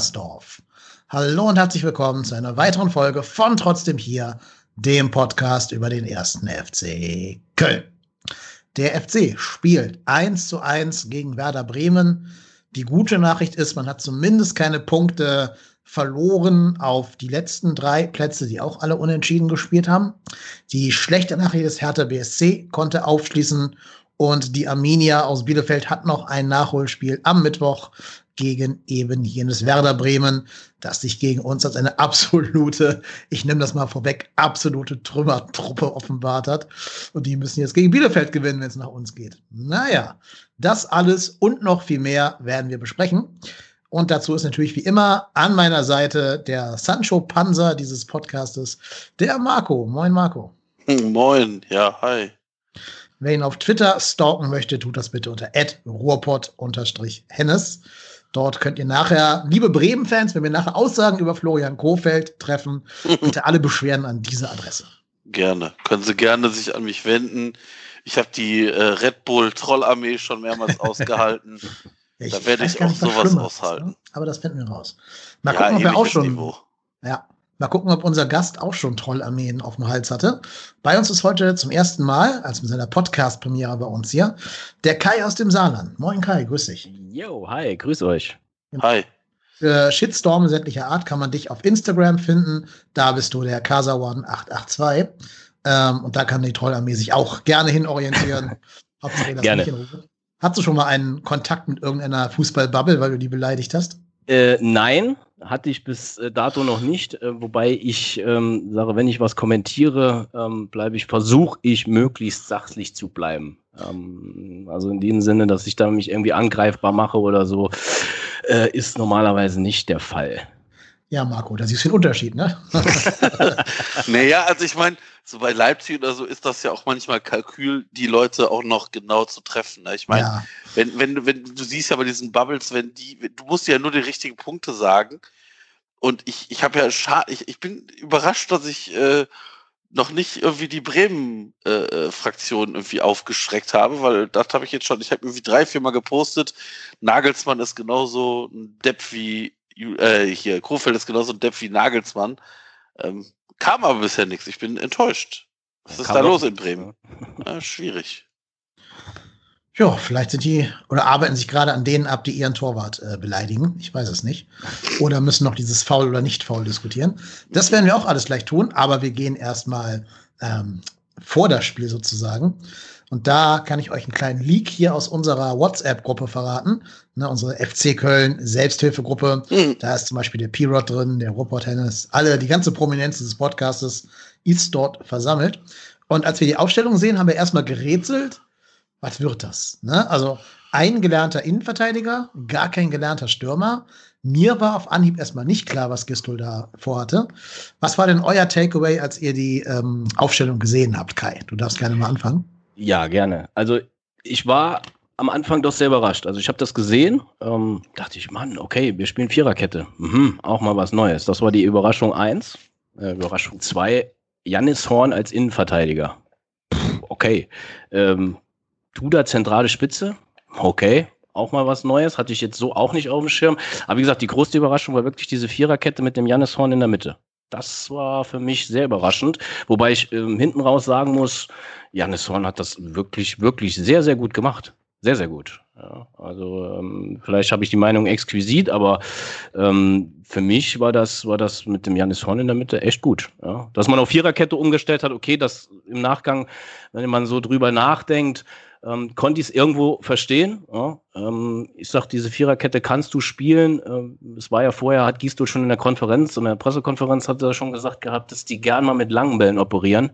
Müngersdorf. Hallo und herzlich willkommen zu einer weiteren Folge von Trotzdem hier, dem Podcast über den ersten FC Köln. Der FC spielt 1 zu 1 gegen Werder Bremen. Die gute Nachricht ist, man hat zumindest keine Punkte verloren auf die letzten drei Plätze, die auch alle unentschieden gespielt haben. Die schlechte Nachricht ist, Hertha BSC konnte aufschließen und die Arminia aus Bielefeld hat noch ein Nachholspiel am Mittwoch gegen eben jenes Werder Bremen, das sich gegen uns als eine absolute, ich nehme das mal vorweg, absolute Trümmertruppe offenbart hat. Und die müssen jetzt gegen Bielefeld gewinnen, wenn es nach uns geht. Naja, das alles und noch viel mehr werden wir besprechen. Und dazu ist natürlich wie immer an meiner Seite der Sancho Panzer dieses Podcastes, der Marco. Moin, Marco. Moin, ja, hi. Wer ihn auf Twitter stalken möchte, tut das bitte unter ruhrpott-hennes. Dort könnt ihr nachher, liebe Bremen-Fans, wenn wir nachher Aussagen über Florian Kofeld treffen, bitte alle beschweren an diese Adresse. Gerne. Können Sie gerne sich an mich wenden. Ich habe die äh, Red Bull Trollarmee schon mehrmals ausgehalten. Ja, da werde ich auch sowas aushalten. Ne? Aber das finden wir raus. Mal ja, gucken, ob wir auch schon. Niveau. Ja, mal gucken, ob unser Gast auch schon Trollarmeen auf dem Hals hatte. Bei uns ist heute zum ersten Mal, als mit seiner Podcast-Premiere bei uns hier, der Kai aus dem Saarland. Moin Kai, grüß dich. Yo, hi, grüß euch. Hi. Für Shitstorm sämtlicher Art kann man dich auf Instagram finden. Da bist du der Kasawan882. Ähm, und da kann die Trollarmee sich auch gerne hin orientieren. Hauptsache das gerne. Hast du schon mal einen Kontakt mit irgendeiner Fußballbubble, weil du die beleidigt hast? Äh, nein, hatte ich bis äh, dato noch nicht. Äh, wobei ich ähm, sage, wenn ich was kommentiere, ähm, bleibe ich, versuche ich möglichst sachlich zu bleiben. Ähm, also in dem Sinne, dass ich da mich irgendwie angreifbar mache oder so, äh, ist normalerweise nicht der Fall. Ja, Marco, da siehst du den Unterschied, ne? naja, also ich meine, so bei Leipzig oder so ist das ja auch manchmal Kalkül, die Leute auch noch genau zu treffen. Ne? Ich meine, ja. Wenn, wenn, wenn, du siehst ja bei diesen Bubbles, wenn die, du musst ja nur die richtigen Punkte sagen. Und ich, ich habe ja ich, ich bin überrascht, dass ich äh, noch nicht irgendwie die Bremen-Fraktion äh, irgendwie aufgeschreckt habe, weil das habe ich jetzt schon, ich habe irgendwie drei, vier Mal gepostet. Nagelsmann ist genauso ein Depp wie äh, hier, Krofeld ist genauso ein Depp wie Nagelsmann. Ähm, kam aber bisher nichts. Ich bin enttäuscht. Was ist da los in Bremen? Ja, schwierig. Ja, vielleicht sind die oder arbeiten sich gerade an denen ab, die ihren Torwart äh, beleidigen. Ich weiß es nicht. Oder müssen noch dieses Foul oder nicht Foul diskutieren. Das werden wir auch alles gleich tun, aber wir gehen erstmal ähm, vor das Spiel sozusagen. Und da kann ich euch einen kleinen Leak hier aus unserer WhatsApp-Gruppe verraten. Ne, unsere FC Köln Selbsthilfegruppe. Mhm. Da ist zum Beispiel der P-Rod drin, der Robot Tennis. Alle, die ganze Prominenz dieses Podcastes ist dort versammelt. Und als wir die Aufstellung sehen, haben wir erstmal gerätselt. Was wird das? Ne? Also ein gelernter Innenverteidiger, gar kein gelernter Stürmer. Mir war auf Anhieb erstmal nicht klar, was Gistol da vorhatte. Was war denn euer Takeaway, als ihr die ähm, Aufstellung gesehen habt, Kai? Du darfst gerne mal anfangen. Ja, gerne. Also ich war am Anfang doch sehr überrascht. Also ich habe das gesehen, ähm, dachte ich, Mann, okay, wir spielen Viererkette. Mhm, auch mal was Neues. Das war die Überraschung 1. Äh, Überraschung 2, Jannis Horn als Innenverteidiger. Puh, okay. Ähm, Duda zentrale Spitze. Okay. Auch mal was Neues. Hatte ich jetzt so auch nicht auf dem Schirm. Aber wie gesagt, die größte Überraschung war wirklich diese Viererkette mit dem Jannis Horn in der Mitte. Das war für mich sehr überraschend. Wobei ich ähm, hinten raus sagen muss, Janis Horn hat das wirklich, wirklich sehr, sehr gut gemacht. Sehr, sehr gut. Ja, also ähm, vielleicht habe ich die Meinung exquisit, aber ähm, für mich war das, war das mit dem Janis Horn in der Mitte echt gut. Ja. Dass man auf Viererkette umgestellt hat, okay, das im Nachgang, wenn man so drüber nachdenkt, ähm, konnte ich es irgendwo verstehen. Ja. Ähm, ich sag, diese Viererkette kannst du spielen. Ähm, es war ja vorher, hat Gisto schon in der Konferenz, in der Pressekonferenz hat er schon gesagt gehabt, dass die gern mal mit langen Bällen operieren.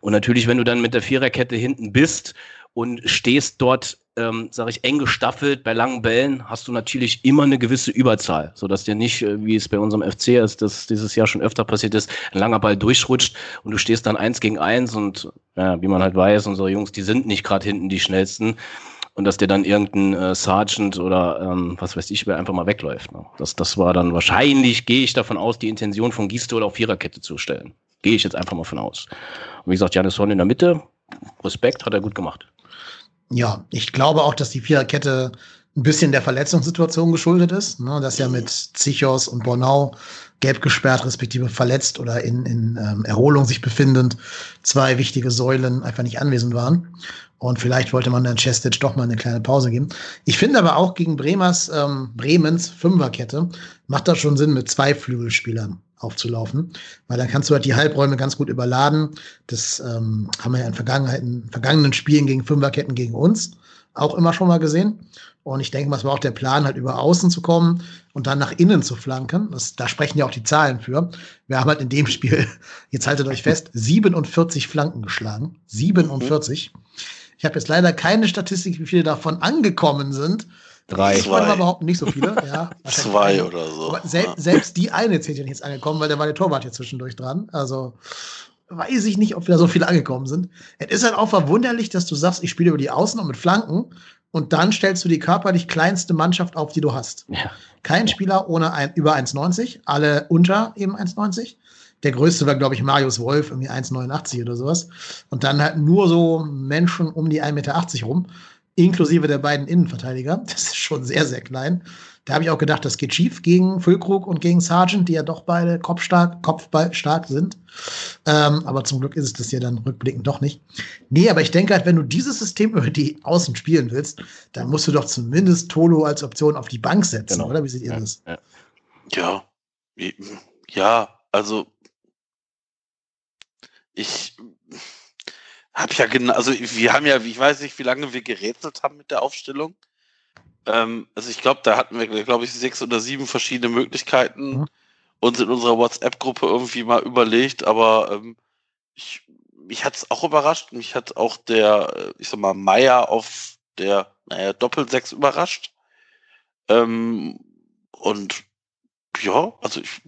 Und natürlich, wenn du dann mit der Viererkette hinten bist und stehst dort, ähm, sage ich, eng gestaffelt bei langen Bällen, hast du natürlich immer eine gewisse Überzahl, sodass dir nicht, äh, wie es bei unserem FC ist, das dieses Jahr schon öfter passiert ist, ein langer Ball durchrutscht und du stehst dann eins gegen eins und ja, wie man halt weiß, unsere Jungs, die sind nicht gerade hinten die schnellsten und dass dir dann irgendein äh, Sergeant oder ähm, was weiß ich, wer einfach mal wegläuft. Ne? Das, das war dann wahrscheinlich, gehe ich davon aus, die Intention von Gistol auf Viererkette zu stellen. Gehe ich jetzt einfach mal von aus. Und wie gesagt, Janis Horn in der Mitte, Respekt, hat er gut gemacht. Ja, ich glaube auch, dass die Viererkette ein bisschen der Verletzungssituation geschuldet ist, ne, dass ja mit Zichos und Bornau gelb gesperrt, respektive verletzt oder in, in ähm, Erholung sich befindend, zwei wichtige Säulen einfach nicht anwesend waren. Und vielleicht wollte man dann Chestic doch mal eine kleine Pause geben. Ich finde aber auch gegen Bremers, ähm, Bremens Fünferkette macht das schon Sinn, mit zwei Flügelspielern aufzulaufen, weil dann kannst du halt die Halbräume ganz gut überladen. Das ähm, haben wir ja in Vergangenheiten, vergangenen Spielen gegen Fünferketten gegen uns auch immer schon mal gesehen. Und ich denke, es war auch der Plan, halt über außen zu kommen und dann nach innen zu flanken. Das, da sprechen ja auch die Zahlen für. Wir haben halt in dem Spiel, jetzt haltet euch fest, 47 Flanken geschlagen. 47. Ich habe jetzt leider keine Statistik, wie viele davon angekommen sind. Drei. Ich wollte mal behaupten, nicht so viele. Ja, Zwei oder so. Sel selbst die eine zählt ja nicht jetzt angekommen, weil da war der Torwart hier zwischendurch dran. Also weiß ich nicht, ob wieder so viele angekommen sind. Es ist halt auch verwunderlich, dass du sagst, ich spiele über die Außen und mit Flanken und dann stellst du die körperlich kleinste Mannschaft auf, die du hast. Ja. Kein Spieler ohne ein, über 1,90, alle unter eben 1,90. Der größte war, glaube ich, Marius Wolf, irgendwie 1,89 oder sowas. Und dann halt nur so Menschen um die 1,80 Meter rum, inklusive der beiden Innenverteidiger. Das ist schon sehr, sehr klein. Da habe ich auch gedacht, das geht schief gegen Füllkrug und gegen Sargent, die ja doch beide kopfstark, kopfballstark sind. Ähm, aber zum Glück ist es das ja dann rückblickend doch nicht. Nee, aber ich denke halt, wenn du dieses System über die Außen spielen willst, dann musst du doch zumindest Tolo als Option auf die Bank setzen, genau. oder? Wie seht ihr ja, das? Ja. ja, ja, also ich habe ja genau, also wir haben ja, ich weiß nicht, wie lange wir gerätselt haben mit der Aufstellung. Ähm, also ich glaube, da hatten wir, glaube ich, sechs oder sieben verschiedene Möglichkeiten mhm. uns in unserer WhatsApp-Gruppe irgendwie mal überlegt, aber ähm, ich, mich hat es auch überrascht. Mich hat auch der, ich sag mal, Meier auf der, naja, Doppelsechs überrascht. Ähm, und ja, also ich,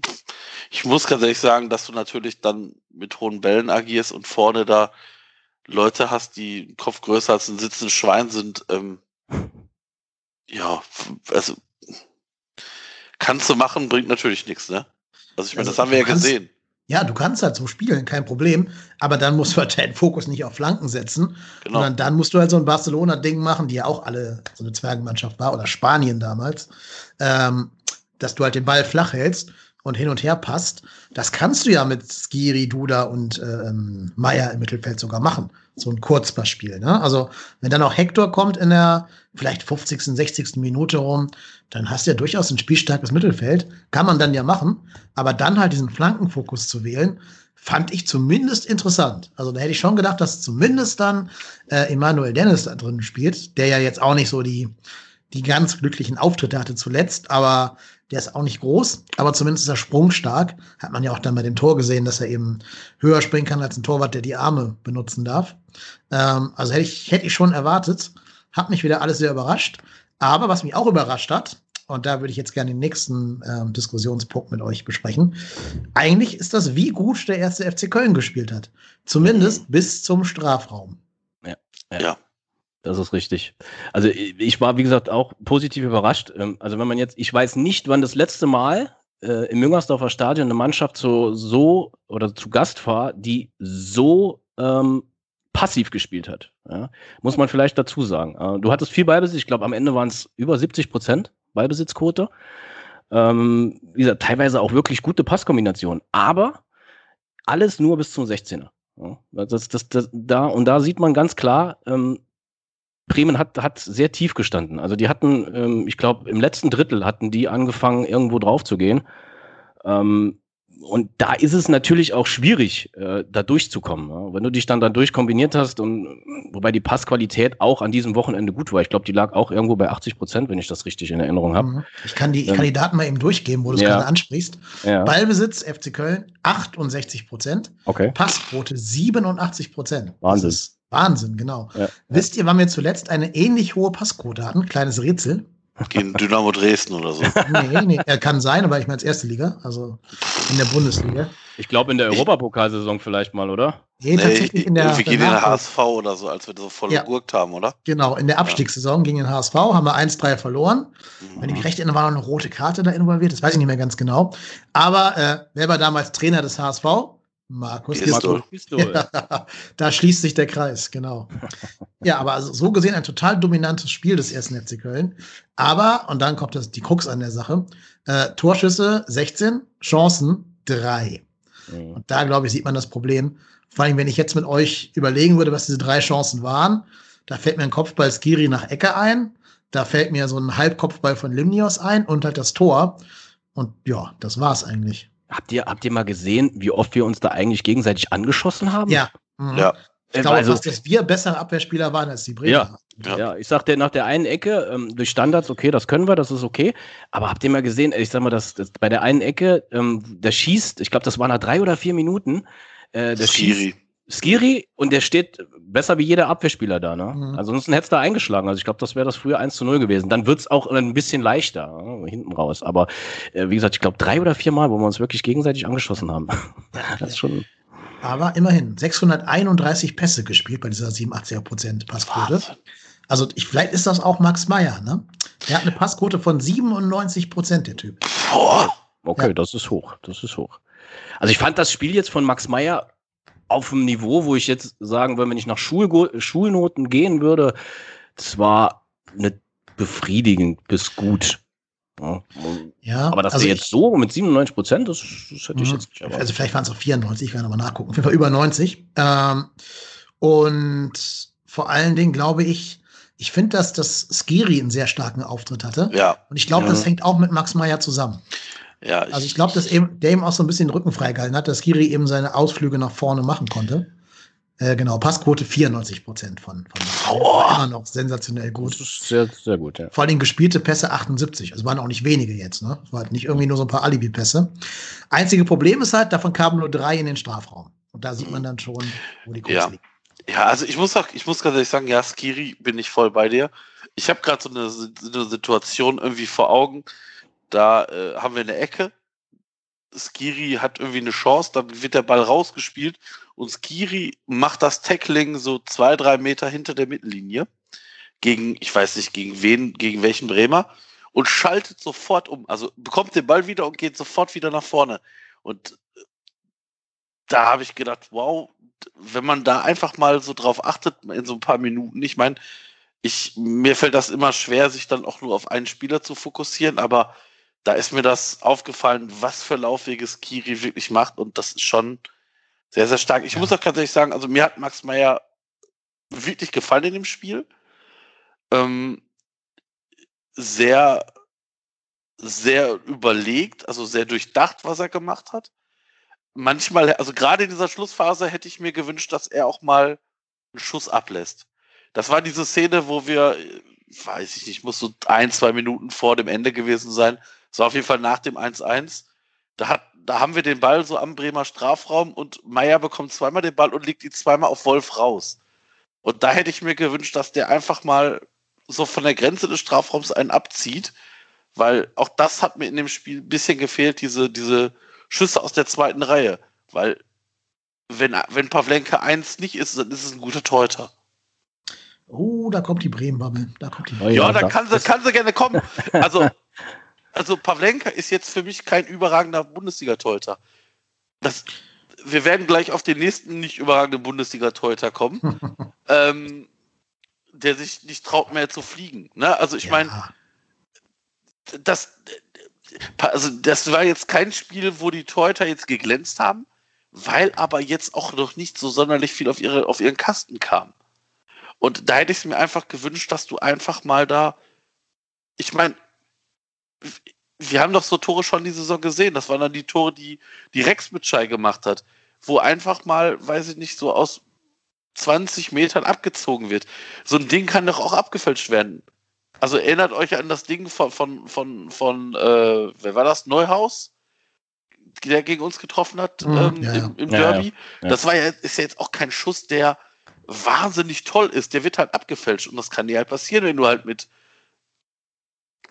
ich muss ganz ehrlich sagen, dass du natürlich dann mit hohen Bällen agierst und vorne da Leute hast, die Kopf größer als ein sitzendes Schwein sind. Ähm, ja, also kannst du machen, bringt natürlich nichts, ne? Also ich meine, also, das haben wir ja kannst, gesehen. Ja, du kannst halt so spielen, kein Problem. Aber dann musst du halt deinen Fokus nicht auf Flanken setzen. Genau. Sondern dann musst du halt so ein Barcelona-Ding machen, die ja auch alle so eine Zwergenmannschaft war, oder Spanien damals, ähm, dass du halt den Ball flach hältst und hin und her passt. Das kannst du ja mit Skiri, Duda und ähm, Meier im Mittelfeld sogar machen. So ein Kurzpassspiel. Ne? Also, wenn dann auch Hector kommt in der vielleicht 50., 60. Minute rum, dann hast du ja durchaus ein spielstarkes Mittelfeld. Kann man dann ja machen. Aber dann halt diesen Flankenfokus zu wählen, fand ich zumindest interessant. Also da hätte ich schon gedacht, dass zumindest dann äh, Emmanuel Dennis da drin spielt, der ja jetzt auch nicht so die, die ganz glücklichen Auftritte hatte zuletzt, aber der ist auch nicht groß, aber zumindest ist er sprungstark. Hat man ja auch dann bei dem Tor gesehen, dass er eben höher springen kann als ein Torwart, der die Arme benutzen darf. Ähm, also hätte ich, hätte ich schon erwartet. Hat mich wieder alles sehr überrascht. Aber was mich auch überrascht hat, und da würde ich jetzt gerne den nächsten ähm, Diskussionspunkt mit euch besprechen. Eigentlich ist das, wie gut der erste FC Köln gespielt hat. Zumindest bis zum Strafraum. Ja. ja. Das ist richtig. Also ich war, wie gesagt, auch positiv überrascht. Ähm, also wenn man jetzt, ich weiß nicht, wann das letzte Mal äh, im Müngersdorfer Stadion eine Mannschaft so, so oder zu Gast war, die so ähm, passiv gespielt hat. Ja? Muss man vielleicht dazu sagen. Äh, du hattest viel Ballbesitz, ich glaube am Ende waren es über 70 Prozent Ballbesitzquote. Ähm, wie gesagt, teilweise auch wirklich gute Passkombinationen, aber alles nur bis zum 16er. Ja? Das, das, das, da, und da sieht man ganz klar, ähm, Bremen hat, hat sehr tief gestanden. Also die hatten, ähm, ich glaube, im letzten Drittel hatten die angefangen, irgendwo drauf zu gehen. Ähm, und da ist es natürlich auch schwierig, äh, da durchzukommen. Ja? Wenn du dich dann da durchkombiniert hast und wobei die Passqualität auch an diesem Wochenende gut war. Ich glaube, die lag auch irgendwo bei 80 Prozent, wenn ich das richtig in Erinnerung habe. Mhm. Ich kann die, ich kann die Daten mal eben durchgeben, wo du es ja. gerade ansprichst. Ja. Ballbesitz FC Köln 68 Prozent. Okay. Passquote 87 Prozent. Wahnsinn. Wahnsinn, genau. Ja. Wisst ihr, wann wir zuletzt eine ähnlich hohe Passquote hatten? Kleines Rätsel. Gegen Dynamo Dresden oder so. nee, nee, er kann sein, aber ich meine als erste Liga, also in der Bundesliga. Ich glaube in der Europapokalsaison vielleicht mal, oder? Nee, tatsächlich in der. Wir gehen in der HSV oder so, als wir so voll ja. gegurkt haben, oder? Genau, in der Abstiegssaison gegen den HSV haben wir 1-3 verloren. Mhm. Wenn ich mich recht erinnere, war noch eine rote Karte da involviert, das weiß ich nicht mehr ganz genau. Aber äh, wer war damals Trainer des HSV? Markus Gistol. Ja, da schließt sich der Kreis, genau. ja, aber also so gesehen ein total dominantes Spiel des ersten FC Köln. Aber, und dann kommt das, die Krux an der Sache, äh, Torschüsse 16, Chancen 3. Mhm. Und da, glaube ich, sieht man das Problem. Vor allem, wenn ich jetzt mit euch überlegen würde, was diese drei Chancen waren, da fällt mir ein Kopfball Skiri nach Ecke ein, da fällt mir so ein Halbkopfball von Limnios ein und halt das Tor. Und ja, das war's eigentlich. Habt ihr, habt ihr mal gesehen, wie oft wir uns da eigentlich gegenseitig angeschossen haben? Ja. Mhm. ja. Ich glaube also, fast, dass wir bessere Abwehrspieler waren als die Bremer. Ja, ja. ja ich sagte nach der einen Ecke, ähm, durch Standards, okay, das können wir, das ist okay. Aber habt ihr mal gesehen, ich sag mal, das, das bei der einen Ecke, ähm, der schießt, ich glaube, das waren nach drei oder vier Minuten, äh, der Skiri. schießt. Skiri und der steht besser wie jeder Abwehrspieler da, ne? Mhm. Ansonsten hätte es da eingeschlagen. Also ich glaube, das wäre das früher 1 zu 0 gewesen. Dann wird's auch ein bisschen leichter, ne? hinten raus. Aber äh, wie gesagt, ich glaube drei oder vier Mal, wo wir uns wirklich gegenseitig angeschossen haben. das ist schon. Aber immerhin 631 Pässe gespielt bei dieser 87% Passquote. Also ich, vielleicht ist das auch Max Meyer, ne? Der hat eine Passquote von 97% der Typ. Boah. Okay, ja. das ist hoch. Das ist hoch. Also ich fand das Spiel jetzt von Max Meyer auf einem Niveau, wo ich jetzt sagen würde, wenn ich nach Schul Schulnoten gehen würde, das war eine befriedigend bis gut. Ja, ja aber dass also er jetzt so mit 97 Prozent, das, das hätte ich mhm. jetzt nicht erwartet. Also vielleicht waren es auch 94, ich werde nochmal nachgucken. Auf jeden Fall über 90. Ähm, und vor allen Dingen glaube ich, ich finde, dass das Skiri einen sehr starken Auftritt hatte. Ja. Und ich glaube, mhm. das hängt auch mit Max Meyer zusammen. Ja, ich also ich glaube, dass eben, der eben auch so ein bisschen den Rücken freigehalten hat, dass Kiri eben seine Ausflüge nach vorne machen konnte. Äh, genau, Passquote 94 Prozent von, von oh. immer noch sensationell gut. sehr, sehr gut, ja. Vor allem gespielte Pässe 78. Also waren auch nicht wenige jetzt, ne? Es war halt nicht irgendwie nur so ein paar Alibi-Pässe. Einzige Problem ist halt, davon kamen nur drei in den Strafraum. Und da sieht man dann schon, wo die Kurse ja. liegt. Ja, also ich muss auch, ich muss ganz ehrlich sagen, ja, Skiri bin ich voll bei dir. Ich habe gerade so eine, eine Situation irgendwie vor Augen da äh, haben wir eine Ecke. Skiri hat irgendwie eine Chance, dann wird der Ball rausgespielt und Skiri macht das Tackling so zwei, drei Meter hinter der Mittellinie gegen, ich weiß nicht, gegen wen, gegen welchen Bremer und schaltet sofort um. Also bekommt den Ball wieder und geht sofort wieder nach vorne. Und äh, da habe ich gedacht, wow, wenn man da einfach mal so drauf achtet in so ein paar Minuten, ich meine, ich, mir fällt das immer schwer, sich dann auch nur auf einen Spieler zu fokussieren, aber da ist mir das aufgefallen, was für Laufweges Kiri wirklich macht und das ist schon sehr, sehr stark. Ich ja. muss auch ganz ehrlich sagen, also mir hat Max Meyer wirklich gefallen in dem Spiel. Ähm, sehr, sehr überlegt, also sehr durchdacht, was er gemacht hat. Manchmal, also gerade in dieser Schlussphase hätte ich mir gewünscht, dass er auch mal einen Schuss ablässt. Das war diese Szene, wo wir, weiß ich nicht, muss so ein, zwei Minuten vor dem Ende gewesen sein, war auf jeden Fall nach dem 1-1. Da, hat, da haben wir den Ball so am Bremer Strafraum und Meier bekommt zweimal den Ball und legt ihn zweimal auf Wolf raus. Und da hätte ich mir gewünscht, dass der einfach mal so von der Grenze des Strafraums einen abzieht, weil auch das hat mir in dem Spiel ein bisschen gefehlt, diese, diese Schüsse aus der zweiten Reihe. Weil wenn, wenn Pavlenka 1 nicht ist, dann ist es ein guter Torhüter. Oh, da kommt die Bremen-Bubble. Da kommt die. Oh, ja, ja, da kann sie, kann sie gerne kommen. Also, also Pavlenka ist jetzt für mich kein überragender Bundesliga-Torhüter. wir werden gleich auf den nächsten nicht überragenden Bundesliga-Torhüter kommen, ähm, der sich nicht traut mehr zu fliegen. Ne? Also ich ja. meine, das, also das war jetzt kein Spiel, wo die Torhüter jetzt geglänzt haben, weil aber jetzt auch noch nicht so sonderlich viel auf, ihre, auf ihren Kasten kam. Und da hätte ich es mir einfach gewünscht, dass du einfach mal da, ich meine, wir haben doch so Tore schon die Saison gesehen. Das waren dann die Tore, die, die Rex mit Schei gemacht hat, wo einfach mal, weiß ich nicht, so aus 20 Metern abgezogen wird. So ein Ding kann doch auch abgefälscht werden. Also erinnert euch an das Ding von, von, von, von äh, wer war das? Neuhaus? Der gegen uns getroffen hat mhm, ähm, ja, im, im ja, Derby. Ja, das war ja, ist ja jetzt auch kein Schuss, der wahnsinnig toll ist. Der wird halt abgefälscht und das kann dir halt passieren, wenn du halt mit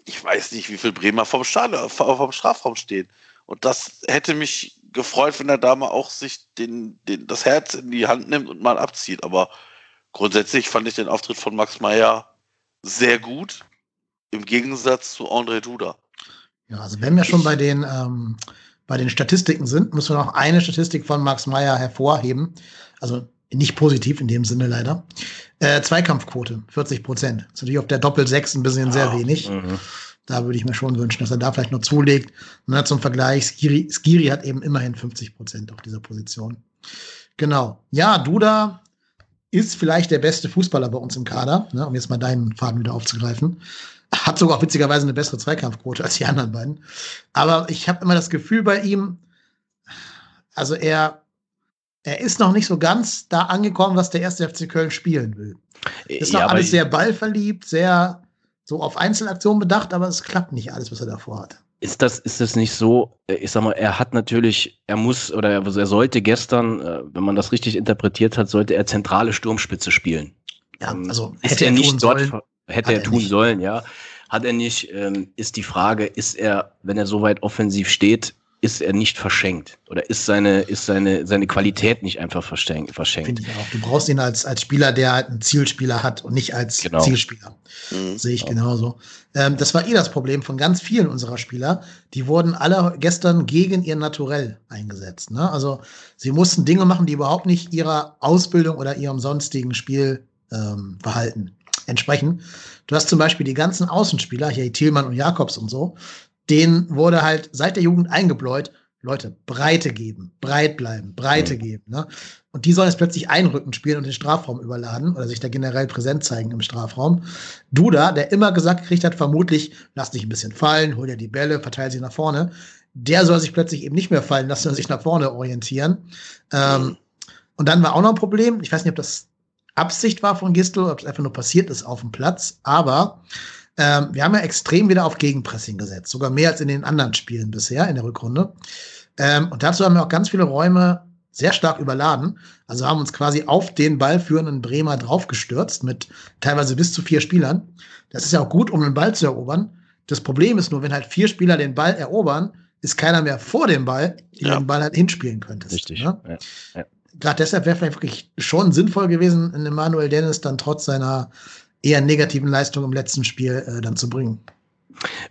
ich weiß nicht, wie viel Bremer vom, Stahl, vom Strafraum stehen. Und das hätte mich gefreut, wenn er da mal auch sich den, den, das Herz in die Hand nimmt und mal abzieht. Aber grundsätzlich fand ich den Auftritt von Max Meyer sehr gut, im Gegensatz zu André Duda. Ja, also wenn wir schon bei den, ähm, bei den Statistiken sind, müssen wir noch eine Statistik von Max Meyer hervorheben. Also nicht positiv in dem Sinne leider. Äh, Zweikampfquote, 40 Prozent. Das ist natürlich auf der Doppel-6 ein bisschen sehr wenig. Mhm. Da würde ich mir schon wünschen, dass er da vielleicht noch zulegt. Und zum Vergleich, Skiri, Skiri hat eben immerhin 50 Prozent auf dieser Position. Genau. Ja, Duda ist vielleicht der beste Fußballer bei uns im Kader, ne, um jetzt mal deinen Faden wieder aufzugreifen. Hat sogar witzigerweise eine bessere Zweikampfquote als die anderen beiden. Aber ich habe immer das Gefühl bei ihm, also er, er ist noch nicht so ganz da angekommen, was der erste FC Köln spielen will. Ist noch ja, alles sehr ballverliebt, sehr so auf Einzelaktionen bedacht, aber es klappt nicht alles, was er davor hat. Ist das, ist das nicht so, äh, ich sag mal, er hat natürlich, er muss oder er, er sollte gestern, äh, wenn man das richtig interpretiert hat, sollte er zentrale Sturmspitze spielen. Ja, ähm, also hätte er, er nicht dort, sollen, hätte er, er tun nicht. sollen, ja. Hat er nicht, ähm, ist die Frage, ist er, wenn er so weit offensiv steht, ist er nicht verschenkt oder ist seine, ist seine, seine Qualität nicht einfach verschenkt. Finde ich auch. Du brauchst ihn als, als Spieler, der halt einen Zielspieler hat und nicht als genau. Zielspieler. Mhm. Sehe ich genauso. Ähm, das war eh das Problem von ganz vielen unserer Spieler. Die wurden alle gestern gegen ihr Naturell eingesetzt. Ne? Also sie mussten Dinge machen, die überhaupt nicht ihrer Ausbildung oder ihrem sonstigen Spielverhalten ähm, entsprechen. Du hast zum Beispiel die ganzen Außenspieler, hier Thielmann und Jakobs und so, denen wurde halt seit der Jugend eingebläut, Leute, Breite geben, breit bleiben, Breite mhm. geben. Ne? Und die sollen jetzt plötzlich Einrücken spielen und den Strafraum überladen oder sich da generell präsent zeigen im Strafraum. Duda, der immer gesagt gekriegt hat, vermutlich, lass dich ein bisschen fallen, hol dir die Bälle, verteil sie nach vorne. Der soll sich plötzlich eben nicht mehr fallen lassen und sich nach vorne orientieren. Ähm, und dann war auch noch ein Problem, ich weiß nicht, ob das Absicht war von Gistel, ob es einfach nur passiert ist auf dem Platz, aber ähm, wir haben ja extrem wieder auf Gegenpressing gesetzt, sogar mehr als in den anderen Spielen bisher in der Rückrunde. Ähm, und dazu haben wir auch ganz viele Räume sehr stark überladen. Also haben uns quasi auf den ballführenden Bremer draufgestürzt mit teilweise bis zu vier Spielern. Das ist ja auch gut, um den Ball zu erobern. Das Problem ist nur, wenn halt vier Spieler den Ball erobern, ist keiner mehr vor dem Ball, die ja. den Ball halt hinspielen könntest. Richtig. Ne? Ja. Ja. Gerade deshalb wäre vielleicht wirklich schon sinnvoll gewesen, in Emmanuel Dennis dann trotz seiner eher negativen Leistung im letzten Spiel äh, dann zu bringen.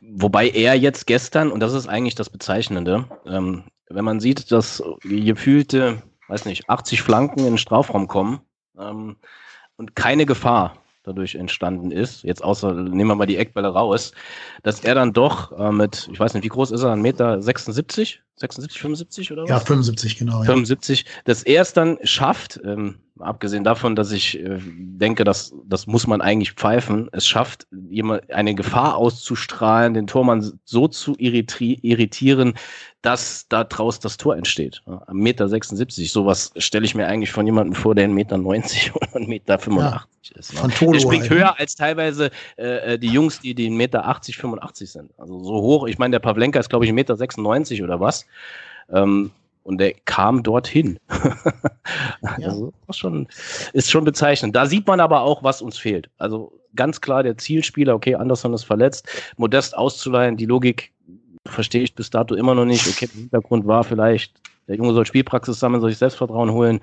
Wobei er jetzt gestern, und das ist eigentlich das Bezeichnende, ähm, wenn man sieht, dass gefühlte, weiß nicht, 80 Flanken in den Strafraum kommen ähm, und keine Gefahr dadurch entstanden ist, jetzt außer, nehmen wir mal die Eckbälle raus, dass er dann doch äh, mit, ich weiß nicht, wie groß ist er, 1,76 Meter 76, 76, 75 oder was? Ja, 75, genau. 75, ja. dass er es dann schafft, ähm, abgesehen davon, dass ich äh, denke, dass das muss man eigentlich pfeifen, es schafft, jemand eine Gefahr auszustrahlen, den Tormann so zu irritieren, dass da draus das Tor entsteht. Am Meter 76, sowas stelle ich mir eigentlich von jemandem vor, der 1,90 Meter 90 oder 1,85 Meter 85 ja, ist. Von Tolo der springt ne? höher als teilweise äh, äh die Jungs, die, die 1,80 Meter 80, 85 sind. Also so hoch. Ich meine, der Pavlenka ist, glaube ich, 1,96 Meter 96 oder was. Ähm, und der kam dorthin. ja. also, schon, ist schon bezeichnend. Da sieht man aber auch, was uns fehlt. Also ganz klar der Zielspieler, okay, Anderson ist verletzt, Modest auszuleihen, die Logik verstehe ich bis dato immer noch nicht. Okay, der Hintergrund war vielleicht, der Junge soll Spielpraxis sammeln, soll sich Selbstvertrauen holen.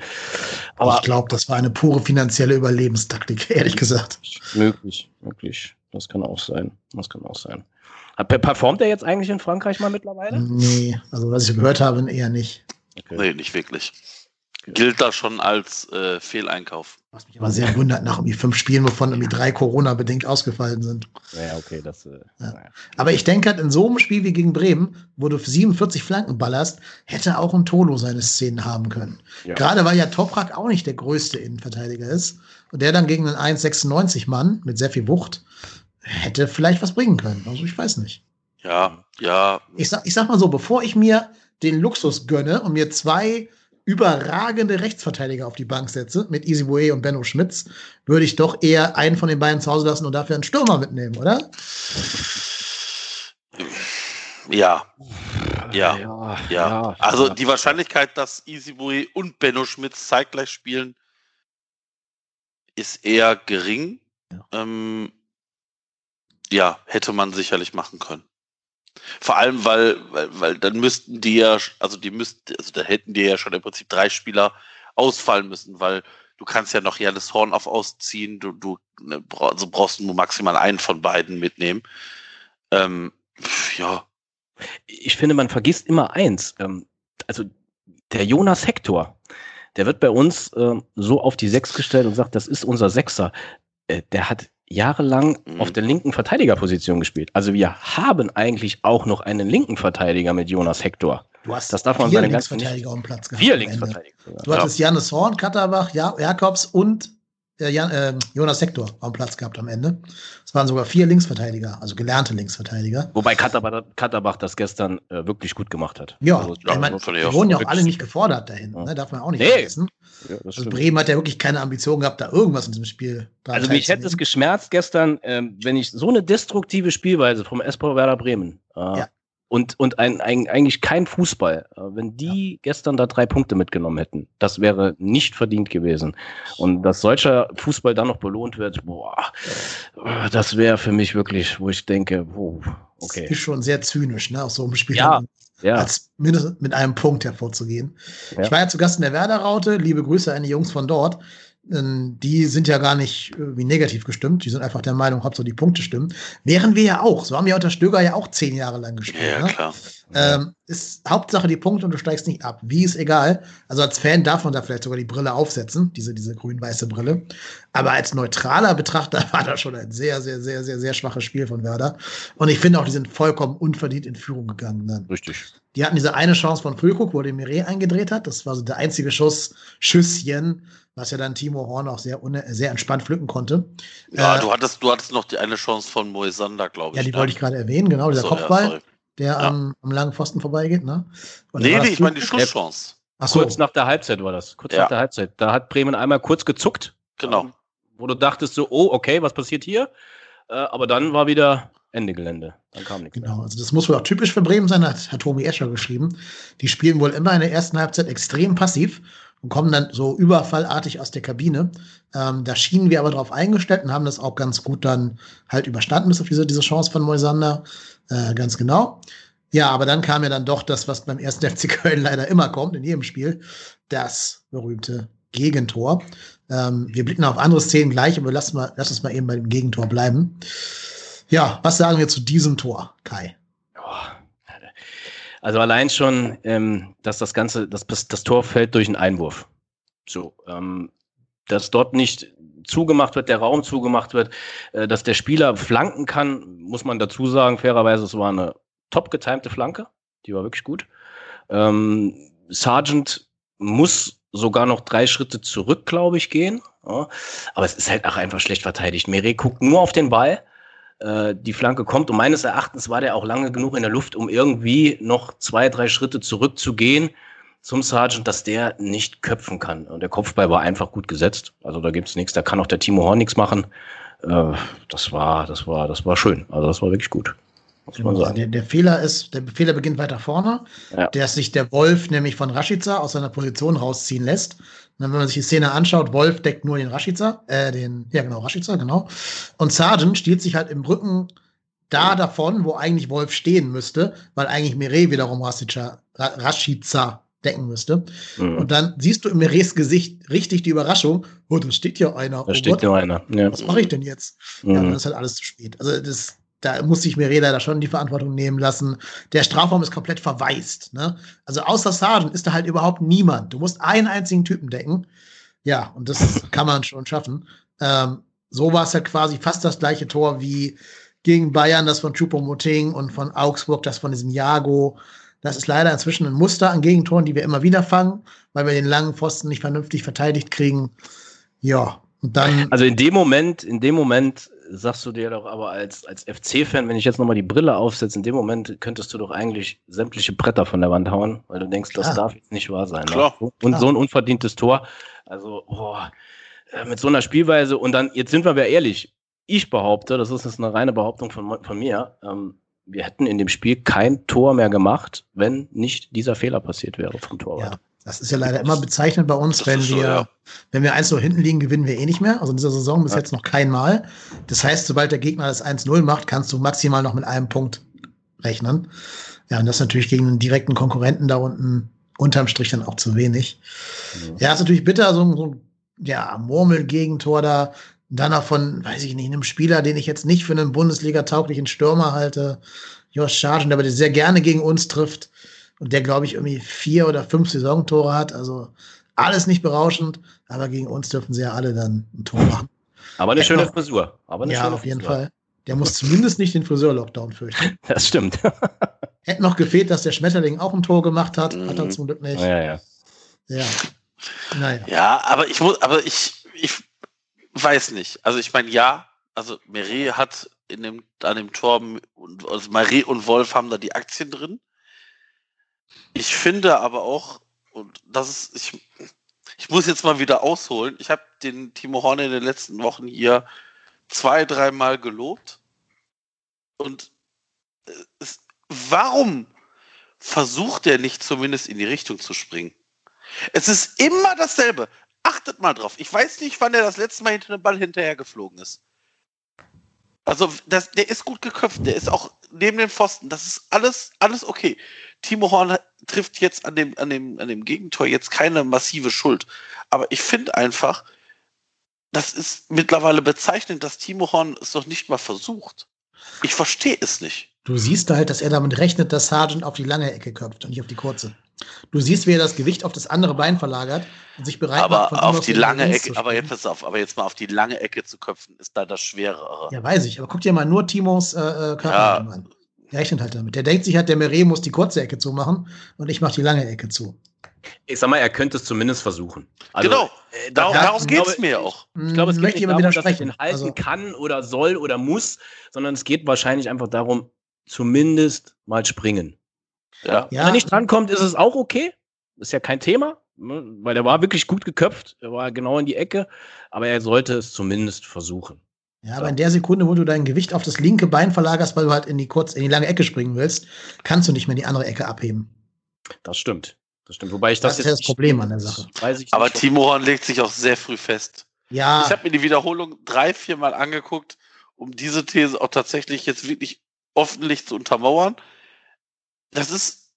Aber ich glaube, das war eine pure finanzielle Überlebenstaktik, ehrlich gesagt. Möglich, möglich. Das kann auch sein. Das kann auch sein. Performt er jetzt eigentlich in Frankreich mal mittlerweile? Nee, also was ich gehört habe, eher nicht. Okay. Nee, nicht wirklich. Gilt das schon als äh, Fehleinkauf. Was mich aber sehr wundert, nach irgendwie fünf Spielen, wovon irgendwie drei Corona-bedingt ausgefallen sind. Ja, okay, das. Äh, ja. Aber ich denke halt, in so einem Spiel wie gegen Bremen, wo du 47 Flanken ballerst, hätte auch ein Tolo seine Szenen haben können. Ja. Gerade weil ja Toprak auch nicht der größte Innenverteidiger ist und der dann gegen einen 1,96 Mann mit sehr viel Wucht hätte vielleicht was bringen können. Also ich weiß nicht. Ja, ja. Ich sag, ich sag mal so, bevor ich mir den Luxus gönne und mir zwei überragende Rechtsverteidiger auf die Bank setze, mit Easy Way und Benno Schmitz, würde ich doch eher einen von den beiden zu Hause lassen und dafür einen Stürmer mitnehmen, oder? Ja. Ja. Ja. ja. Also die Wahrscheinlichkeit, dass Easy Way und Benno Schmitz zeitgleich spielen, ist eher gering. Ja. Ähm, ja, hätte man sicherlich machen können. Vor allem, weil, weil, weil dann müssten die ja, also die müssten, also da hätten die ja schon im Prinzip drei Spieler ausfallen müssen, weil du kannst ja noch Janis Horn auf ausziehen, du, du ne, also brauchst nur maximal einen von beiden mitnehmen. Ähm, ja, Ich finde, man vergisst immer eins. Ähm, also der Jonas Hector, der wird bei uns äh, so auf die Sechs gestellt und sagt, das ist unser Sechser. Äh, der hat jahrelang mhm. auf der linken Verteidigerposition gespielt. Also wir haben eigentlich auch noch einen linken Verteidiger mit Jonas Hector. Du hast das darf man vier Linksverteidiger am Platz gehabt. Vier Linksverteidiger. Du hattest Janis Horn, Katterbach, ja, Jakobs und äh, Jan, äh, Jonas Sektor am Platz gehabt am Ende. Es waren sogar vier Linksverteidiger, also gelernte Linksverteidiger. Wobei Katterbach, Katterbach das gestern äh, wirklich gut gemacht hat. Ja, also, ich mein, die wurden ja auch alle nicht gefordert dahin, ja. ne? darf man auch nicht nee. vergessen. Ja, also Bremen hat ja wirklich keine Ambition gehabt, da irgendwas in diesem Spiel Also mich hätte es geschmerzt gestern, äh, wenn ich so eine destruktive Spielweise vom SV Werder Bremen äh, ja und, und ein, ein, eigentlich kein Fußball. Äh, wenn die ja. gestern da drei Punkte mitgenommen hätten, das wäre nicht verdient gewesen. Und dass solcher Fußball dann noch belohnt wird, boah, das wäre für mich wirklich, wo ich denke, wow, okay. Das ist schon sehr zynisch, ne, aus so einem Spiel. Ja, ja. als mindestens mit einem Punkt hervorzugehen. Ja. Ich war ja zu Gast in der Werder-Raute, liebe Grüße an die Jungs von dort die sind ja gar nicht wie negativ gestimmt. Die sind einfach der Meinung, Hauptsache die Punkte stimmen. Wären wir ja auch. So haben wir unter Stöger ja auch zehn Jahre lang gespielt. Ja, ne? klar. Ähm, ist Hauptsache die Punkte und du steigst nicht ab. Wie ist egal. Also als Fan darf man da vielleicht sogar die Brille aufsetzen, diese, diese grün-weiße Brille. Aber als neutraler Betrachter war das schon ein sehr, sehr, sehr, sehr, sehr schwaches Spiel von Werder. Und ich finde auch, die sind vollkommen unverdient in Führung gegangen dann. Richtig. Die hatten diese eine Chance von Füllkrug, wo der Mire eingedreht hat. Das war so der einzige Schuss, Schüsschen, was ja dann Timo Horn auch sehr, sehr entspannt pflücken konnte. Ja, äh, du, hattest, du hattest noch die eine Chance von Moisander, glaube ich. Ja, die ne? wollte ich gerade erwähnen, genau, dieser so, Kopfball, ja, der ja. Am, am, langen Pfosten vorbeigeht. Ne? nee, nee, ich meine die Schlusschance. Ach so. Kurz nach der Halbzeit war das. Kurz ja. nach der Halbzeit. Da hat Bremen einmal kurz gezuckt. Genau. Ähm, wo du dachtest so, oh, okay, was passiert hier? Äh, aber dann war wieder Ende Gelände. Dann kam nichts Genau, mehr. also das muss wohl auch typisch für Bremen sein, hat, hat Tobi Escher geschrieben. Die spielen wohl immer in der ersten Halbzeit extrem passiv und kommen dann so überfallartig aus der Kabine. Ähm, da schienen wir aber darauf eingestellt und haben das auch ganz gut dann halt überstanden, bis auf diese, diese Chance von Moisander. Äh, ganz genau. Ja, aber dann kam ja dann doch das, was beim ersten FC Köln leider immer kommt, in jedem Spiel, das berühmte Gegentor. Ähm, wir blicken auf andere Szenen gleich, aber lass, mal, lass uns mal eben bei dem Gegentor bleiben. Ja, was sagen wir zu diesem Tor, Kai? Also allein schon, ähm, dass das Ganze, dass das Tor fällt durch einen Einwurf. So, ähm, dass dort nicht zugemacht wird, der Raum zugemacht wird, äh, dass der Spieler flanken kann, muss man dazu sagen, fairerweise, es war eine top getimte Flanke, die war wirklich gut. Ähm, Sargent muss sogar noch drei Schritte zurück, glaube ich, gehen. Ja. Aber es ist halt auch einfach schlecht verteidigt. Meret guckt nur auf den Ball äh, die Flanke kommt. Und meines Erachtens war der auch lange genug in der Luft, um irgendwie noch zwei, drei Schritte zurückzugehen zum Sergeant, dass der nicht köpfen kann. Und der Kopfball war einfach gut gesetzt. Also da gibt's nichts, da kann auch der Timo Horn nichts machen. Äh, das war, das war, das war schön. Also das war wirklich gut. Genau, der, der, Fehler ist, der Fehler beginnt weiter vorne, ja. der sich der Wolf nämlich von Rashica aus seiner Position rausziehen lässt. Und wenn man sich die Szene anschaut, Wolf deckt nur den Rashica, äh, den, ja genau, Rashica, genau. Und Sargent stiehlt sich halt im Rücken da davon, wo eigentlich Wolf stehen müsste, weil eigentlich Mire wiederum Rashica, Rashica decken müsste. Mhm. Und dann siehst du in Mires Gesicht richtig die Überraschung, oh, da steht ja einer. Da oh steht ja einer. Ja. Was mache ich denn jetzt? Mhm. Ja, dann ist halt alles zu spät. Also das, da muss ich mir Reda da schon die Verantwortung nehmen lassen. Der Strafraum ist komplett verwaist. Ne? Also außer Sargent ist da halt überhaupt niemand. Du musst einen einzigen Typen decken. Ja, und das kann man schon schaffen. Ähm, so war es halt quasi fast das gleiche Tor wie gegen Bayern, das von Choupo-Moting und von Augsburg, das von diesem Jago. Das ist leider inzwischen ein Muster an Gegentoren, die wir immer wieder fangen, weil wir den langen Pfosten nicht vernünftig verteidigt kriegen. Ja, und dann. Also in dem Moment, in dem Moment sagst du dir doch aber als, als FC-Fan, wenn ich jetzt nochmal die Brille aufsetze, in dem Moment könntest du doch eigentlich sämtliche Bretter von der Wand hauen, weil du denkst, das darf jetzt nicht wahr sein. Ne? Klar. Ne? Und Klar. so ein unverdientes Tor. Also, boah, äh, mit so einer Spielweise und dann, jetzt sind wir ja ehrlich, ich behaupte, das ist jetzt eine reine Behauptung von, von mir, ähm, wir hätten in dem Spiel kein Tor mehr gemacht, wenn nicht dieser Fehler passiert wäre vom Torwart. Ja. Das ist ja leider immer bezeichnend bei uns, wenn wir, so, ja. wenn wir 1-0 hinten liegen, gewinnen wir eh nicht mehr. Also in dieser Saison bis ja. jetzt noch kein Mal. Das heißt, sobald der Gegner das 1-0 macht, kannst du maximal noch mit einem Punkt rechnen. Ja, und das ist natürlich gegen einen direkten Konkurrenten da unten unterm Strich dann auch zu wenig. Ja, ja ist natürlich bitter, so, so ja, Murmel-Gegentor da. dann auch von, weiß ich nicht, einem Spieler, den ich jetzt nicht für einen Bundesliga-tauglichen Stürmer halte, Josh Sargent, aber der sehr gerne gegen uns trifft und der, glaube ich, irgendwie vier oder fünf Saisontore hat. Also alles nicht berauschend, aber gegen uns dürfen sie ja alle dann ein Tor machen. Aber eine schöne noch, Frisur. Aber eine ja, schöne auf jeden Frisur. Fall. Der muss zumindest nicht den Friseur-Lockdown fürchten. Das stimmt. Hätte noch gefehlt, dass der Schmetterling auch ein Tor gemacht hat. Hat er mhm. zum Glück nicht. Ja, ja. Ja. Naja. Ja, aber ich muss, aber ich, ich weiß nicht. Also ich meine, ja, also Meret hat in dem, an dem Tor, und, also Meret und Wolf haben da die Aktien drin. Ich finde aber auch, und das ist, ich, ich muss jetzt mal wieder ausholen. Ich habe den Timo Horn in den letzten Wochen hier zwei, dreimal gelobt. Und äh, es, warum versucht er nicht zumindest in die Richtung zu springen? Es ist immer dasselbe. Achtet mal drauf. Ich weiß nicht, wann er das letzte Mal hinter den Ball hinterher geflogen ist. Also, das, der ist gut geköpft. Der ist auch neben den Pfosten. Das ist alles, alles okay. Timo Horn trifft jetzt an dem, an dem, an dem Gegentor jetzt keine massive Schuld. Aber ich finde einfach, das ist mittlerweile bezeichnend, dass Timo Horn es noch nicht mal versucht. Ich verstehe es nicht. Du siehst halt, dass er damit rechnet, dass Sargent auf die lange Ecke köpft und nicht auf die kurze. Du siehst, wie er das Gewicht auf das andere Bein verlagert und sich bereit aber macht, auf die lange Ecke, aber jetzt pass auf, aber jetzt mal auf die lange Ecke zu köpfen, ist da das Schwerere. Ja, weiß ich, aber guck dir mal nur Timos äh, äh Körperhaltung ja. an. Der rechnet halt damit. Der denkt sich halt, der Meret muss die kurze Ecke zumachen und ich mache die lange Ecke zu. Ich sag mal, er könnte es zumindest versuchen. Also, genau, äh, darum, ja, darum geht es mir auch. Ich glaube, es geht nicht darum, dass er den halten also, kann oder soll oder muss, sondern es geht wahrscheinlich einfach darum, zumindest mal springen. Ja. Wenn er nicht drankommt, ist es auch okay. Ist ja kein Thema, ne? weil er war wirklich gut geköpft. Er war genau in die Ecke, aber er sollte es zumindest versuchen. Ja, aber in der Sekunde, wo du dein Gewicht auf das linke Bein verlagerst, weil du halt in die kurz, in die lange Ecke springen willst, kannst du nicht mehr in die andere Ecke abheben. Das stimmt. Das stimmt. Wobei ich das, das ist das Problem an der Sache. aber Timo Horn legt sich auch sehr früh fest. Ja. Ich habe mir die Wiederholung drei, vier Mal angeguckt, um diese These auch tatsächlich jetzt wirklich offentlich zu untermauern. Das ist,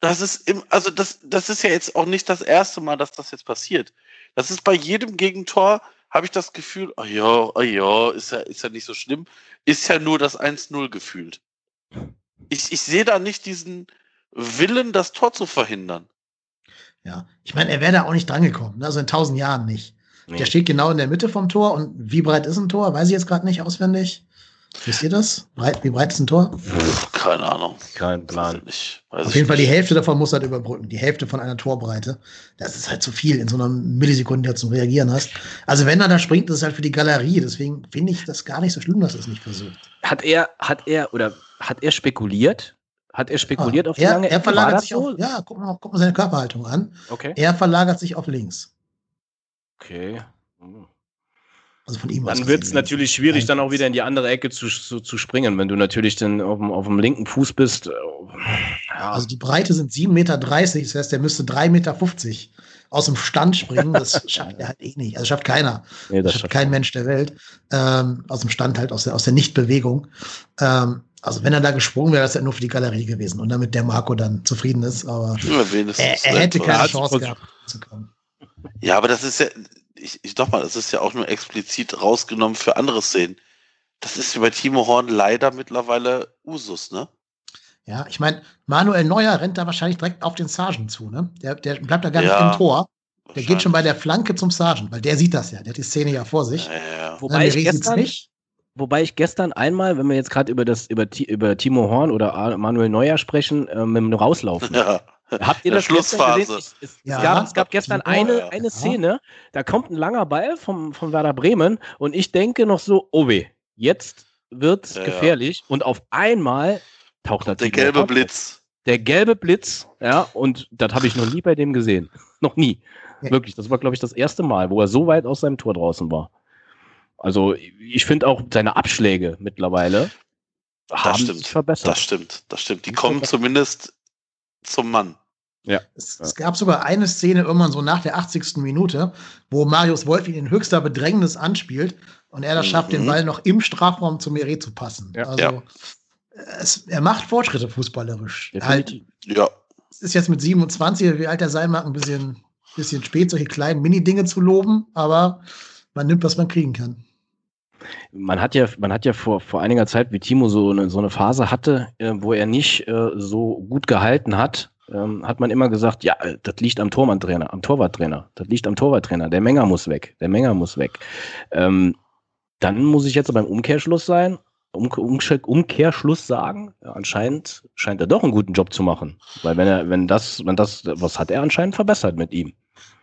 das ist im, also das, das ist ja jetzt auch nicht das erste Mal, dass das jetzt passiert. Das ist bei jedem Gegentor, habe ich das Gefühl, ah ja, ah ja, ist ja, ist ja nicht so schlimm. Ist ja nur das 1-0 gefühlt. Ich, ich sehe da nicht diesen Willen, das Tor zu verhindern. Ja, ich meine, er wäre da auch nicht drangekommen, ne? also in tausend Jahren nicht. Nee. Der steht genau in der Mitte vom Tor und wie breit ist ein Tor, weiß ich jetzt gerade nicht auswendig. Wisst ihr das? Breit, wie breit ist ein Tor? Keine Ahnung. Kein Plan. Nicht, Auf jeden nicht. Fall die Hälfte davon muss halt überbrücken. Die Hälfte von einer Torbreite. Das ist halt zu viel in so einer Millisekunde, die du zum Reagieren hast. Also wenn er da springt, das ist halt für die Galerie. Deswegen finde ich das gar nicht so schlimm, dass er es nicht versucht. Hat er, hat er, oder hat er spekuliert? Hat er spekuliert ah, auf die er, lange Er verlagert sich so? auf, ja, guck mal, guck mal seine Körperhaltung an. Okay. Er verlagert sich auf links. Okay. Hm. Also von ihm Dann wird es natürlich schwierig, dann auch wieder in die andere Ecke zu, zu, zu springen, wenn du natürlich dann auf dem, auf dem linken Fuß bist. Äh, ja. Also die Breite sind 7,30 Meter, das heißt, der müsste 3,50 Meter aus dem Stand springen. Das schafft er halt eh nicht. Also schafft keiner. Nee, das, das schafft kein Mensch der Welt. Ähm, aus dem Stand halt, aus der, aus der Nichtbewegung. Ähm, also wenn er da gesprungen wäre, wäre das ja nur für die Galerie gewesen und damit der Marco dann zufrieden ist. Aber ja, er, er hätte keine Chance gehabt zu kommen. Ja, aber das ist ja, ich, ich doch mal, das ist ja auch nur explizit rausgenommen für andere Szenen. Das ist bei Timo Horn leider mittlerweile Usus, ne? Ja, ich meine, Manuel Neuer rennt da wahrscheinlich direkt auf den Sergeant zu, ne? Der, der bleibt da gar ja, nicht im Tor. Der geht schon bei der Flanke zum Sergeant, weil der sieht das ja, der hat die Szene ja vor sich. Ja, ja. Wobei, ich gestern, wobei ich gestern einmal, wenn wir jetzt gerade über das über, über Timo Horn oder Manuel Neuer sprechen, äh, mit dem Rauslaufen. Ja. Habt ihr das Schlussphase? Es, es, ja, es, gab, es gab gestern eine, eine Szene, da kommt ein langer Ball vom, vom Werder Bremen und ich denke noch so, oh weh, jetzt wird's ja, gefährlich ja. und auf einmal taucht der gelbe auf. Blitz. Der gelbe Blitz, ja, und das habe ich noch nie bei dem gesehen. noch nie. Wirklich, das war, glaube ich, das erste Mal, wo er so weit aus seinem Tor draußen war. Also, ich finde auch seine Abschläge mittlerweile das haben stimmt. sich verbessert. Das stimmt, das stimmt. Die kommen zumindest zum Mann. Ja. Es, es, gab sogar eine Szene irgendwann so nach der 80. Minute, wo Marius Wolf ihn in höchster Bedrängnis anspielt und er das schafft, mhm. den Ball noch im Strafraum zu Meret zu passen. Ja. Also ja. Es, er macht Fortschritte fußballerisch. Halt, ja. Es ist jetzt mit 27, wie alt er sein mag, ein bisschen, bisschen spät, solche kleinen Mini-Dinge zu loben, aber man nimmt, was man kriegen kann. Man hat ja, man hat ja vor, vor einiger Zeit, wie Timo so eine, so eine Phase hatte, äh, wo er nicht äh, so gut gehalten hat, ähm, hat man immer gesagt, ja, das liegt am Torwandtrainer, am Torwarttrainer, das liegt am Torwarttrainer, der Menger muss weg, der Menger muss weg. Ähm, dann muss ich jetzt beim Umkehrschluss sein, um, um, Umkehrschluss sagen, ja, anscheinend scheint er doch einen guten Job zu machen. Weil wenn er, wenn das, wenn das, was hat er anscheinend verbessert mit ihm?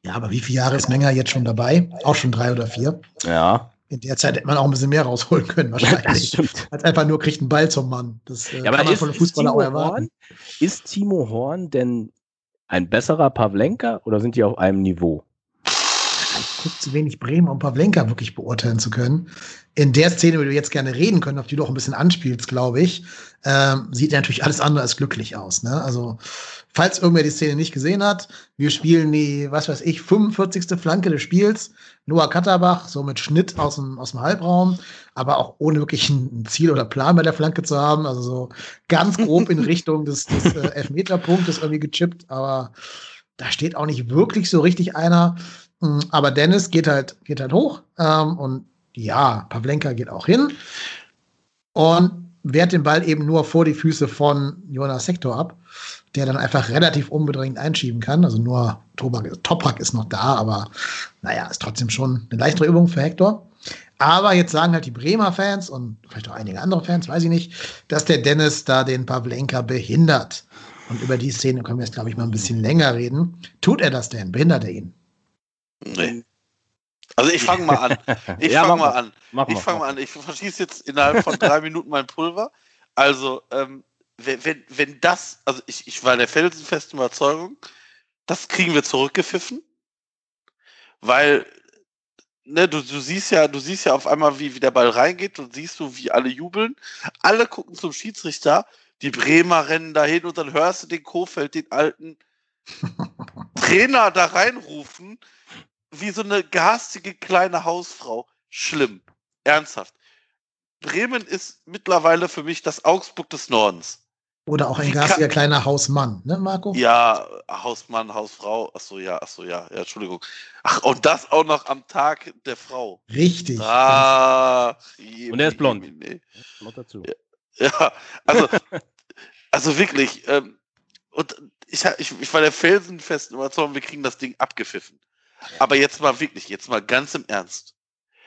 Ja, aber wie viele Jahre ist Menger jetzt schon dabei? Auch schon drei oder vier? Ja. In der Zeit hätte man auch ein bisschen mehr rausholen können, wahrscheinlich. Das stimmt. Als einfach nur kriegt einen Ball zum Mann. Das äh, ja, kann man ist, von einem Fußballer auch erwarten. Horn, ist Timo Horn denn ein besserer Pavlenka oder sind die auf einem Niveau? Ich gucke zu wenig Bremen, um Pavlenka wirklich beurteilen zu können. In der Szene, über die wir jetzt gerne reden können, auf die du auch ein bisschen anspielst, glaube ich, ähm, sieht er natürlich alles andere als glücklich aus. Ne? Also Falls irgendwer die Szene nicht gesehen hat, wir spielen die, was weiß ich, 45. Flanke des Spiels. Noah Katterbach, so mit Schnitt aus dem, aus dem Halbraum, aber auch ohne wirklich ein Ziel oder Plan bei der Flanke zu haben. Also so ganz grob in Richtung des, des äh, Elfmeterpunktes irgendwie gechippt, aber da steht auch nicht wirklich so richtig einer. Hm, aber Dennis geht halt, geht halt hoch ähm, und ja, Pavlenka geht auch hin und wehrt den Ball eben nur vor die Füße von Jonas Sektor ab der dann einfach relativ unbedingt einschieben kann. Also nur Toprak, Toprak ist noch da, aber naja, ist trotzdem schon eine leichtere Übung für Hector. Aber jetzt sagen halt die Bremer Fans und vielleicht auch einige andere Fans, weiß ich nicht, dass der Dennis da den Pavlenka behindert. Und über die Szene können wir jetzt, glaube ich, mal ein bisschen länger reden. Tut er das denn? Behindert er ihn? Nee. Also ich fange mal an. Ich ja, fange mal an. ich fange mal an. Ich verschieße jetzt innerhalb von drei Minuten mein Pulver. Also ähm, wenn, wenn, wenn das, also ich, ich war der felsenfesten Überzeugung, das kriegen wir zurückgepfiffen, weil ne, du, du siehst ja, du siehst ja auf einmal, wie, wie der Ball reingeht und siehst du, wie alle jubeln. Alle gucken zum Schiedsrichter, die Bremer rennen dahin und dann hörst du den Kofeld, den alten Trainer da reinrufen, wie so eine garstige kleine Hausfrau. Schlimm. Ernsthaft. Bremen ist mittlerweile für mich das Augsburg des Nordens. Oder auch ein garstiger kleiner Hausmann, ne, Marco? Ja, Hausmann, Hausfrau. Achso, ja, achso, ja, ja, Entschuldigung. Ach, und das auch noch am Tag der Frau. Richtig. Ah, je, und er ist blond. Nee. Noch dazu. Ja, ja also, also wirklich. Ähm, und ich, ich, ich war der felsenfesten Überzeugung, wir kriegen das Ding abgepfiffen. Aber jetzt mal wirklich, jetzt mal ganz im Ernst.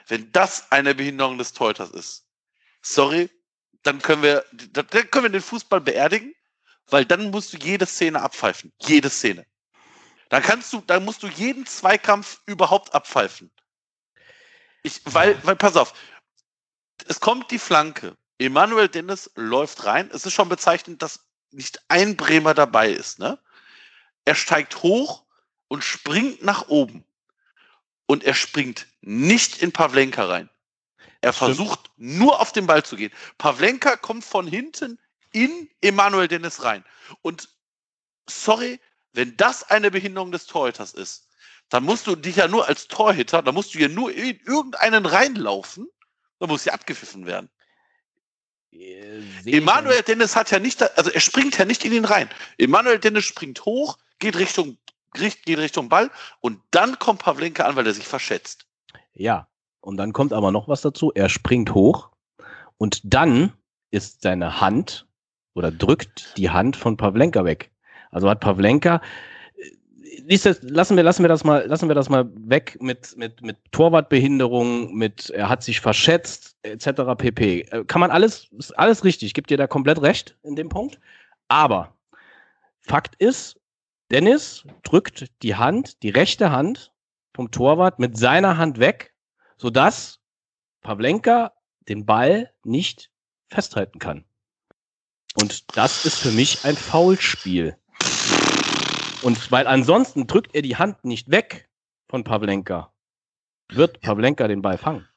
Wenn das eine Behinderung des Teuters ist, sorry, dann können wir, dann können wir den Fußball beerdigen, weil dann musst du jede Szene abpfeifen. Jede Szene. Dann kannst du, dann musst du jeden Zweikampf überhaupt abpfeifen. Ich, weil, weil, pass auf, es kommt die Flanke. Emanuel Dennis läuft rein. Es ist schon bezeichnend, dass nicht ein Bremer dabei ist, ne? Er steigt hoch und springt nach oben. Und er springt nicht in Pavlenka rein. Er versucht nur auf den Ball zu gehen. Pavlenka kommt von hinten in Emanuel Dennis rein. Und sorry, wenn das eine Behinderung des Torhüters ist, dann musst du dich ja nur als Torhüter, da musst du ja nur in irgendeinen reinlaufen, dann muss sie abgepfiffen werden. Emanuel Dennis hat ja nicht, also er springt ja nicht in ihn rein. Emanuel Dennis springt hoch, geht Richtung, geht Richtung Ball und dann kommt Pavlenka an, weil er sich verschätzt. Ja, und dann kommt aber noch was dazu. Er springt hoch und dann ist seine Hand oder drückt die Hand von Pavlenka weg. Also hat Pavlenka das, lassen wir, lassen wir das mal, lassen wir das mal weg mit, mit, mit Torwartbehinderung, mit er hat sich verschätzt, etc. pp. Äh, kann man alles, ist alles richtig, ich gebe dir da komplett recht in dem Punkt. Aber Fakt ist, Dennis drückt die Hand, die rechte Hand vom Torwart mit seiner Hand weg sodass Pavlenka den Ball nicht festhalten kann. Und das ist für mich ein Foulspiel. Und weil ansonsten drückt er die Hand nicht weg von Pavlenka, wird Pavlenka den Ball fangen.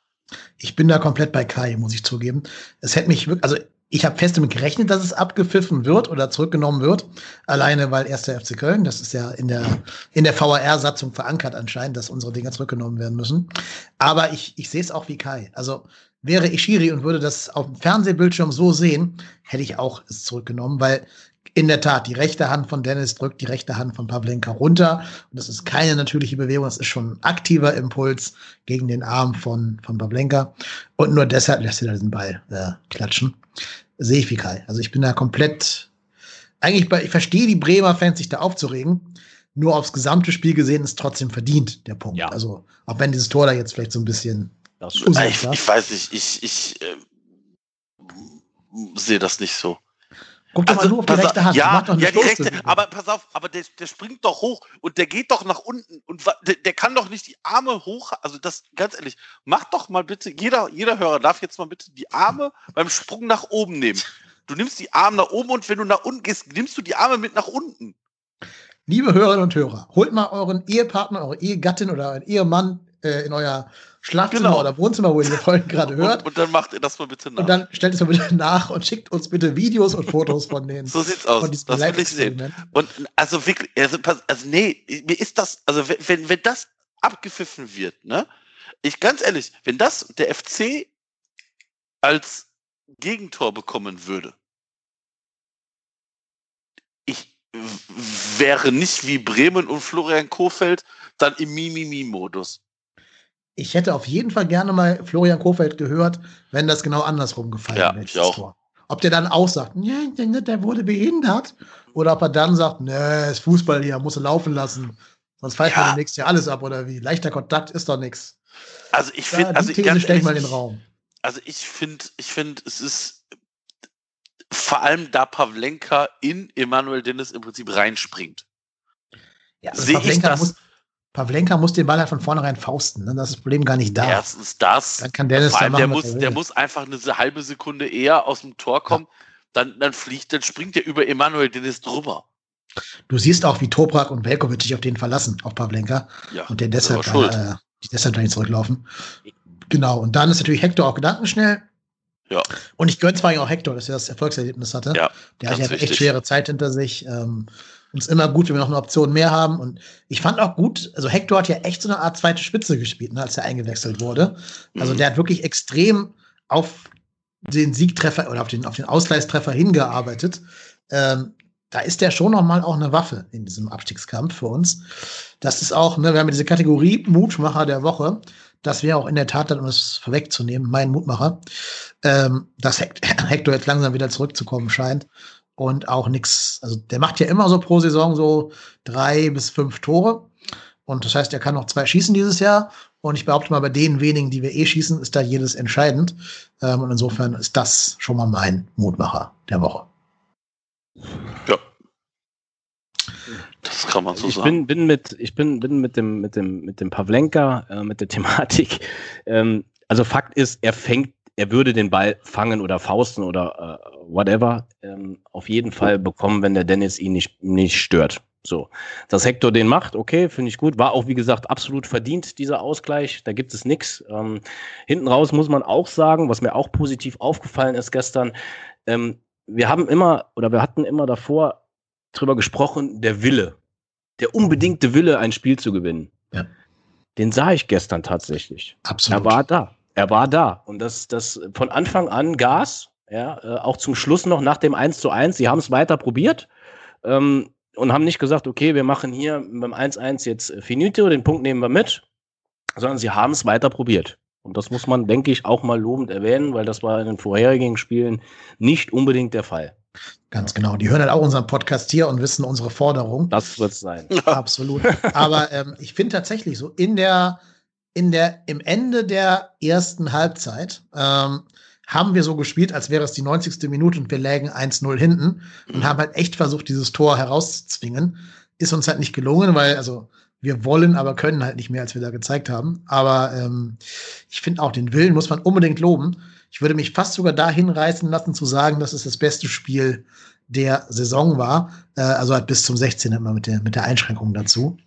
Ich bin da komplett bei Kai, muss ich zugeben. Es hätte mich wirklich, also ich habe fest damit gerechnet, dass es abgepfiffen wird oder zurückgenommen wird. Alleine, weil erst der FC Köln, das ist ja in der, in der VAR-Satzung verankert anscheinend, dass unsere Dinger zurückgenommen werden müssen. Aber ich, ich sehe es auch wie Kai. Also wäre ich Schiri und würde das auf dem Fernsehbildschirm so sehen, hätte ich auch es zurückgenommen, weil In der Tat, die rechte Hand von Dennis drückt die rechte Hand von Pavlenka runter. Und das ist keine natürliche Bewegung, das ist schon ein aktiver Impuls gegen den Arm von, von Pavlenka. Und nur deshalb lässt er diesen Ball äh, klatschen. Sehe ich wie Kai. Also ich bin da komplett, eigentlich, bei, ich verstehe die Bremer Fans, sich da aufzuregen. Nur aufs gesamte Spiel gesehen ist trotzdem verdient, der Punkt. Ja. Also, auch wenn dieses Tor da jetzt vielleicht so ein bisschen. Ich, ich, weiß nicht, ich, ich äh, sehe das nicht so. Guck doch also, mal nur auf die rechte Hand. Ja, ja die rechte, aber pass auf, aber der, der springt doch hoch und der geht doch nach unten und der, der, kann doch nicht die Arme hoch, also das, ganz ehrlich, mach doch mal bitte, jeder, jeder Hörer darf jetzt mal bitte die Arme beim Sprung nach oben nehmen. Du nimmst die Arme nach oben und wenn du nach unten gehst, nimmst du die Arme mit nach unten. Liebe Hörerinnen und Hörer, holt mal euren Ehepartner, eure Ehegattin oder euren Ehemann äh, in euer Schlafzimmer genau. oder Wohnzimmer, wo ihr die Folgen gerade hört. Und, und, dann macht ihr das mal bitte nach. Und dann stellt es mal bitte nach und schickt uns bitte Videos und Fotos von denen. so sieht's aus. Das will ich sehen. Und also wirklich, also, also nee, mir ist das, also wenn, wenn das abgepfiffen wird, ne? Ich ganz ehrlich, wenn das der FC als Gegentor bekommen würde, ich wäre nicht wie Bremen und Florian Kofeld dann im Mimimi-Modus ich hätte auf jeden Fall gerne mal Florian Kofeld gehört, wenn das genau andersrum gefallen ja, wäre. Ich auch. Tor. Ob der dann auch sagt, ja, der wurde behindert, oder ob er dann sagt, ne, ist Fußball hier, muss er laufen lassen, sonst pfeift ja. man nächstes Jahr alles ab oder wie. Leichter Kontakt ist doch nichts. Also ich finde, ja, also These ganz stell ich mal in den Raum. Also ich finde, ich finde, es ist vor allem da Pavlenka in Emanuel Dennis im Prinzip reinspringt. Ja, also sehe ich das. Muss, Pavlenka muss den Ball halt von vornherein fausten. Ne? Das ist das Problem gar nicht da. Erstens das. Dann kann Dennis vor allem, da machen, der, muss, der muss einfach eine halbe Sekunde eher aus dem Tor kommen. Ja. Dann, dann fliegt, dann springt er über Emanuel Dennis drüber. Du siehst auch, wie Toprak und Velkovic sich auf den verlassen, auf Pavlenka. Ja, und der deshalb, äh, die deshalb nicht zurücklaufen. Genau. Und dann ist natürlich Hector auch gedankenschnell. Ja. Und ich gönne zwar auch Hector, dass er das Erfolgserlebnis hatte. Ja, der hat ja echt schwere Zeit hinter sich. Ähm, und es ist immer gut, wenn wir noch eine Option mehr haben. Und ich fand auch gut, also Hector hat ja echt so eine Art zweite Spitze gespielt, ne, als er eingewechselt wurde. Also mhm. der hat wirklich extrem auf den Siegtreffer oder auf den, auf den Ausgleichstreffer hingearbeitet. Ähm, da ist der schon noch mal auch eine Waffe in diesem Abstiegskampf für uns. Das ist auch, ne, wir haben diese Kategorie Mutmacher der Woche. Das wäre auch in der Tat dann, um es vorwegzunehmen, mein Mutmacher, ähm, dass Hector jetzt langsam wieder zurückzukommen scheint und auch nichts. Also der macht ja immer so pro Saison so drei bis fünf Tore. Und das heißt, er kann noch zwei schießen dieses Jahr. Und ich behaupte mal, bei den wenigen, die wir eh schießen, ist da jedes entscheidend. Ähm, und insofern ist das schon mal mein Mutmacher der Woche. Ja. Das kann man so ich sagen. Bin, bin mit, ich bin, bin mit dem, mit dem, mit dem Pavlenka, äh, mit der Thematik. Ähm, also Fakt ist, er fängt er würde den Ball fangen oder fausten oder äh, whatever ähm, auf jeden Fall bekommen, wenn der Dennis ihn nicht, nicht stört. So, dass Hector den macht, okay, finde ich gut. War auch, wie gesagt, absolut verdient, dieser Ausgleich. Da gibt es nichts. Ähm, hinten raus muss man auch sagen, was mir auch positiv aufgefallen ist gestern, ähm, wir haben immer oder wir hatten immer davor drüber gesprochen, der Wille, der unbedingte Wille, ein Spiel zu gewinnen. Ja. Den sah ich gestern tatsächlich. Absolut. Er war da. Er war da. Und das, das von Anfang an Gas, ja, äh, auch zum Schluss noch nach dem 1 zu 1. Sie haben es weiter probiert ähm, und haben nicht gesagt, okay, wir machen hier beim 1-1 jetzt Finito, den Punkt nehmen wir mit, sondern sie haben es weiter probiert. Und das muss man, denke ich, auch mal lobend erwähnen, weil das war in den vorherigen Spielen nicht unbedingt der Fall. Ganz genau. Die hören halt auch unseren Podcast hier und wissen unsere Forderung. Das wird es sein. Absolut. Aber ähm, ich finde tatsächlich so in der in der, im Ende der ersten Halbzeit ähm, haben wir so gespielt, als wäre es die 90. Minute und wir lägen 1-0 hinten und haben halt echt versucht, dieses Tor herauszuzwingen. Ist uns halt nicht gelungen, weil, also, wir wollen, aber können halt nicht mehr, als wir da gezeigt haben. Aber ähm, ich finde auch, den Willen muss man unbedingt loben. Ich würde mich fast sogar dahin reißen lassen, zu sagen, dass es das beste Spiel der Saison war. Äh, also halt bis zum 16. immer mit der, mit der Einschränkung dazu.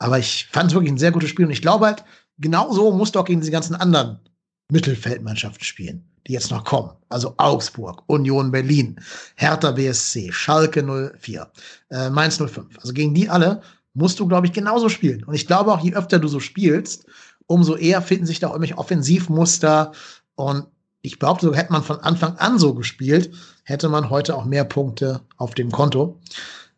Aber ich fand es wirklich ein sehr gutes Spiel und ich glaube halt, genauso musst du auch gegen diese ganzen anderen Mittelfeldmannschaften spielen, die jetzt noch kommen. Also Augsburg, Union Berlin, Hertha BSC, Schalke 04, äh, Mainz 05. Also gegen die alle musst du, glaube ich, genauso spielen. Und ich glaube auch, je öfter du so spielst, umso eher finden sich da irgendwelche Offensivmuster und ich behaupte sogar, hätte man von Anfang an so gespielt, hätte man heute auch mehr Punkte auf dem Konto.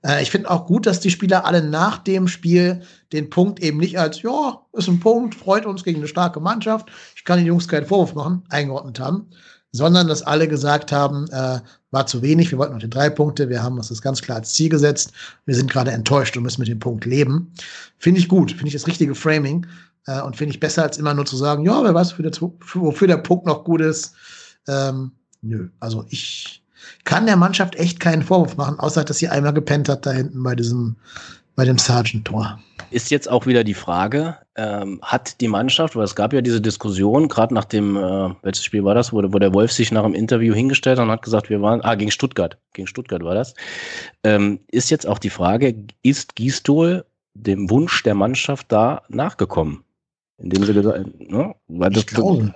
Äh, ich finde auch gut, dass die Spieler alle nach dem Spiel den Punkt eben nicht als, ja, ist ein Punkt, freut uns gegen eine starke Mannschaft, ich kann den Jungs keinen Vorwurf machen, eingeordnet haben, sondern dass alle gesagt haben, äh, war zu wenig, wir wollten noch die drei Punkte, wir haben uns das ganz klar als Ziel gesetzt, wir sind gerade enttäuscht und müssen mit dem Punkt leben. Finde ich gut, finde ich das richtige Framing äh, und finde ich besser, als immer nur zu sagen, ja, wer weiß, wofür der, wofür der Punkt noch gut ist. Ähm, nö, also ich kann der Mannschaft echt keinen Vorwurf machen, außer dass sie einmal gepennt hat da hinten bei diesem, bei dem Sergeant-Tor. Ist jetzt auch wieder die Frage, ähm, hat die Mannschaft, weil es gab ja diese Diskussion, gerade nach dem, äh, welches Spiel war das, wo, wo der Wolf sich nach dem Interview hingestellt hat und hat gesagt, wir waren, ah, gegen Stuttgart, gegen Stuttgart war das, ähm, ist jetzt auch die Frage, ist Gistol dem Wunsch der Mannschaft da nachgekommen? Indem sie gesagt, ne? Weil das, glaube.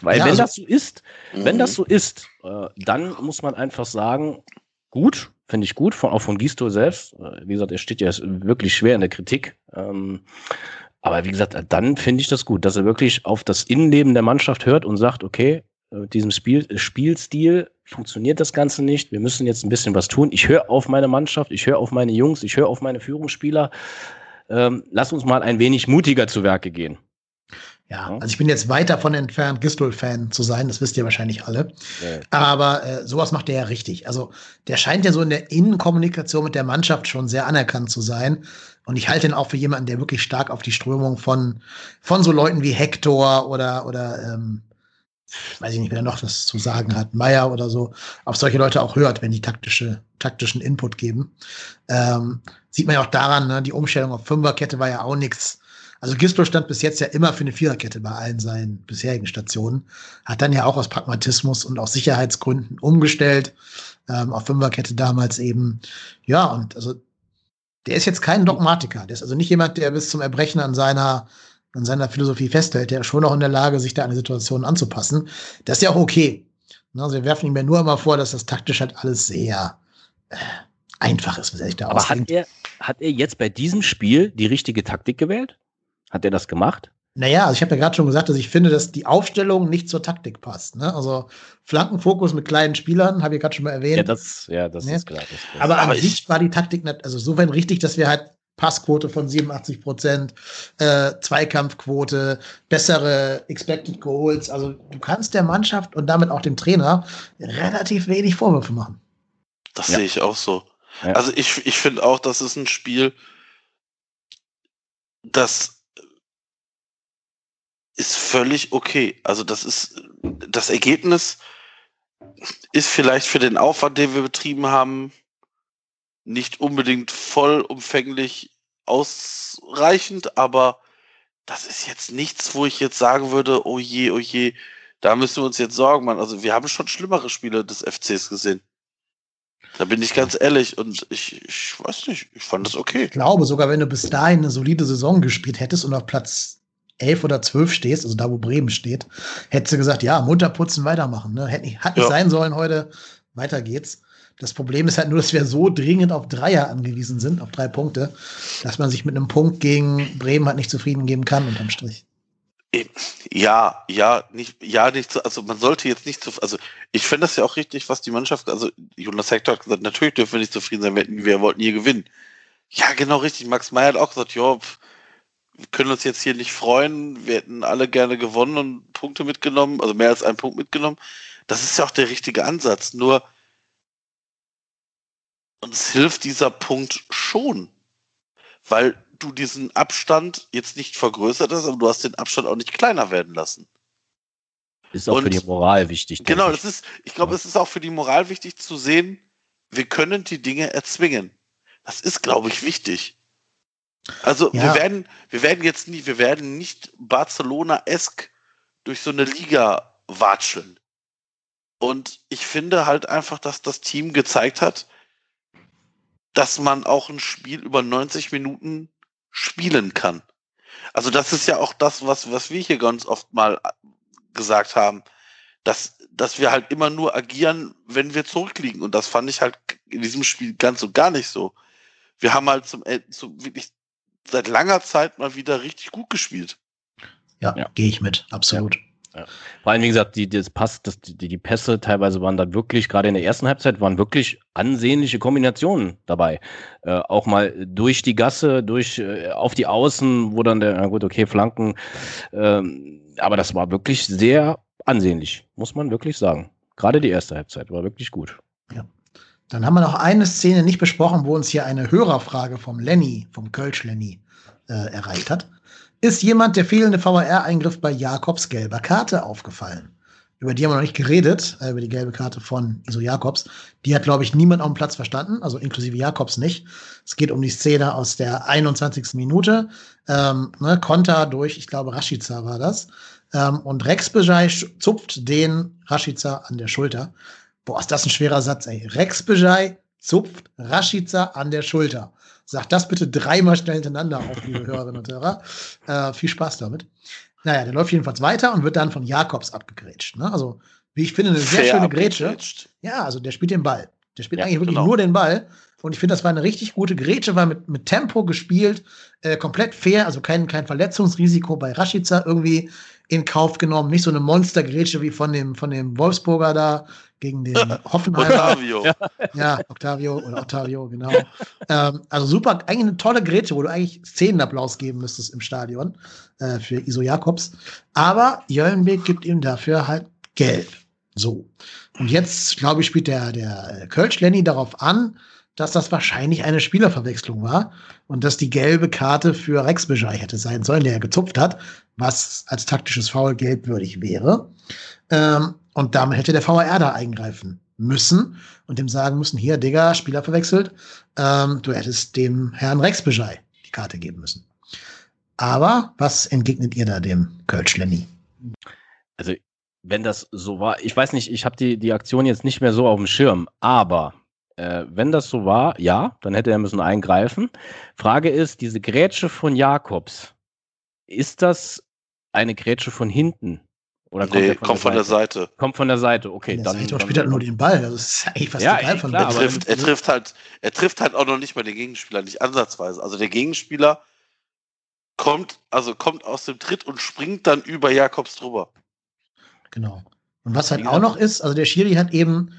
Weil ja, wenn also, das so ist, wenn das mhm. so ist, äh, dann muss man einfach sagen, gut, finde ich gut, von, auch von Gisto selbst. Äh, wie gesagt, er steht ja wirklich schwer in der Kritik. Ähm, aber wie gesagt, dann finde ich das gut, dass er wirklich auf das Innenleben der Mannschaft hört und sagt, okay, äh, mit diesem Spiel, Spielstil funktioniert das Ganze nicht. Wir müssen jetzt ein bisschen was tun. Ich höre auf meine Mannschaft, ich höre auf meine Jungs, ich höre auf meine Führungsspieler. Ähm, lass uns mal ein wenig mutiger zu Werke gehen. Ja, also ich bin jetzt weit davon entfernt, Gistol-Fan zu sein, das wisst ihr wahrscheinlich alle. Ja. Aber äh, sowas macht er ja richtig. Also der scheint ja so in der Innenkommunikation mit der Mannschaft schon sehr anerkannt zu sein. Und ich halte ihn auch für jemanden, der wirklich stark auf die Strömung von, von so Leuten wie Hector oder, oder ähm, weiß ich nicht, wer noch was zu sagen hat, Meier oder so, auf solche Leute auch hört, wenn die taktische, taktischen Input geben. Ähm, sieht man ja auch daran, ne, die Umstellung auf Fünferkette war ja auch nichts also Gisdol stand bis jetzt ja immer für eine Viererkette bei allen seinen bisherigen Stationen. Hat dann ja auch aus Pragmatismus und aus Sicherheitsgründen umgestellt. Ähm, auf Fünferkette damals eben. Ja, und also der ist jetzt kein Dogmatiker. Der ist also nicht jemand, der bis zum Erbrechen an seiner, an seiner Philosophie festhält. Der ist schon noch in der Lage, sich da an die Situation anzupassen. Das ist ja auch okay. Also wir werfen ihm ja nur immer vor, dass das taktisch halt alles sehr äh, einfach ist, wie sich da Aber hat er, hat er jetzt bei diesem Spiel die richtige Taktik gewählt? Hat er das gemacht? Naja, also ich habe ja gerade schon gesagt, dass ich finde, dass die Aufstellung nicht zur Taktik passt. Ne? Also Flankenfokus mit kleinen Spielern, habe ich gerade schon mal erwähnt. Ja, das, ja, das ne? ist klar. Das Aber an sich war die Taktik nicht, also soweit richtig, dass wir halt Passquote von 87 Prozent, äh, Zweikampfquote, bessere Expected Goals. Also du kannst der Mannschaft und damit auch dem Trainer relativ wenig Vorwürfe machen. Das ja. sehe ich auch so. Ja. Also ich, ich finde auch, das ist ein Spiel, das ist völlig okay. Also das ist das Ergebnis ist vielleicht für den Aufwand, den wir betrieben haben, nicht unbedingt vollumfänglich ausreichend, aber das ist jetzt nichts, wo ich jetzt sagen würde, oh je, oh je, da müssen wir uns jetzt Sorgen machen. Also wir haben schon schlimmere Spiele des FCs gesehen. Da bin ich ganz ehrlich und ich, ich weiß nicht, ich fand das okay. Ich glaube, sogar wenn du bis dahin eine solide Saison gespielt hättest und auf Platz elf oder zwölf stehst, also da, wo Bremen steht, hättest du gesagt, ja, munter putzen, weitermachen. Ne? Hätte nicht, hat nicht ja. sein sollen heute, weiter geht's. Das Problem ist halt nur, dass wir so dringend auf Dreier angewiesen sind, auf drei Punkte, dass man sich mit einem Punkt gegen Bremen halt nicht zufrieden geben kann, unterm Strich. Ja, ja, nicht, ja, nicht so, also man sollte jetzt nicht zu, also ich finde das ja auch richtig, was die Mannschaft, also Jonas Hector hat gesagt, natürlich dürfen wir nicht zufrieden sein, wir, wir wollten hier gewinnen. Ja, genau richtig. Max Meyer hat auch gesagt, ja, wir können uns jetzt hier nicht freuen. Wir hätten alle gerne gewonnen und Punkte mitgenommen, also mehr als einen Punkt mitgenommen. Das ist ja auch der richtige Ansatz. Nur uns hilft dieser Punkt schon, weil du diesen Abstand jetzt nicht vergrößert hast, aber du hast den Abstand auch nicht kleiner werden lassen. Ist auch und, für die Moral wichtig. Genau, das ist, ich glaube, ja. es ist auch für die Moral wichtig zu sehen, wir können die Dinge erzwingen. Das ist, glaube ich, wichtig. Also ja. wir werden, wir werden jetzt nie, wir werden nicht Barcelona-esk durch so eine Liga watscheln. Und ich finde halt einfach, dass das Team gezeigt hat, dass man auch ein Spiel über 90 Minuten spielen kann. Also das ist ja auch das, was, was wir hier ganz oft mal gesagt haben, dass, dass wir halt immer nur agieren, wenn wir zurückliegen. Und das fand ich halt in diesem Spiel ganz und gar nicht so. Wir haben halt zum, zum wirklich seit langer Zeit mal wieder richtig gut gespielt. Ja, ja. gehe ich mit, absolut. Ja. Ja. Vor allem, wie gesagt, die, das Pass, das, die, die Pässe teilweise waren da wirklich, gerade in der ersten Halbzeit, waren wirklich ansehnliche Kombinationen dabei. Äh, auch mal durch die Gasse, durch äh, auf die Außen, wo dann der, na gut, okay, Flanken. Ähm, aber das war wirklich sehr ansehnlich, muss man wirklich sagen. Gerade die erste Halbzeit war wirklich gut. Ja. Dann haben wir noch eine Szene nicht besprochen, wo uns hier eine Hörerfrage vom Lenny, vom Kölsch Lenny, äh, erreicht hat ist jemand der fehlende VAR-Eingriff bei Jakobs gelber Karte aufgefallen. Über die haben wir noch nicht geredet, äh, über die gelbe Karte von Iso Jakobs. Die hat, glaube ich, niemand auf dem Platz verstanden, also inklusive Jakobs nicht. Es geht um die Szene aus der 21. Minute. Ähm, ne, Konter durch, ich glaube, Rashica war das. Ähm, und Rex Bejai zupft den Rashica an der Schulter. Boah, ist das ein schwerer Satz, ey. Rex Bejai zupft Rashica an der Schulter. Sagt das bitte dreimal schnell hintereinander auf, liebe Hörerinnen und Hörer. Äh, viel Spaß damit. Naja, der läuft jedenfalls weiter und wird dann von Jakobs abgegrätscht. Ne? Also, wie ich finde, eine sehr Fair schöne Grätsche. Ja, also der spielt den Ball. Der spielt ja, eigentlich wirklich genau. nur den Ball. Und ich finde, das war eine richtig gute Grätsche, war mit, mit Tempo gespielt, äh, komplett fair, also kein, kein Verletzungsrisiko bei Rashica irgendwie in Kauf genommen. Nicht so eine Monstergrätsche wie von dem, von dem Wolfsburger da gegen den Hoffenheimer. Octavio. Ja, Octavio oder Octavio, genau. ähm, also super, eigentlich eine tolle Grätsche, wo du eigentlich Szenenapplaus geben müsstest im Stadion äh, für Iso Jakobs. Aber Jöllenbeek gibt ihm dafür halt Gelb. So. Und jetzt, glaube ich, spielt der, der Kölsch Lenny darauf an, dass das wahrscheinlich eine Spielerverwechslung war und dass die gelbe Karte für Rex Bejai hätte sein sollen, der er gezupft hat, was als taktisches Foul gelbwürdig wäre. Ähm, und damit hätte der VAR da eingreifen müssen und dem sagen müssen, hier, Digga, Spieler verwechselt, ähm, du hättest dem Herrn Rex Bejai die Karte geben müssen. Aber was entgegnet ihr da dem Kölsch Lenny? Also, wenn das so war, ich weiß nicht, ich habe die, die Aktion jetzt nicht mehr so auf dem Schirm, aber äh, wenn das so war, ja, dann hätte er müssen eingreifen. Frage ist, diese Grätsche von Jakobs, ist das eine Grätsche von hinten? Oder kommt, nee, von, kommt der von der Seite? Kommt von der Seite, okay. Der dann, Seite dann, spielt halt nur den Ball. Das ist eigentlich fast ja, egal von klar, er trifft, er trifft halt, er trifft halt auch noch nicht mal den Gegenspieler, nicht ansatzweise. Also der Gegenspieler kommt, also kommt aus dem Tritt und springt dann über Jakobs drüber. Genau. Und was halt auch noch ist, also der Schiri hat eben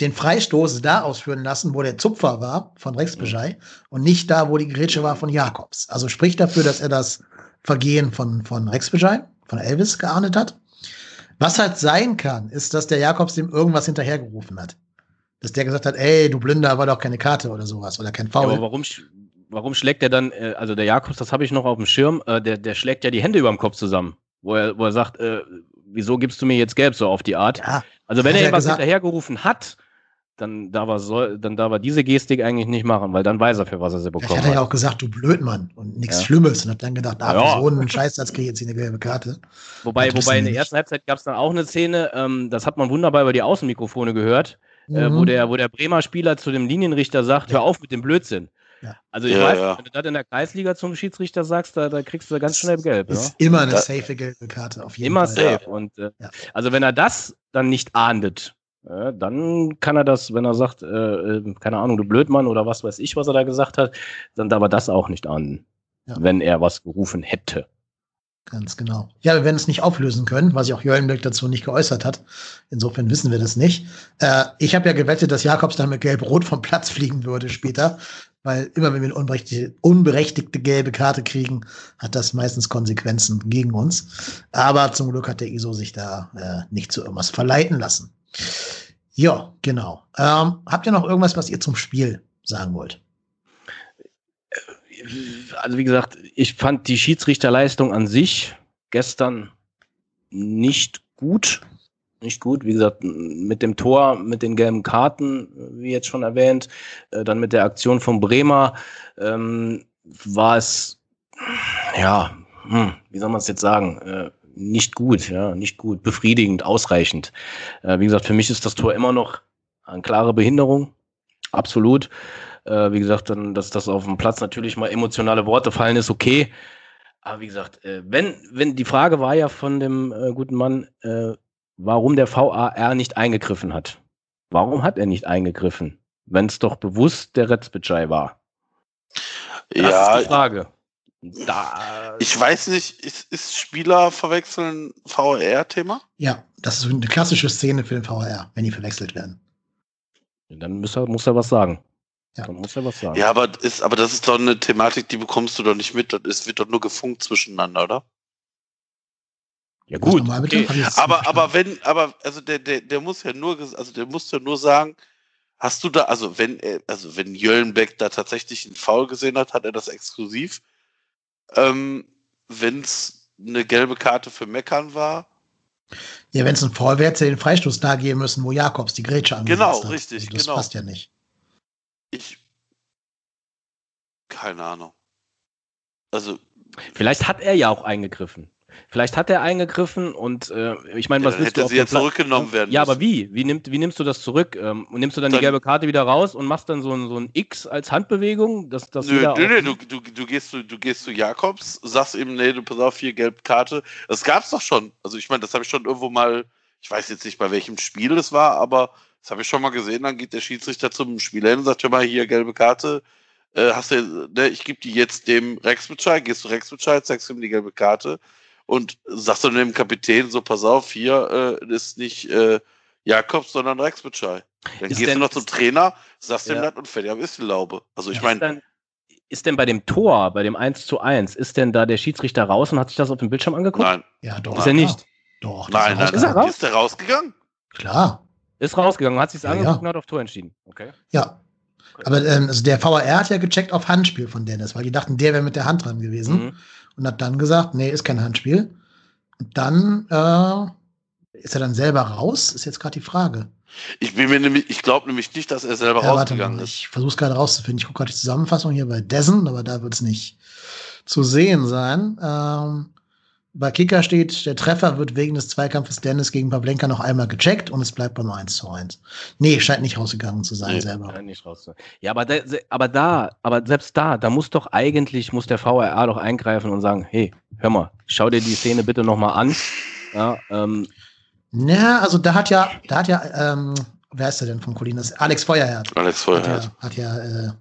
den Freistoß da ausführen lassen, wo der Zupfer war von Rex mhm. und nicht da, wo die Grätsche war von Jakobs. Also spricht dafür, dass er das Vergehen von, von Rex Bejai, von Elvis geahndet hat. Was halt sein kann, ist, dass der Jakobs dem irgendwas hinterhergerufen hat. Dass der gesagt hat, ey, du Blinder, war doch keine Karte oder sowas oder kein Foul. Ja, aber warum, warum schlägt er dann, äh, also der Jakobs, das habe ich noch auf dem Schirm, äh, der, der schlägt ja die Hände über dem Kopf zusammen, wo er, wo er sagt, äh, wieso gibst du mir jetzt gelb so auf die Art? Ja, also wenn er ihm was hinterhergerufen hat, dann darf er soll, dann darf er diese Gestik eigentlich nicht machen, weil dann weiß er, für was er sie bekommt. Vielleicht hat er ja auch gesagt, du Blödmann und nichts ja. Schlimmes und hat dann gedacht, ah, ja. so einen Scheißsatz kriege ich jetzt hier eine gelbe Karte. Wobei, wobei in der ersten Halbzeit gab es dann auch eine Szene, ähm, das hat man wunderbar über die Außenmikrofone gehört, mhm. äh, wo, mhm. der, wo der Bremer Spieler zu dem Linienrichter sagt, hör auf mit dem Blödsinn. Ja. Also ich ja, weiß, ja. wenn du das in der Kreisliga zum Schiedsrichter sagst, da, da kriegst du ganz schnell gelb. Ist ja? immer eine safe gelbe Karte auf jeden immer Fall. Immer safe. Und äh, also wenn er das dann nicht ahndet, ja, dann kann er das, wenn er sagt, äh, äh, keine Ahnung, du Blödmann oder was weiß ich, was er da gesagt hat, dann darf er das auch nicht an, ja. wenn er was gerufen hätte. Ganz genau. Ja, wir werden es nicht auflösen können, was sich auch Jöllenberg dazu nicht geäußert hat. Insofern wissen wir das nicht. Äh, ich habe ja gewettet, dass Jakobs dann mit Gelb-Rot vom Platz fliegen würde später, weil immer wenn wir eine unberechtigte, unberechtigte gelbe Karte kriegen, hat das meistens Konsequenzen gegen uns. Aber zum Glück hat der ISO sich da äh, nicht zu irgendwas verleiten lassen. Ja, genau. Ähm, habt ihr noch irgendwas, was ihr zum Spiel sagen wollt? Also wie gesagt, ich fand die Schiedsrichterleistung an sich gestern nicht gut. Nicht gut, wie gesagt, mit dem Tor, mit den gelben Karten, wie jetzt schon erwähnt, äh, dann mit der Aktion von Bremer, ähm, war es, ja, hm, wie soll man es jetzt sagen, äh, nicht gut, ja, nicht gut, befriedigend, ausreichend. Äh, wie gesagt, für mich ist das Tor immer noch eine klare Behinderung, absolut. Äh, wie gesagt, dann, dass das auf dem Platz natürlich mal emotionale Worte fallen, ist okay. Aber wie gesagt, äh, wenn, wenn die Frage war ja von dem äh, guten Mann, äh, warum der VAR nicht eingegriffen hat. Warum hat er nicht eingegriffen, wenn es doch bewusst der Retzbitschei war? Das ja, ist die Frage. Da, ich weiß nicht, ist, ist Spieler verwechseln VR-Thema? Ja, das ist eine klassische Szene für den VR, wenn die verwechselt werden. Dann muss er, muss er was sagen. Ja. Dann muss er was sagen. Ja, aber, ist, aber das ist doch eine Thematik, die bekommst du doch nicht mit. Es wird doch nur gefunkt zwischeneinander, oder? Ja gut. Okay. Aber, aber wenn, aber also der, der, der muss ja nur, also der muss ja nur sagen, hast du da, also wenn, also wenn Jöllenbeck da tatsächlich einen Foul gesehen hat, hat er das exklusiv. Ähm, wenn es eine gelbe Karte für Meckern war. Ja, wenn es ein Foul wäre, hätte den Freistoß da geben müssen, wo Jakobs die Grätsche angesetzt genau, hat. Genau, richtig, das genau. passt ja nicht. Ich. Keine Ahnung. Also. Vielleicht hat er ja auch eingegriffen. Vielleicht hat er eingegriffen und äh, ich meine, ja, was willst du? sie ja zurückgenommen werden. Ja, müssen. aber wie? Wie, nimmt, wie nimmst du das zurück? Ähm, nimmst du dann, dann, die gelbe Karte wieder raus und machst dann so ein, so ein X als Handbewegung? Dass, dass nö, nö, nö, du, du, du, gehst zu, du gehst zu Jakobs, sagst ihm, nee, du pass auf, hier gelbe Karte. Das gab's doch schon. Also ich meine, das habe ich schon irgendwo mal, ich weiß jetzt nicht, bei welchem Spiel das war, aber das habe ich schon mal gesehen. Dann geht der Schiedsrichter zum Spieler hin und sagt, hör mal, hier gelbe Karte. Äh, hast du, ne, ich gebe die jetzt dem Rex Bescheid, gehst du Rex Bescheid, zeigst ihm die gelbe Karte und sagst dann dem Kapitän so, pass auf, hier äh, ist nicht äh, Jakobs, sondern Rex Bitschei. Dann ist gehst denn, du noch zum Trainer, sagst ja. dem das und fertig, aber ist die Laube. Also ich meine. Ist denn bei dem Tor, bei dem 1 zu 1, ist denn da der Schiedsrichter raus und hat sich das auf dem Bildschirm angeguckt? Nein. Ja, doch. Ist er nicht? Doch. Nein, nein, ist er raus? Ist er rausgegangen? Klar. Ist rausgegangen, hat sich ja, angeguckt ja. und hat auf Tor entschieden. Okay. Ja. Aber ähm, also der VR hat ja gecheckt auf Handspiel von Dennis, weil die dachten, der wäre mit der Hand dran gewesen. Mhm und hat dann gesagt, nee, ist kein Handspiel. Und dann äh, ist er dann selber raus, ist jetzt gerade die Frage. Ich bin mir nämlich, ich glaube nämlich nicht, dass er selber ja, rausgegangen ist. Ich versuche es gerade rauszufinden. Ich gucke gerade die Zusammenfassung hier bei Dessen, aber da wird es nicht zu sehen sein. Ähm, bei Kicker steht, der Treffer wird wegen des Zweikampfes Dennis gegen Pavlenka noch einmal gecheckt und es bleibt beim 1 zu 1. Nee, scheint nicht rausgegangen zu sein nee, selber. Scheint nicht raus Ja, aber da, aber da, aber selbst da, da muss doch eigentlich, muss der VRA doch eingreifen und sagen, hey, hör mal, schau dir die Szene bitte nochmal an. Ja, ähm, ja, also da hat ja, da hat ja, ähm, wer ist der denn von Colinas? Alex Feuerherd. Alex Feuerherd. Hat ja, hat ja äh,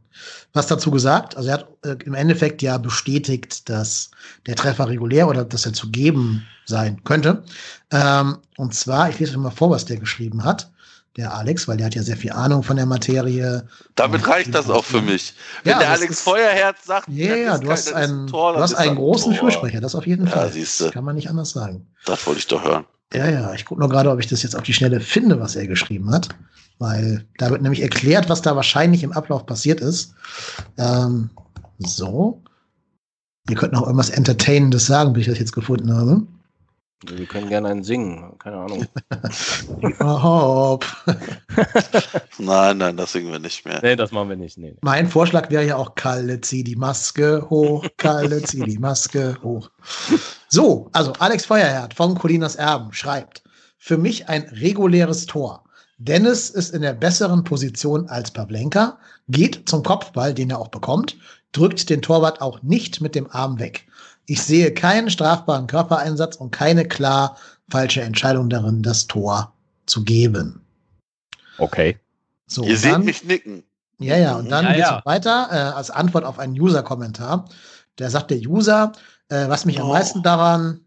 was dazu gesagt. Also er hat äh, im Endeffekt ja bestätigt, dass der Treffer regulär oder dass er zu geben sein könnte. Ähm, und zwar, ich lese euch mal vor, was der geschrieben hat, der Alex, weil der hat ja sehr viel Ahnung von der Materie. Damit reicht das auch für mich. Wenn ja, der Alex Feuerherz sagt, ja, yeah, du hast, einen, Tor, du hast einen großen. Fürsprecher, das auf jeden Fall. Ja, siehste. Kann man nicht anders sagen. Das wollte ich doch hören. Ja, ja, ich gucke nur gerade, ob ich das jetzt auf die Schnelle finde, was er geschrieben hat. Weil da wird nämlich erklärt, was da wahrscheinlich im Ablauf passiert ist. Ähm, so. Wir könnten auch irgendwas Entertainendes sagen, wie ich das jetzt gefunden habe. Wir können gerne einen singen, keine Ahnung. Hopp. nein, nein, das singen wir nicht mehr. Nee, das machen wir nicht. Nee. Mein Vorschlag wäre ja auch, Kalle, zieh die Maske hoch, Kalle, zieh die Maske hoch. So, also Alex Feuerherd von Colinas Erben schreibt, für mich ein reguläres Tor. Dennis ist in der besseren Position als Pavlenka, geht zum Kopfball, den er auch bekommt, drückt den Torwart auch nicht mit dem Arm weg. Ich sehe keinen strafbaren Körpereinsatz und keine klar falsche Entscheidung darin, das Tor zu geben. Okay. So, Ihr seht mich nicken. Ja, ja, und dann ja, geht's ja. weiter äh, als Antwort auf einen User-Kommentar. Da sagt der User, äh, was mich oh. am meisten daran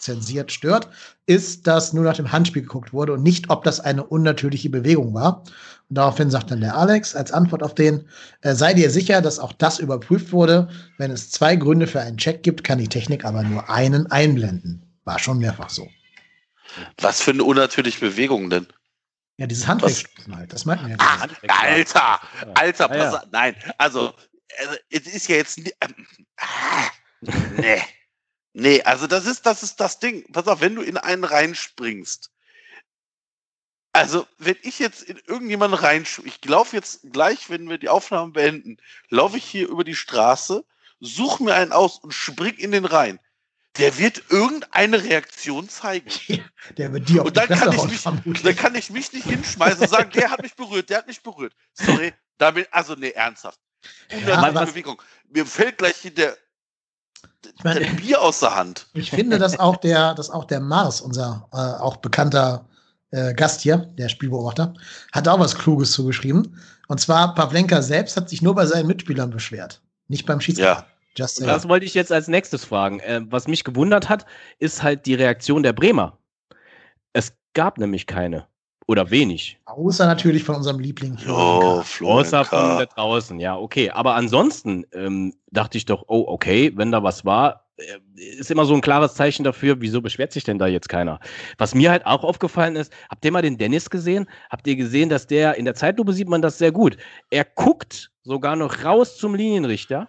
zensiert stört, ist, dass nur nach dem Handspiel geguckt wurde und nicht, ob das eine unnatürliche Bewegung war. Und daraufhin sagt dann der Alex als Antwort auf den, äh, sei dir sicher, dass auch das überprüft wurde. Wenn es zwei Gründe für einen Check gibt, kann die Technik aber nur einen einblenden. War schon mehrfach so. Was für eine unnatürliche Bewegung denn? Ja, dieses Handwegstoßen halt, das meinten wir ja. Ach, Alter, Alter, pass ja. nein, also, also, es ist ja jetzt, ähm, ah, nee. Nee, also das ist, das ist das Ding. Pass auf, wenn du in einen reinspringst. Also, wenn ich jetzt in irgendjemanden reinspringe, ich laufe jetzt gleich, wenn wir die Aufnahmen beenden, laufe ich hier über die Straße, suche mir einen aus und spring in den rein. Der wird irgendeine Reaktion zeigen. der wird dir auch und dann kann, ich mich, dann kann ich mich nicht hinschmeißen und sagen, der hat mich berührt, der hat mich berührt. Sorry, damit, also nee, ernsthaft. Ja, Bewegung. Mir fällt gleich der ich meine, Bier aus der Hand. Ich finde, dass auch der, dass auch der Mars, unser äh, auch bekannter äh, Gast hier, der Spielbeobachter, hat auch was Kluges zugeschrieben. Und zwar, Pavlenka selbst hat sich nur bei seinen Mitspielern beschwert, nicht beim Schiedsrichter. das wollte ich jetzt als nächstes fragen. Äh, was mich gewundert hat, ist halt die Reaktion der Bremer. Es gab nämlich keine. Oder wenig. Außer natürlich von unserem Liebling. Oh, Außer von da draußen, ja, okay. Aber ansonsten ähm, dachte ich doch, oh, okay, wenn da was war, äh, ist immer so ein klares Zeichen dafür, wieso beschwert sich denn da jetzt keiner? Was mir halt auch aufgefallen ist, habt ihr mal den Dennis gesehen? Habt ihr gesehen, dass der, in der Zeitlupe sieht man das sehr gut. Er guckt sogar noch raus zum Linienrichter.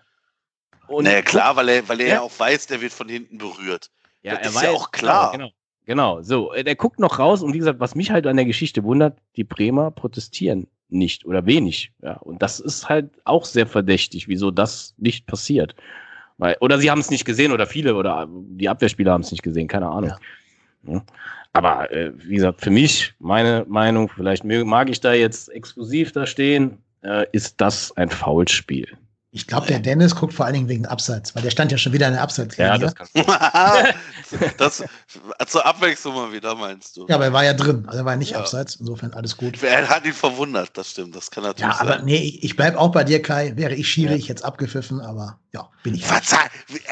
Und naja, klar, weil er, weil er ja auch weiß, der wird von hinten berührt. Ja, das er ist weiß, ja auch klar. Genau, genau. Genau, so, äh, der guckt noch raus und wie gesagt, was mich halt an der Geschichte wundert, die Bremer protestieren nicht oder wenig. Ja, und das ist halt auch sehr verdächtig, wieso das nicht passiert. Weil, oder sie haben es nicht gesehen oder viele oder die Abwehrspieler haben es nicht gesehen, keine Ahnung. Ja. Ja. Aber äh, wie gesagt, für mich, meine Meinung, vielleicht mag ich da jetzt exklusiv da stehen, äh, ist das ein Foulspiel. Ich glaube, der Dennis guckt vor allen Dingen wegen Abseits, weil der stand ja schon wieder in der Abseitslinie. Ja, das, das zur Abwechslung mal wieder, meinst du? Ja, aber er war ja drin, also er war nicht ja. Abseits, insofern alles gut. Er hat ihn verwundert, das stimmt, das kann natürlich Ja, aber sein. nee, ich bleibe auch bei dir, Kai. Wäre ich Schiri, ja. ich jetzt abgepfiffen, aber ja, bin ich. Verzeih,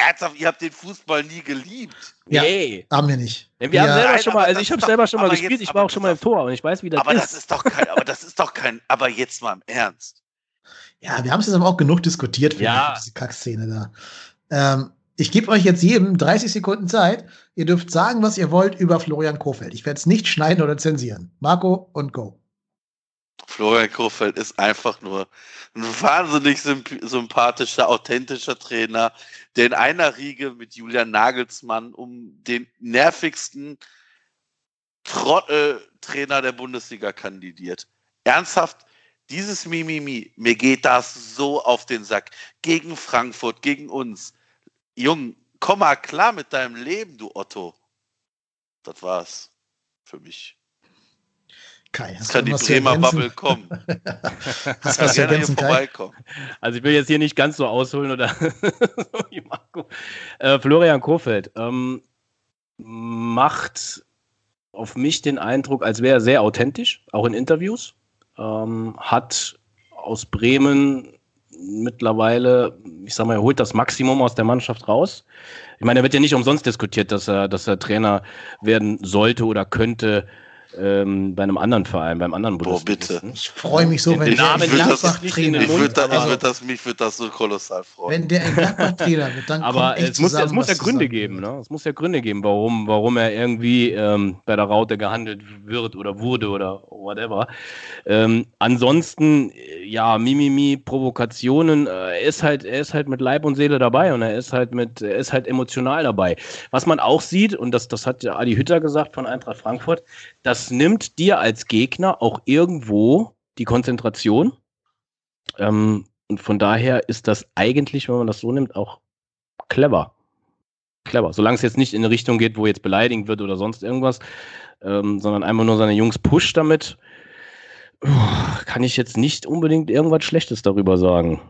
ernsthaft, ihr habt den Fußball nie geliebt. Ja, nee. haben wir nicht. Ja, wir, haben selber Nein, schon mal, also ich habe selber schon mal gespielt, jetzt, ich war auch schon mal im Tor und ich weiß, wie das aber ist. Aber das ist doch kein, aber das ist doch kein, aber jetzt mal im Ernst. Ja, wir haben es jetzt aber auch genug diskutiert für ja. diese Kackszene da. Ähm, ich gebe euch jetzt jedem 30 Sekunden Zeit. Ihr dürft sagen, was ihr wollt über Florian Kofeld. Ich werde es nicht schneiden oder zensieren. Marco und Go. Florian Kofeld ist einfach nur ein wahnsinnig sympathischer, authentischer Trainer, der in einer Riege mit Julian Nagelsmann um den nervigsten Trottel-Trainer der Bundesliga kandidiert. Ernsthaft, dieses Mimimi, mir geht das so auf den Sack. Gegen Frankfurt, gegen uns. Jung, komm mal klar mit deinem Leben, du Otto. Das war's für mich. Kai, Jetzt kann die Bremer Bubble kommen. das kann gerne hier vorbeikommen. Also ich will jetzt hier nicht ganz so ausholen oder Marco. Äh, Florian Kofeld ähm, macht auf mich den Eindruck, als wäre er sehr authentisch, auch in Interviews ähm, hat aus Bremen mittlerweile, ich sag mal, er holt das Maximum aus der Mannschaft raus. Ich meine, er wird ja nicht umsonst diskutiert, dass er, dass er Trainer werden sollte oder könnte ähm, bei einem anderen Verein, beim anderen Boah, bitte. Ich freue mich so, wenn der Namen in Gladbach Trainer wird. Ich würde das, also, das, mich würde das so kolossal freuen. Wenn der in Gladbach Trainer wird, dann Aber kommt es muss, zusammen, es muss ja Gründe geben, ne? Es muss ja Gründe geben, warum, warum er irgendwie ähm, bei der Raute gehandelt wird oder wurde oder whatever. Ähm, ansonsten, ja, Mimimi, Provokationen, äh, er ist halt, er ist halt mit Leib und Seele dabei und er ist halt mit, er ist halt emotional dabei. Was man auch sieht, und das, das hat ja Adi Hütter gesagt von Eintracht Frankfurt, das nimmt dir als Gegner auch irgendwo die Konzentration. Ähm, und von daher ist das eigentlich, wenn man das so nimmt, auch clever. Clever. Solange es jetzt nicht in eine Richtung geht, wo jetzt beleidigt wird oder sonst irgendwas, ähm, sondern einfach nur seine Jungs pusht damit, kann ich jetzt nicht unbedingt irgendwas Schlechtes darüber sagen.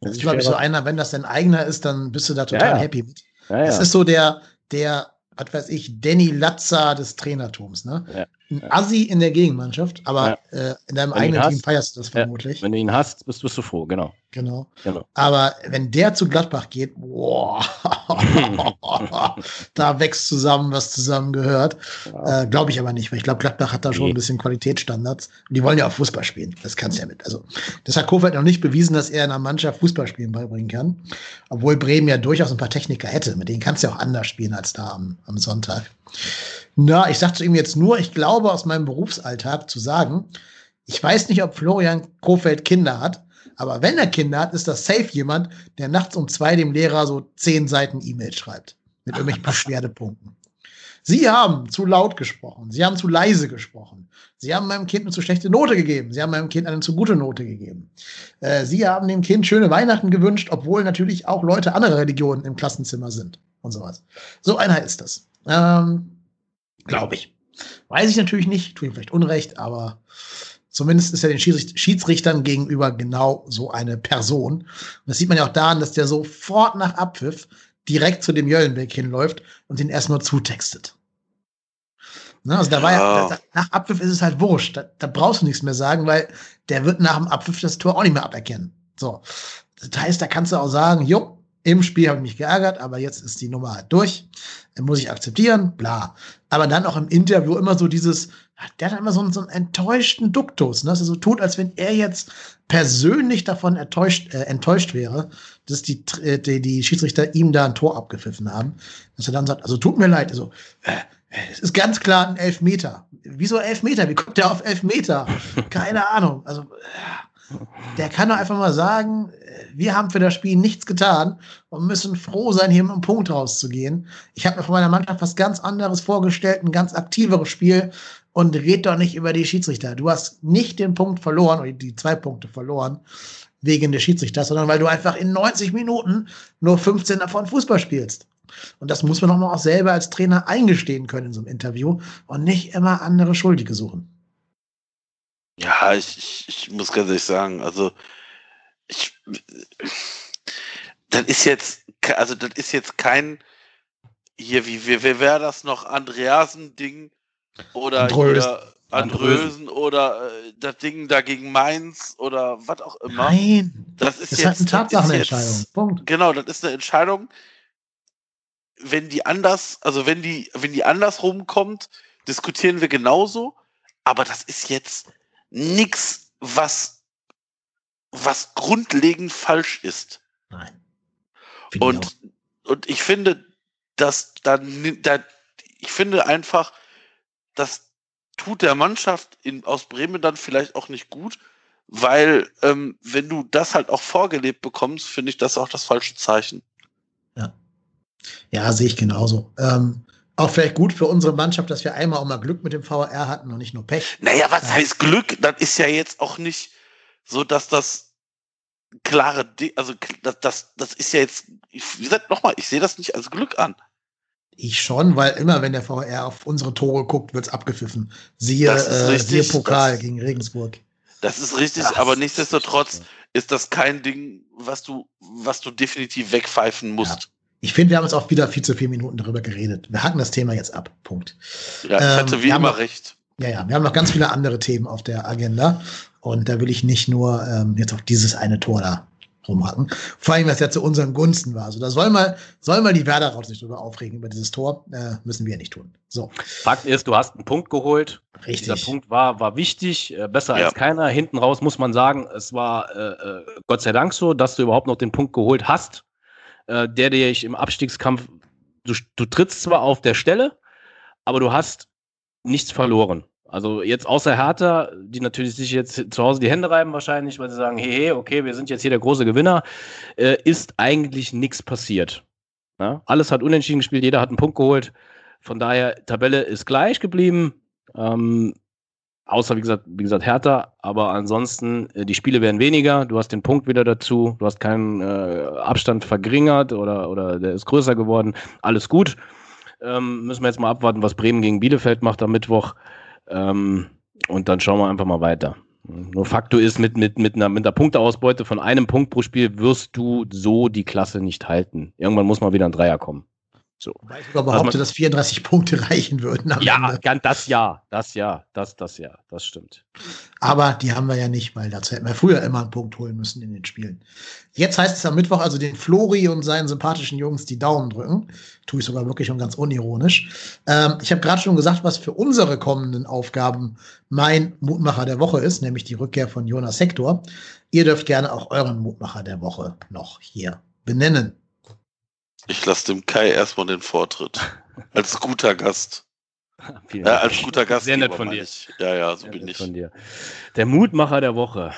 Das ist, glaube ich, so einer, wenn das dein eigener ist, dann bist du da total ja, ja. happy mit. Ja, es ist so der, der was weiß ich, Danny Latza des Trainertums, ne? Ja ein Assi in der Gegenmannschaft, aber ja. äh, in deinem wenn eigenen Team feierst du das vermutlich. Ja. Wenn du ihn hast, bist, bist du froh, genau. Genau. genau. Aber wenn der zu Gladbach geht, boah, da wächst zusammen, was zusammengehört. Ja. Äh, glaube ich aber nicht, weil ich glaube, Gladbach hat da schon nee. ein bisschen Qualitätsstandards. Und die wollen ja auch Fußball spielen. Das kannst du ja mit. Also, das hat Kofeld noch nicht bewiesen, dass er in einer Mannschaft Fußball spielen beibringen kann. Obwohl Bremen ja durchaus ein paar Techniker hätte. Mit denen kannst du ja auch anders spielen als da am, am Sonntag. Na, ich sagte ihm jetzt nur, ich glaube aus meinem Berufsalltag zu sagen, ich weiß nicht, ob Florian Kofeld Kinder hat, aber wenn er Kinder hat, ist das safe jemand, der nachts um zwei dem Lehrer so zehn Seiten E-Mail schreibt. Mit irgendwelchen Beschwerdepunkten. Sie haben zu laut gesprochen. Sie haben zu leise gesprochen. Sie haben meinem Kind eine zu schlechte Note gegeben. Sie haben meinem Kind eine zu gute Note gegeben. Äh, Sie haben dem Kind schöne Weihnachten gewünscht, obwohl natürlich auch Leute anderer Religionen im Klassenzimmer sind und sowas. So einer ist das. Ähm, Glaube ich. Weiß ich natürlich nicht, tue ihm vielleicht Unrecht, aber zumindest ist er den Schiedsrichtern gegenüber genau so eine Person. Und das sieht man ja auch daran, dass der sofort nach Abpfiff direkt zu dem Jöllenbeck hinläuft und den erstmal zutextet. Ne, also da war ja, da, nach Abpfiff ist es halt wurscht. Da, da, brauchst du nichts mehr sagen, weil der wird nach dem Abpfiff das Tor auch nicht mehr aberkennen. So. Das heißt, da kannst du auch sagen, jo, Im Spiel habe ich mich geärgert, aber jetzt ist die Nummer halt durch. Muss ich akzeptieren, bla. Aber dann auch im Interview immer so dieses, der hat immer so einen, so einen enttäuschten Duktus, ne? dass er so tut, als wenn er jetzt persönlich davon enttäuscht, äh, enttäuscht wäre, dass die, äh, die, die Schiedsrichter ihm da ein Tor abgepfiffen haben. Dass er dann sagt, also tut mir leid, also äh, es ist ganz klar ein Elfmeter. Wieso Elfmeter? Wie kommt der auf Elfmeter? Keine Ahnung. Also äh, der kann doch einfach mal sagen, äh, wir haben für das Spiel nichts getan und müssen froh sein, hier mit einem Punkt rauszugehen. Ich habe mir von meiner Mannschaft was ganz anderes vorgestellt, ein ganz aktiveres Spiel und red doch nicht über die Schiedsrichter. Du hast nicht den Punkt verloren oder die zwei Punkte verloren wegen des Schiedsrichters, sondern weil du einfach in 90 Minuten nur 15 davon Fußball spielst. Und das muss man auch mal auch selber als Trainer eingestehen können in so einem Interview und nicht immer andere Schuldige suchen. Ja, ich, ich, ich muss ganz ehrlich sagen, also ich, das ist jetzt, also das ist jetzt kein hier, wie, wie, wer wäre das noch, Andreasen-Ding, oder Andrösen, hier Andrösen oder äh, das Ding da gegen Mainz oder was auch immer. Nein, das ist, das jetzt, ist eine Tatsachenentscheidung. Punkt. Genau, das ist eine Entscheidung. Wenn die anders, also wenn die, wenn die andersrum kommt, diskutieren wir genauso. Aber das ist jetzt nichts, was, was grundlegend falsch ist. Nein. Und, ich und ich finde, dass dann, da, ich finde einfach, das tut der Mannschaft in, aus Bremen dann vielleicht auch nicht gut, weil ähm, wenn du das halt auch vorgelebt bekommst, finde ich das auch das falsche Zeichen. Ja, ja sehe ich genauso. Ähm, auch vielleicht gut für unsere Mannschaft, dass wir einmal auch mal Glück mit dem VR hatten und nicht nur Pech. Naja, was ja. heißt Glück? Das ist ja jetzt auch nicht so, dass das klare, also das, das, das ist ja jetzt, wie gesagt, nochmal, ich sehe das nicht als Glück an. Ich schon, weil immer, wenn der VR auf unsere Tore guckt, wird's abgepfiffen. Siehe, äh, siehe Pokal das, gegen Regensburg. Das ist richtig, das aber nichtsdestotrotz ist, ist das kein Ding, was du, was du definitiv wegpfeifen musst. Ja. Ich finde, wir haben jetzt auch wieder viel zu vier Minuten darüber geredet. Wir hacken das Thema jetzt ab. Punkt. Ja, ich hatte ähm, wie immer noch, recht. Ja, ja, wir haben noch ganz viele andere Themen auf der Agenda. Und da will ich nicht nur ähm, jetzt auf dieses eine Tor da rumhacken. Vor allem, was ja zu unseren Gunsten war. Also da soll mal, soll mal die Werder raus sich drüber aufregen über dieses Tor. Äh, müssen wir nicht tun. So. Fakt ist, du hast einen Punkt geholt. Richtig. Dieser Punkt war, war wichtig, äh, besser ja. als keiner. Hinten raus muss man sagen, es war äh, äh, Gott sei Dank so, dass du überhaupt noch den Punkt geholt hast, äh, der dir ich im Abstiegskampf, du, du trittst zwar auf der Stelle, aber du hast nichts verloren. Also jetzt außer Hertha, die natürlich sich jetzt zu Hause die Hände reiben wahrscheinlich, weil sie sagen, hey, hey okay, wir sind jetzt hier der große Gewinner, äh, ist eigentlich nichts passiert. Ja? Alles hat unentschieden gespielt, jeder hat einen Punkt geholt. Von daher, Tabelle ist gleich geblieben. Ähm, außer, wie gesagt, wie gesagt, Hertha, aber ansonsten, äh, die Spiele werden weniger, du hast den Punkt wieder dazu, du hast keinen äh, Abstand verringert oder, oder der ist größer geworden, alles gut. Ähm, müssen wir jetzt mal abwarten, was Bremen gegen Bielefeld macht am Mittwoch. Ähm, und dann schauen wir einfach mal weiter. Nur Faktor ist, mit, mit, mit, einer, mit einer Punkteausbeute von einem Punkt pro Spiel wirst du so die Klasse nicht halten. Irgendwann muss mal wieder ein Dreier kommen. So. Weil ich sogar behaupte, dass 34 Punkte reichen würden. ja, Ende. das ja, das ja, das, das ja, das stimmt. Aber die haben wir ja nicht, weil dazu hätten wir früher immer einen Punkt holen müssen in den Spielen. Jetzt heißt es am Mittwoch also den Flori und seinen sympathischen Jungs die Daumen drücken. Tue ich sogar wirklich und ganz unironisch. Ähm, ich habe gerade schon gesagt, was für unsere kommenden Aufgaben mein Mutmacher der Woche ist, nämlich die Rückkehr von Jonas Hector. Ihr dürft gerne auch euren Mutmacher der Woche noch hier benennen. Ich lasse dem Kai erstmal den Vortritt. Als guter Gast. ja, als guter Gast. Sehr nett von dir. Ich. Ja, ja, so Sehr bin ich. Von dir. Der Mutmacher der Woche.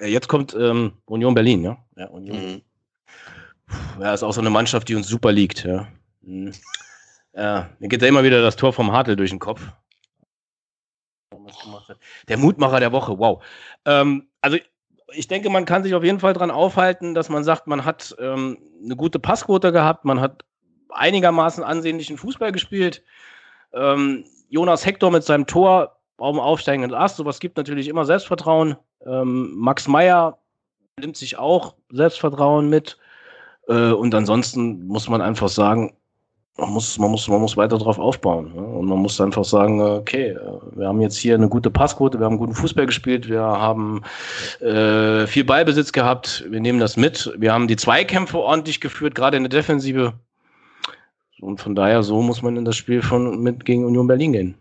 Jetzt kommt ähm, Union Berlin, ja? Ja, Union. Mhm. Ja, ist auch so eine Mannschaft, die uns super liegt, ja. Mhm. Ja, mir geht da immer wieder das Tor vom Hartl durch den Kopf. Der Mutmacher der Woche, wow. Ähm, also ich denke, man kann sich auf jeden Fall daran aufhalten, dass man sagt, man hat ähm, eine gute Passquote gehabt, man hat einigermaßen ansehnlichen Fußball gespielt. Ähm, Jonas Hector mit seinem Tor auf dem aufsteigenden Ast, sowas gibt natürlich immer Selbstvertrauen. Ähm, Max Meyer nimmt sich auch Selbstvertrauen mit. Äh, und ansonsten muss man einfach sagen, man muss, man muss, man muss weiter drauf aufbauen. Ne? Und man muss einfach sagen, okay, wir haben jetzt hier eine gute Passquote, wir haben guten Fußball gespielt, wir haben äh, viel Ballbesitz gehabt, wir nehmen das mit, wir haben die Zweikämpfe ordentlich geführt, gerade in der Defensive. Und von daher, so muss man in das Spiel von mit gegen Union Berlin gehen.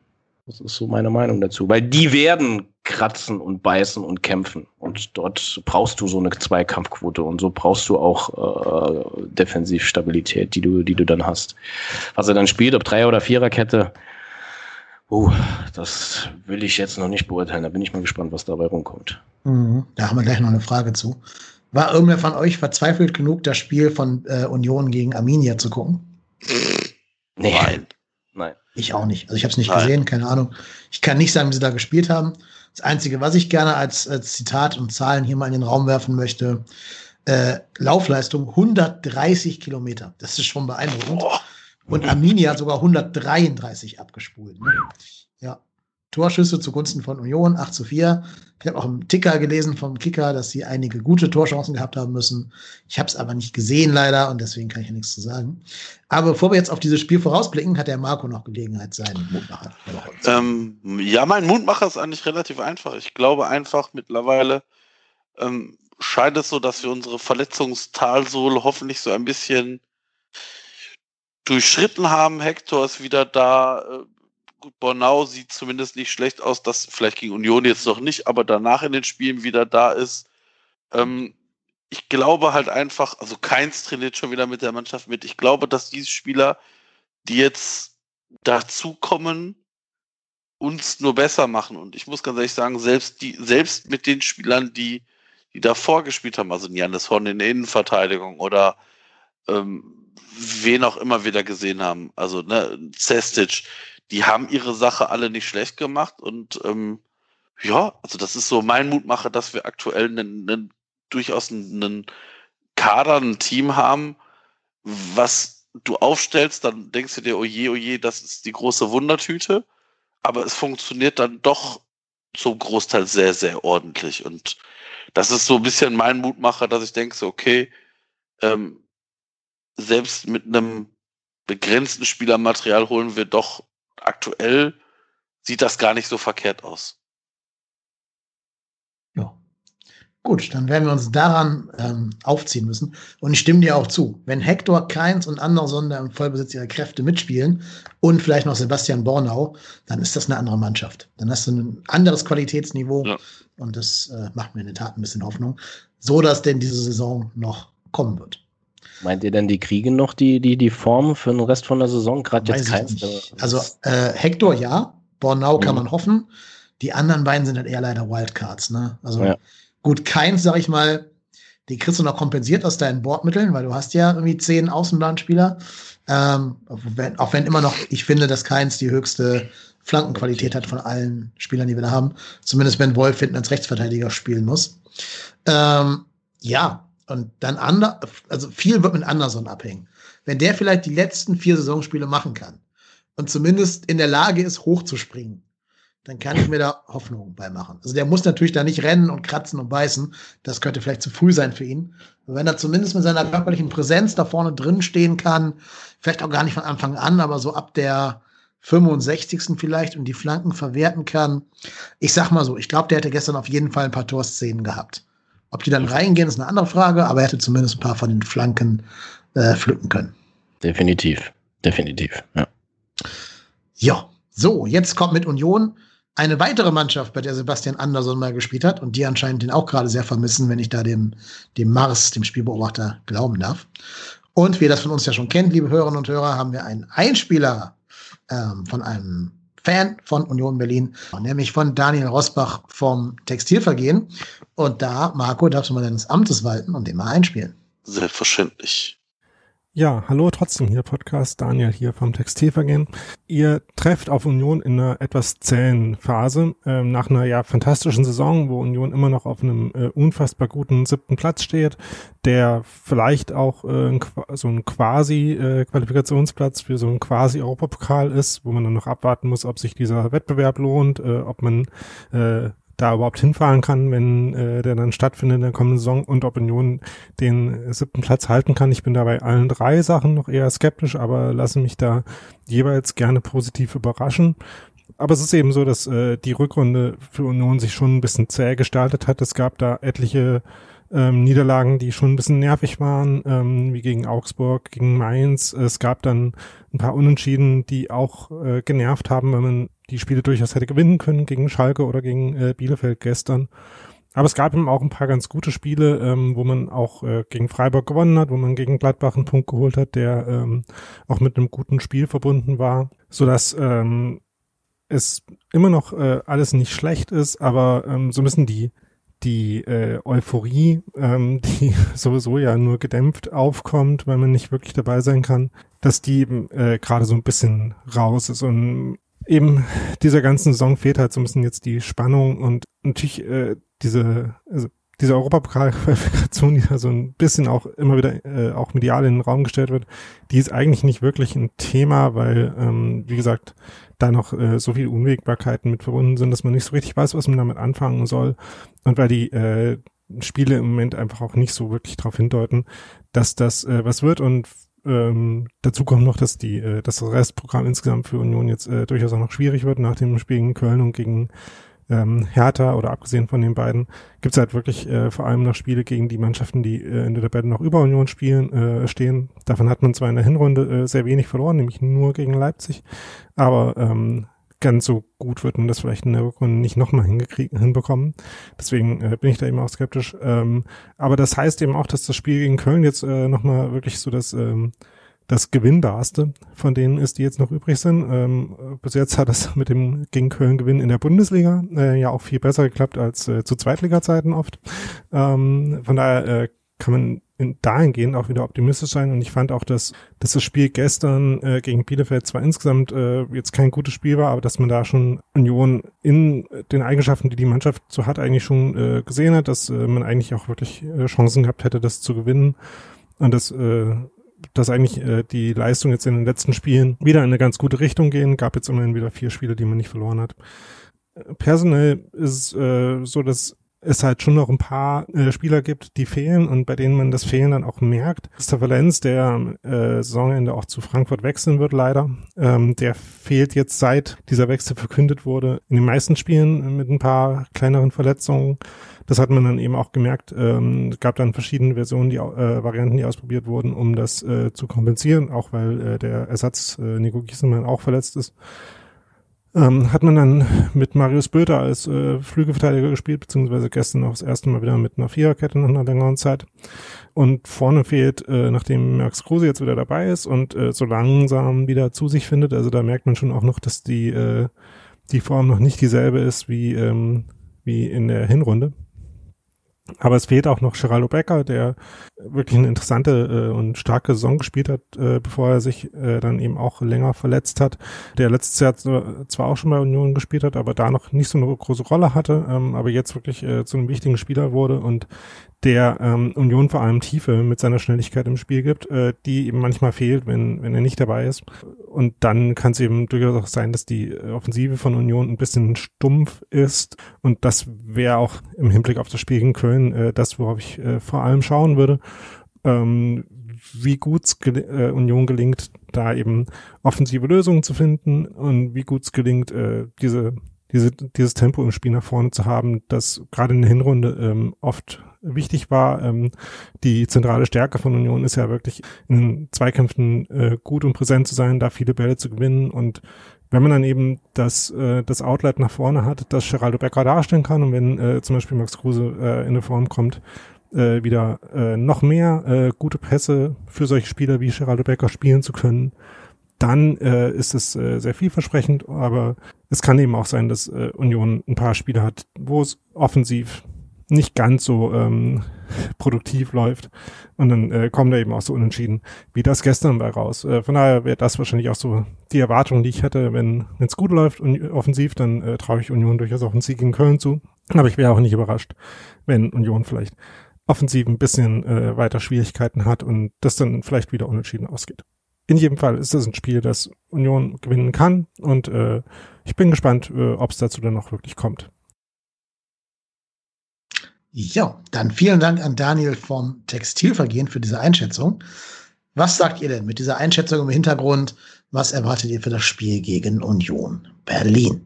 Das ist so meine Meinung dazu. Weil die werden kratzen und beißen und kämpfen. Und dort brauchst du so eine Zweikampfquote und so brauchst du auch äh, Defensivstabilität, die du, die du dann hast. Was er dann spielt, ob Dreier- oder Viererkette, uh, das will ich jetzt noch nicht beurteilen. Da bin ich mal gespannt, was dabei rumkommt. Mhm. Da haben wir gleich noch eine Frage zu. War irgendwer von euch verzweifelt genug, das Spiel von äh, Union gegen Arminia zu gucken? Nee. Nein. Nein. Ich auch nicht. Also ich habe es nicht Nein. gesehen, keine Ahnung. Ich kann nicht sagen, wie sie da gespielt haben. Das Einzige, was ich gerne als, als Zitat und Zahlen hier mal in den Raum werfen möchte, äh, Laufleistung 130 Kilometer. Das ist schon beeindruckend. Und Arminia hat sogar 133 abgespult. Ne? Ja. Torschüsse zugunsten von Union, 8 zu 4. Ich habe auch im Ticker gelesen vom Kicker, dass sie einige gute Torchancen gehabt haben müssen. Ich habe es aber nicht gesehen leider und deswegen kann ich ja nichts zu sagen. Aber bevor wir jetzt auf dieses Spiel vorausblicken, hat der Marco noch Gelegenheit, seinen Mutmacher ähm, Ja, mein Mutmacher ist eigentlich relativ einfach. Ich glaube einfach mittlerweile ähm, scheint es so, dass wir unsere Verletzungstalsohle hoffentlich so ein bisschen durchschritten haben. Hector ist wieder da. Gut, Bornau sieht zumindest nicht schlecht aus, dass vielleicht gegen Union jetzt noch nicht, aber danach in den Spielen wieder da ist. Ähm, ich glaube halt einfach, also Keins trainiert schon wieder mit der Mannschaft mit. Ich glaube, dass diese Spieler, die jetzt dazukommen, uns nur besser machen. Und ich muss ganz ehrlich sagen, selbst die, selbst mit den Spielern, die, die davor gespielt haben, also Janis Horn in der Innenverteidigung oder ähm, wen auch immer wir da gesehen haben, also ne, Cestic, die haben ihre Sache alle nicht schlecht gemacht und ähm, ja, also das ist so mein Mutmacher, dass wir aktuell einen, einen, durchaus einen Kader, ein Team haben, was du aufstellst, dann denkst du dir, oje, oje, das ist die große Wundertüte, aber es funktioniert dann doch zum Großteil sehr, sehr ordentlich und das ist so ein bisschen mein Mutmacher, dass ich denke, so, okay, ähm, selbst mit einem begrenzten Spielermaterial holen wir doch aktuell sieht das gar nicht so verkehrt aus. Ja. Gut, dann werden wir uns daran ähm, aufziehen müssen. Und ich stimme dir auch zu. Wenn Hector, Keins und Anderson im Vollbesitz ihrer Kräfte mitspielen und vielleicht noch Sebastian Bornau, dann ist das eine andere Mannschaft. Dann hast du ein anderes Qualitätsniveau. Ja. Und das äh, macht mir in der Tat ein bisschen Hoffnung, so dass denn diese Saison noch kommen wird. Meint ihr denn, die kriegen noch die, die, die Form für den Rest von der Saison? Gerade jetzt keins. Also äh, Hector ja, Bornau kann mhm. man hoffen. Die anderen beiden sind halt eher leider Wildcards. Ne? Also ja. gut, keins, sag ich mal, die kriegst du noch kompensiert aus deinen Bordmitteln, weil du hast ja irgendwie zehn Außenlandspieler. Ähm, auch, wenn, auch wenn immer noch, ich finde, dass keins die höchste Flankenqualität hat von allen Spielern, die wir da haben. Zumindest wenn Wolf hinten als Rechtsverteidiger spielen muss. Ähm, ja, und dann ander, also viel wird mit Anderson abhängen. Wenn der vielleicht die letzten vier Saisonspiele machen kann und zumindest in der Lage ist, hochzuspringen, dann kann ich mir da Hoffnung bei machen. Also der muss natürlich da nicht rennen und kratzen und beißen. Das könnte vielleicht zu früh sein für ihn. Aber wenn er zumindest mit seiner körperlichen Präsenz da vorne drin stehen kann, vielleicht auch gar nicht von Anfang an, aber so ab der 65. vielleicht und die Flanken verwerten kann. Ich sag mal so, ich glaube, der hätte gestern auf jeden Fall ein paar Torszenen gehabt. Ob die dann reingehen, ist eine andere Frage, aber er hätte zumindest ein paar von den Flanken äh, pflücken können. Definitiv, definitiv, ja. Ja, so, jetzt kommt mit Union eine weitere Mannschaft, bei der Sebastian Andersson mal gespielt hat und die anscheinend den auch gerade sehr vermissen, wenn ich da dem, dem Mars, dem Spielbeobachter, glauben darf. Und wie ihr das von uns ja schon kennt, liebe Hörerinnen und Hörer, haben wir einen Einspieler ähm, von einem Fan von Union Berlin, nämlich von Daniel Rosbach vom Textilvergehen. Und da, Marco, darfst du mal deines Amtes walten und den mal einspielen. Selbstverständlich. Ja, hallo trotzdem hier Podcast, Daniel hier vom Textilvergehen. Ihr trefft auf Union in einer etwas zähen Phase ähm, nach einer ja fantastischen Saison, wo Union immer noch auf einem äh, unfassbar guten siebten Platz steht, der vielleicht auch äh, so ein quasi äh, Qualifikationsplatz für so ein quasi Europapokal ist, wo man dann noch abwarten muss, ob sich dieser Wettbewerb lohnt, äh, ob man äh, da überhaupt hinfahren kann, wenn äh, der dann stattfindet in der kommenden Saison und ob Union den siebten Platz halten kann. Ich bin da bei allen drei Sachen noch eher skeptisch, aber lasse mich da jeweils gerne positiv überraschen. Aber es ist eben so, dass äh, die Rückrunde für Union sich schon ein bisschen zäh gestaltet hat. Es gab da etliche ähm, Niederlagen, die schon ein bisschen nervig waren, ähm, wie gegen Augsburg, gegen Mainz. Es gab dann ein paar Unentschieden, die auch äh, genervt haben, wenn man die Spiele durchaus hätte gewinnen können, gegen Schalke oder gegen äh, Bielefeld gestern. Aber es gab eben auch ein paar ganz gute Spiele, ähm, wo man auch äh, gegen Freiburg gewonnen hat, wo man gegen Gladbach einen Punkt geholt hat, der ähm, auch mit einem guten Spiel verbunden war, so dass ähm, es immer noch äh, alles nicht schlecht ist, aber ähm, so müssen die die äh, Euphorie, ähm, die sowieso ja nur gedämpft aufkommt, weil man nicht wirklich dabei sein kann, dass die äh, gerade so ein bisschen raus ist und eben dieser ganzen Saison fehlt halt so ein bisschen jetzt die Spannung und natürlich äh, diese also diese Europapokal-Qualifikation, die da so ein bisschen auch immer wieder äh, auch medial in den Raum gestellt wird, die ist eigentlich nicht wirklich ein Thema, weil, ähm, wie gesagt, da noch äh, so viele Unwägbarkeiten mit verbunden sind, dass man nicht so richtig weiß, was man damit anfangen soll. Und weil die äh, Spiele im Moment einfach auch nicht so wirklich darauf hindeuten, dass das äh, was wird. Und ähm, dazu kommt noch, dass die, äh, dass das Restprogramm insgesamt für Union jetzt äh, durchaus auch noch schwierig wird nach dem Spiel gegen Köln und gegen ähm, Hertha oder abgesehen von den beiden, gibt es halt wirklich äh, vor allem noch Spiele gegen die Mannschaften, die äh, in der Tabelle noch über Union spielen, äh, stehen. Davon hat man zwar in der Hinrunde äh, sehr wenig verloren, nämlich nur gegen Leipzig, aber ähm, ganz so gut wird man das vielleicht in der Rückrunde nicht nochmal hinbekommen. Deswegen äh, bin ich da eben auch skeptisch. Ähm, aber das heißt eben auch, dass das Spiel gegen Köln jetzt äh, nochmal wirklich so das ähm, das gewinnbarste von denen ist, die jetzt noch übrig sind. Ähm, bis jetzt hat es mit dem gegen Köln Gewinn in der Bundesliga äh, ja auch viel besser geklappt als äh, zu Zweitliga-Zeiten oft. Ähm, von daher äh, kann man in, dahingehend auch wieder optimistisch sein. Und ich fand auch, dass, dass das Spiel gestern äh, gegen Bielefeld zwar insgesamt äh, jetzt kein gutes Spiel war, aber dass man da schon Union in den Eigenschaften, die die Mannschaft so hat, eigentlich schon äh, gesehen hat, dass äh, man eigentlich auch wirklich äh, Chancen gehabt hätte, das zu gewinnen. Und das äh, dass eigentlich äh, die Leistung jetzt in den letzten Spielen wieder in eine ganz gute Richtung gehen. Gab jetzt immerhin wieder vier Spiele, die man nicht verloren hat. Personell ist äh, so, dass es halt schon noch ein paar äh, Spieler gibt, die fehlen und bei denen man das Fehlen dann auch merkt. Christopher Lenz, der äh, Saisonende auch zu Frankfurt wechseln wird, leider, ähm, der fehlt jetzt seit dieser Wechsel verkündet wurde in den meisten Spielen mit ein paar kleineren Verletzungen. Das hat man dann eben auch gemerkt. Ähm, es gab dann verschiedene Versionen, die äh, Varianten, die ausprobiert wurden, um das äh, zu kompensieren, auch weil äh, der Ersatz äh, Nico Gieselmann auch verletzt ist. Ähm, hat man dann mit Marius Böter als äh, Flügelverteidiger gespielt, beziehungsweise gestern auch das erste Mal wieder mit einer Viererkette nach einer längeren Zeit. Und vorne fehlt, äh, nachdem Max Kruse jetzt wieder dabei ist und äh, so langsam wieder zu sich findet, also da merkt man schon auch noch, dass die, äh, die Form noch nicht dieselbe ist wie, ähm, wie in der Hinrunde. Aber es fehlt auch noch Geraldo Becker, der wirklich eine interessante äh, und starke Saison gespielt hat, äh, bevor er sich äh, dann eben auch länger verletzt hat. Der letztes Jahr zwar auch schon bei Union gespielt hat, aber da noch nicht so eine große Rolle hatte, ähm, aber jetzt wirklich äh, zu einem wichtigen Spieler wurde und der ähm, Union vor allem Tiefe mit seiner Schnelligkeit im Spiel gibt, äh, die eben manchmal fehlt, wenn, wenn er nicht dabei ist. Und dann kann es eben durchaus auch sein, dass die Offensive von Union ein bisschen stumpf ist. Und das wäre auch im Hinblick auf das Spiel gegen Köln äh, das, worauf ich äh, vor allem schauen würde. Ähm, wie gut es gel äh, Union gelingt, da eben offensive Lösungen zu finden und wie gut es gelingt, äh, diese diese, dieses Tempo im Spiel nach vorne zu haben, das gerade in der Hinrunde ähm, oft wichtig war. Ähm, die zentrale Stärke von Union ist ja wirklich in Zweikämpfen äh, gut und präsent zu sein, da viele Bälle zu gewinnen und wenn man dann eben das, äh, das Outlet nach vorne hat, das Geraldo Becker darstellen kann und wenn äh, zum Beispiel Max Kruse äh, in eine Form kommt, äh, wieder äh, noch mehr äh, gute Pässe für solche Spieler wie Geraldo Becker spielen zu können, dann äh, ist es äh, sehr vielversprechend, aber es kann eben auch sein, dass äh, Union ein paar Spiele hat, wo es offensiv nicht ganz so ähm, produktiv läuft und dann äh, kommen da eben auch so unentschieden wie das gestern bei raus. Äh, von daher wäre das wahrscheinlich auch so die Erwartung, die ich hätte, wenn es gut läuft und offensiv, dann äh, traue ich Union durchaus auch einen Sieg in Köln zu. Aber ich wäre auch nicht überrascht, wenn Union vielleicht offensiv ein bisschen äh, weiter Schwierigkeiten hat und das dann vielleicht wieder unentschieden ausgeht in jedem Fall ist das ein Spiel, das Union gewinnen kann und äh, ich bin gespannt, äh, ob es dazu dann noch wirklich kommt. Ja, dann vielen Dank an Daniel vom Textilvergehen für diese Einschätzung. Was sagt ihr denn mit dieser Einschätzung im Hintergrund? Was erwartet ihr für das Spiel gegen Union Berlin?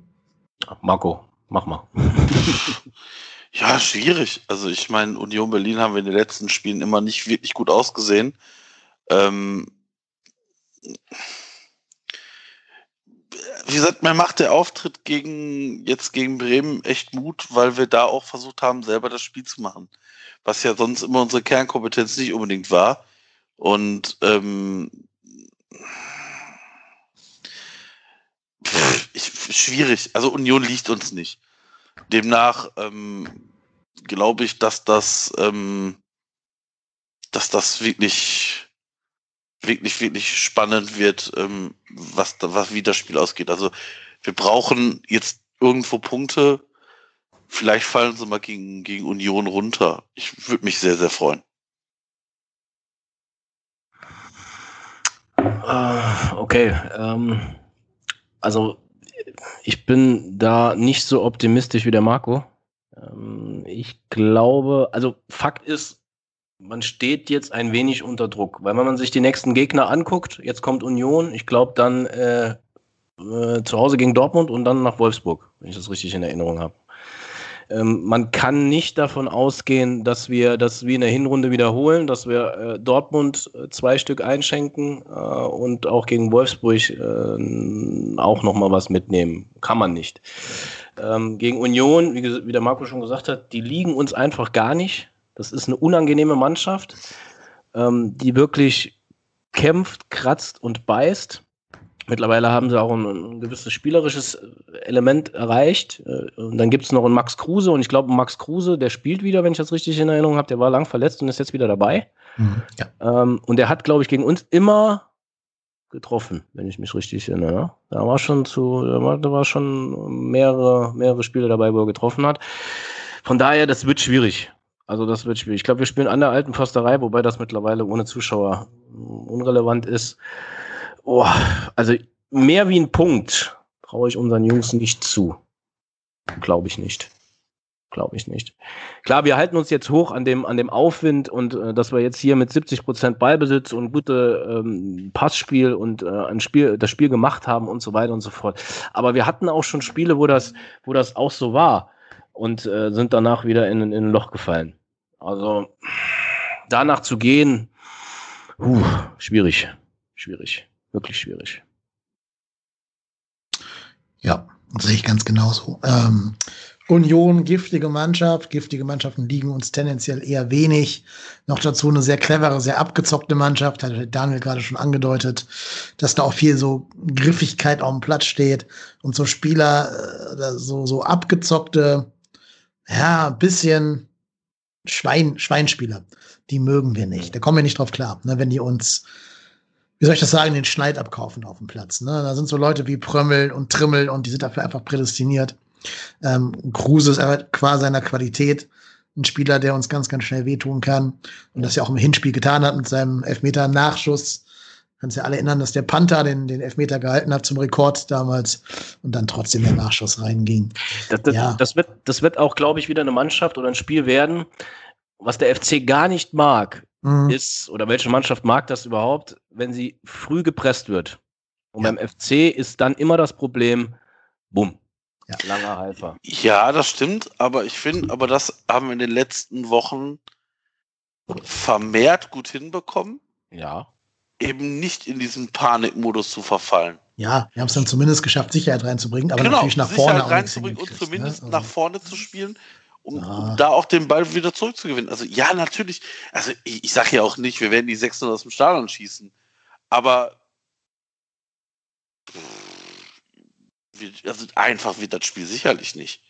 Marco, mach mal. ja, schwierig. Also ich meine, Union Berlin haben wir in den letzten Spielen immer nicht wirklich gut ausgesehen. Ähm, wie gesagt, mir macht der Auftritt gegen jetzt gegen Bremen echt Mut, weil wir da auch versucht haben, selber das Spiel zu machen. Was ja sonst immer unsere Kernkompetenz nicht unbedingt war. Und ähm, ich, schwierig. Also Union liegt uns nicht. Demnach ähm, glaube ich, dass das, ähm, dass das wirklich wirklich, wirklich spannend wird, ähm, was, was, wie das Spiel ausgeht. Also wir brauchen jetzt irgendwo Punkte. Vielleicht fallen sie mal gegen, gegen Union runter. Ich würde mich sehr, sehr freuen. Uh, okay. Ähm, also ich bin da nicht so optimistisch wie der Marco. Ähm, ich glaube, also Fakt ist, man steht jetzt ein wenig unter Druck, weil wenn man sich die nächsten Gegner anguckt, jetzt kommt Union, ich glaube dann äh, äh, zu Hause gegen Dortmund und dann nach Wolfsburg, wenn ich das richtig in Erinnerung habe. Ähm, man kann nicht davon ausgehen, dass wir das wie in der Hinrunde wiederholen, dass wir äh, Dortmund äh, zwei Stück einschenken äh, und auch gegen Wolfsburg äh, auch nochmal was mitnehmen. Kann man nicht. Ähm, gegen Union, wie, wie der Marco schon gesagt hat, die liegen uns einfach gar nicht. Das ist eine unangenehme Mannschaft, ähm, die wirklich kämpft, kratzt und beißt. Mittlerweile haben sie auch ein, ein gewisses spielerisches Element erreicht. Äh, und dann gibt es noch einen Max Kruse und ich glaube, Max Kruse, der spielt wieder, wenn ich das richtig in Erinnerung habe, der war lang verletzt und ist jetzt wieder dabei. Mhm, ja. ähm, und der hat, glaube ich, gegen uns immer getroffen, wenn ich mich richtig erinnere. Da war schon zu, da war, da war schon mehrere, mehrere Spiele dabei, wo er getroffen hat. Von daher, das wird schwierig. Also das wird schwierig. Ich glaube, wir spielen an der alten Försterei, wobei das mittlerweile ohne Zuschauer unrelevant ist. Oh, also mehr wie ein Punkt traue ich unseren Jungs nicht zu. Glaube ich nicht. Glaube ich nicht. Klar, wir halten uns jetzt hoch an dem, an dem Aufwind und äh, dass wir jetzt hier mit 70 Prozent Ballbesitz und gute ähm, Passspiel und äh, ein Spiel, das Spiel gemacht haben und so weiter und so fort. Aber wir hatten auch schon Spiele, wo das, wo das auch so war und äh, sind danach wieder in, in ein Loch gefallen. Also danach zu gehen, uh, schwierig, schwierig, wirklich schwierig. Ja, sehe ich ganz genauso. Ähm, Union, giftige Mannschaft. Giftige Mannschaften liegen uns tendenziell eher wenig. Noch dazu eine sehr clevere, sehr abgezockte Mannschaft, hat Daniel gerade schon angedeutet, dass da auch viel so Griffigkeit auf dem Platz steht und so Spieler, äh, so, so abgezockte, ja, bisschen Schwein, Schweinspieler, die mögen wir nicht. Da kommen wir nicht drauf klar, ne, wenn die uns, wie soll ich das sagen, den Schneid abkaufen auf dem Platz. Ne? Da sind so Leute wie Prömmel und Trimmel und die sind dafür einfach prädestiniert. Ähm, Kruse ist einfach qua seiner Qualität ein Spieler, der uns ganz, ganz schnell wehtun kann und das ja auch im Hinspiel getan hat mit seinem Elfmeter-Nachschuss. Kannst ja alle erinnern, dass der Panther den, den Elfmeter gehalten hat zum Rekord damals und dann trotzdem der Nachschuss reinging. Das, das, ja. das wird, das wird auch, glaube ich, wieder eine Mannschaft oder ein Spiel werden, was der FC gar nicht mag, mhm. ist, oder welche Mannschaft mag das überhaupt, wenn sie früh gepresst wird. Und ja. beim FC ist dann immer das Problem, bumm, ja. langer Halfer. Ja, das stimmt, aber ich finde, aber das haben wir in den letzten Wochen vermehrt gut hinbekommen. Ja eben nicht in diesen Panikmodus zu verfallen. Ja, wir haben es dann zumindest geschafft, Sicherheit reinzubringen, aber genau, natürlich nach Sicherheit vorne reinzubringen und zumindest ne? also, nach vorne zu spielen, um, um, da auch den Ball wieder zurückzugewinnen. Also ja, natürlich. Also ich, ich sage ja auch nicht, wir werden die 600 aus dem Stadion schießen, aber also einfach wird das Spiel sicherlich nicht.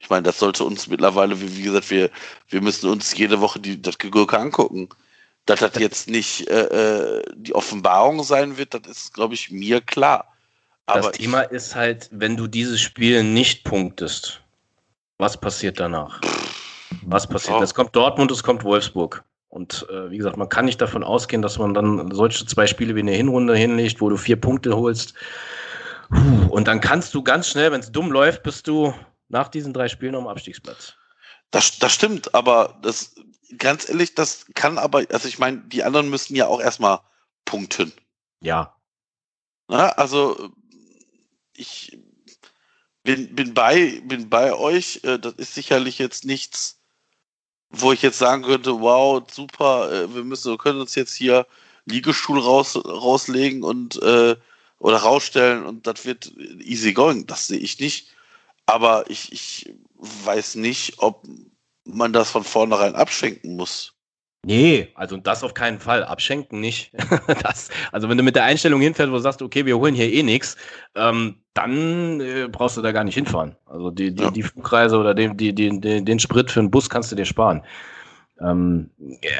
Ich meine, das sollte uns mittlerweile, wie, wie gesagt, wir, wir müssen uns jede Woche die, das Gegurke angucken. Dass das jetzt nicht äh, äh, die Offenbarung sein wird, das ist, glaube ich, mir klar. Aber das Thema ist halt, wenn du dieses Spiel nicht punktest, was passiert danach? Was passiert? Oh. Es kommt Dortmund, es kommt Wolfsburg. Und äh, wie gesagt, man kann nicht davon ausgehen, dass man dann solche zwei Spiele wie eine Hinrunde hinlegt, wo du vier Punkte holst. Und dann kannst du ganz schnell, wenn es dumm läuft, bist du nach diesen drei Spielen am Abstiegsplatz. Das, das stimmt, aber das, ganz ehrlich, das kann aber, also ich meine, die anderen müssen ja auch erstmal punkten. Ja. Na, also ich bin, bin bei, bin bei euch. Äh, das ist sicherlich jetzt nichts, wo ich jetzt sagen könnte, wow, super, äh, wir müssen, wir können uns jetzt hier Liegestuhl raus, rauslegen und äh, oder rausstellen und das wird easy going. Das sehe ich nicht. Aber ich, ich weiß nicht, ob man das von vornherein abschenken muss. Nee, also das auf keinen Fall. Abschenken nicht. das, also wenn du mit der Einstellung hinfährst, wo du sagst, okay, wir holen hier eh nichts, ähm, dann äh, brauchst du da gar nicht hinfahren. Also die, die, ja. die Flugreise oder den, die, die, den Sprit für einen Bus kannst du dir sparen. Ähm,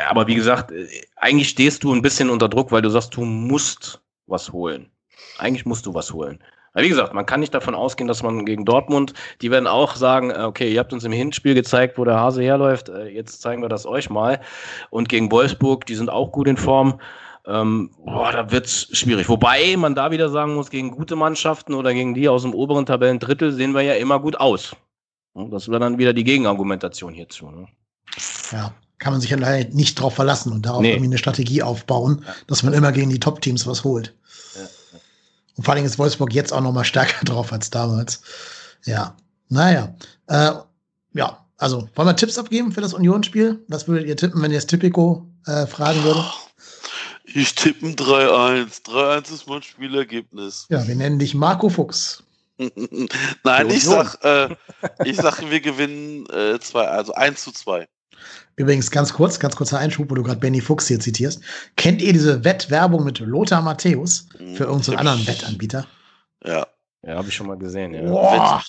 aber wie gesagt, äh, eigentlich stehst du ein bisschen unter Druck, weil du sagst, du musst was holen. Eigentlich musst du was holen. Aber wie gesagt, man kann nicht davon ausgehen, dass man gegen Dortmund, die werden auch sagen, äh, okay, ihr habt uns im Hinspiel gezeigt, wo der Hase herläuft, äh, jetzt zeigen wir das euch mal. Und gegen Wolfsburg, die sind auch gut in Form. Ähm, boah, da wird's schwierig. Wobei man da wieder sagen muss, gegen gute Mannschaften oder gegen die aus dem oberen Tabellendrittel sehen wir ja immer gut aus. Das wäre dann wieder die Gegenargumentation hierzu. Ne? Ja, kann man sich ja leider nicht drauf verlassen und darauf nee. irgendwie eine Strategie aufbauen, dass man immer gegen die Top-Teams was holt. Und vor allem ist Wolfsburg jetzt auch noch mal stärker drauf als damals. Ja, naja. Äh, ja, also wollen wir Tipps abgeben für das Unionsspiel? Was würdet ihr tippen, wenn ihr das Typico äh, fragen würdet? Ich tippe 3-1. 3-1 ist mein Spielergebnis. Ja, wir nennen dich Marco Fuchs. Nein, ich sag, äh, ich sag, wir gewinnen äh, zwei, also 1 zu 2. Übrigens, ganz kurz, ganz kurzer Einschub, wo du gerade Benny Fuchs hier zitierst. Kennt ihr diese Wettwerbung mit Lothar Matthäus für irgendeinen anderen Wettanbieter? Ja. Ja, habe ich schon mal gesehen, ja. Boah.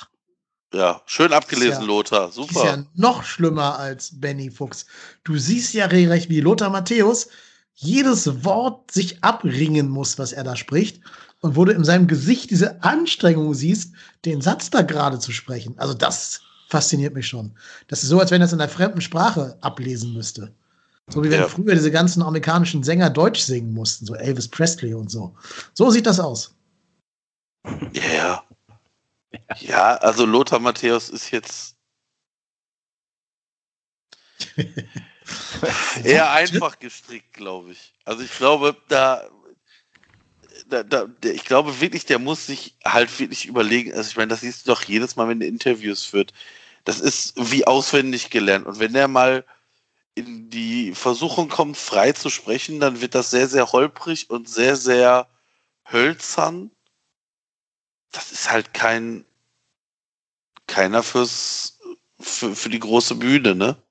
Ja, schön abgelesen, ja, Lothar. Super. Ist ja noch schlimmer als Benny Fuchs. Du siehst ja regelrecht, wie Lothar Matthäus jedes Wort sich abringen muss, was er da spricht. Und wo du in seinem Gesicht diese Anstrengung siehst, den Satz da gerade zu sprechen. Also das fasziniert mich schon. Das ist so, als wenn er es in einer fremden Sprache ablesen müsste. So wie wenn ja. früher diese ganzen amerikanischen Sänger Deutsch singen mussten, so Elvis Presley und so. So sieht das aus. Ja. Ja, also Lothar Matthäus ist jetzt eher einfach gestrickt, glaube ich. Also ich glaube, da, da, da, ich glaube wirklich, der muss sich halt wirklich überlegen. Also ich meine, das siehst du doch jedes Mal, wenn er Interviews führt das ist wie auswendig gelernt. Und wenn er mal in die Versuchung kommt, frei zu sprechen, dann wird das sehr, sehr holprig und sehr, sehr hölzern. Das ist halt kein keiner fürs für, für die große Bühne, ne?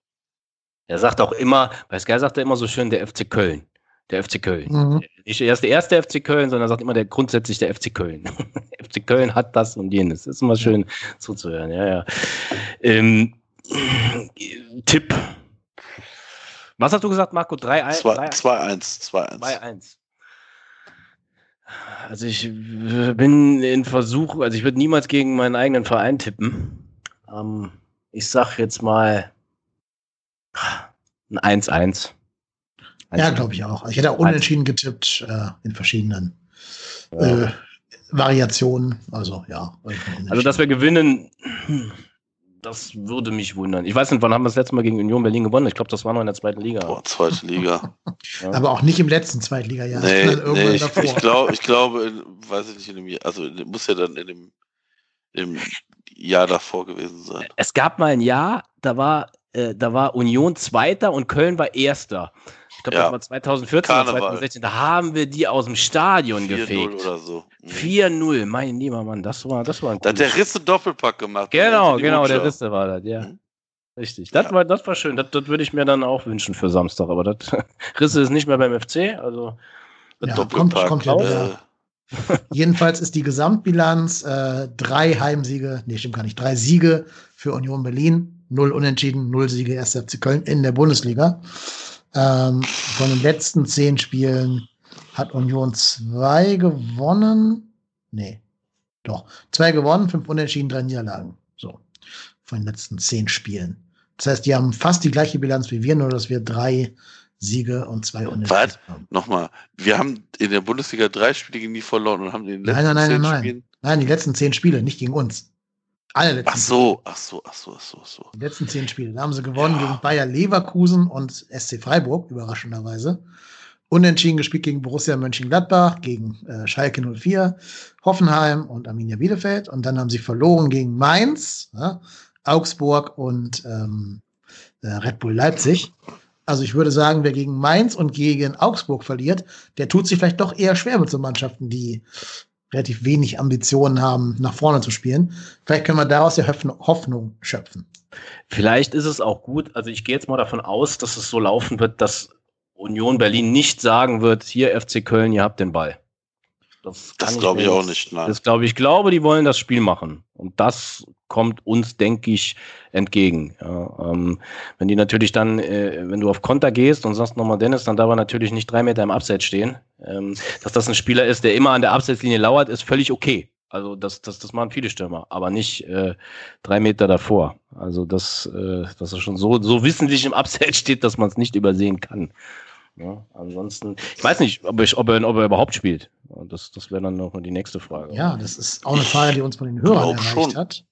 Er sagt auch immer, bei Sky sagt er immer so schön, der FC Köln. Der FC Köln. Mhm. Nicht erst der erste FC Köln, sondern er sagt immer der grundsätzlich der FC Köln. FC Köln hat das und jenes. Das ist immer schön zuzuhören. Ja, ja. Ähm, Tipp. Was hast du gesagt, Marco? 3-1? 2-1. 2-1. Also ich bin in Versuch, also ich würde niemals gegen meinen eigenen Verein tippen. Ähm, ich sag jetzt mal ein 1-1. Ja, glaube ich auch. Ich hätte auch unentschieden getippt äh, in verschiedenen ja. äh, Variationen. Also ja. Also dass wir gewinnen, das würde mich wundern. Ich weiß nicht, wann haben wir das letzte Mal gegen Union Berlin gewonnen? Ich glaube, das war noch in der zweiten Liga. Boah, zweite Liga. ja. Aber auch nicht im letzten Zweitliga-Jahr. Nee, nee ich, ich, glaub, ich glaube, weiß ich nicht, in dem, also muss ja dann in dem, im Jahr davor gewesen sein. Es gab mal ein Jahr, da war, äh, da war Union Zweiter und Köln war Erster. Ich glaube, ja. das war 2014 oder 2016. Da haben wir die aus dem Stadion gefegt. 4-0 oder so. Mhm. 4-0, mein lieber Mann, das war, das war ein Da hat der Risse Doppelpack gemacht. Genau, genau, der Risse war das, ja. Mhm. Richtig. Das, ja. war, das war schön. Das, das würde ich mir dann auch wünschen für Samstag. Aber das, Risse ist nicht mehr beim FC. Also ja, Doppelpack. Kommt, kommt ja, äh. Jedenfalls ist die Gesamtbilanz äh, drei Heimsiege, nee, stimmt gar nicht, drei Siege für Union Berlin, null Unentschieden, null Siege 1. FC Köln in der Bundesliga. Ähm, von den letzten zehn Spielen hat Union zwei gewonnen. Nee, doch. Zwei gewonnen, fünf Unentschieden, drei Niederlagen. So. Von den letzten zehn Spielen. Das heißt, die haben fast die gleiche Bilanz wie wir, nur dass wir drei Siege und zwei Unentschieden haben. Nochmal. Wir haben in der Bundesliga drei Spiele gegen die verloren und haben in den letzten nein, nein, nein, zehn nein, Spielen. Nein, die letzten zehn Spiele, nicht gegen uns. Alle letzten ach so, ach so, ach so, ach so, ach so. Die letzten zehn Spiele. Da haben sie gewonnen ja. gegen Bayer Leverkusen und SC Freiburg, überraschenderweise. Unentschieden gespielt gegen Borussia Mönchengladbach, gegen äh, Schalke 04, Hoffenheim und Arminia Bielefeld. Und dann haben sie verloren gegen Mainz, ja, Augsburg und ähm, äh, Red Bull Leipzig. Also ich würde sagen, wer gegen Mainz und gegen Augsburg verliert, der tut sich vielleicht doch eher schwer mit so Mannschaften, die relativ wenig Ambitionen haben, nach vorne zu spielen. Vielleicht können wir daraus ja Hoffnung schöpfen. Vielleicht ist es auch gut, also ich gehe jetzt mal davon aus, dass es so laufen wird, dass Union Berlin nicht sagen wird, hier FC Köln, ihr habt den Ball. Das, das glaube ich auch nicht. Nein. Das glaube ich. glaube, die wollen das Spiel machen. Und das kommt uns, denke ich, entgegen. Ja, ähm, wenn die natürlich dann, äh, wenn du auf Konter gehst und sagst nochmal Dennis, dann darf er natürlich nicht drei Meter im Abseits stehen. Ähm, dass das ein Spieler ist, der immer an der Abseitslinie lauert, ist völlig okay. Also das, das, das machen viele Stürmer, aber nicht äh, drei Meter davor. Also das, äh, dass er schon so, so wissentlich im Abseits steht, dass man es nicht übersehen kann. Ja, ansonsten, ich weiß nicht, ob, ich, ob, er, ob er überhaupt spielt. Das, das wäre dann noch die nächste Frage. Ja, das ist auch eine Frage, die uns von den Hörern erreicht schon. hat.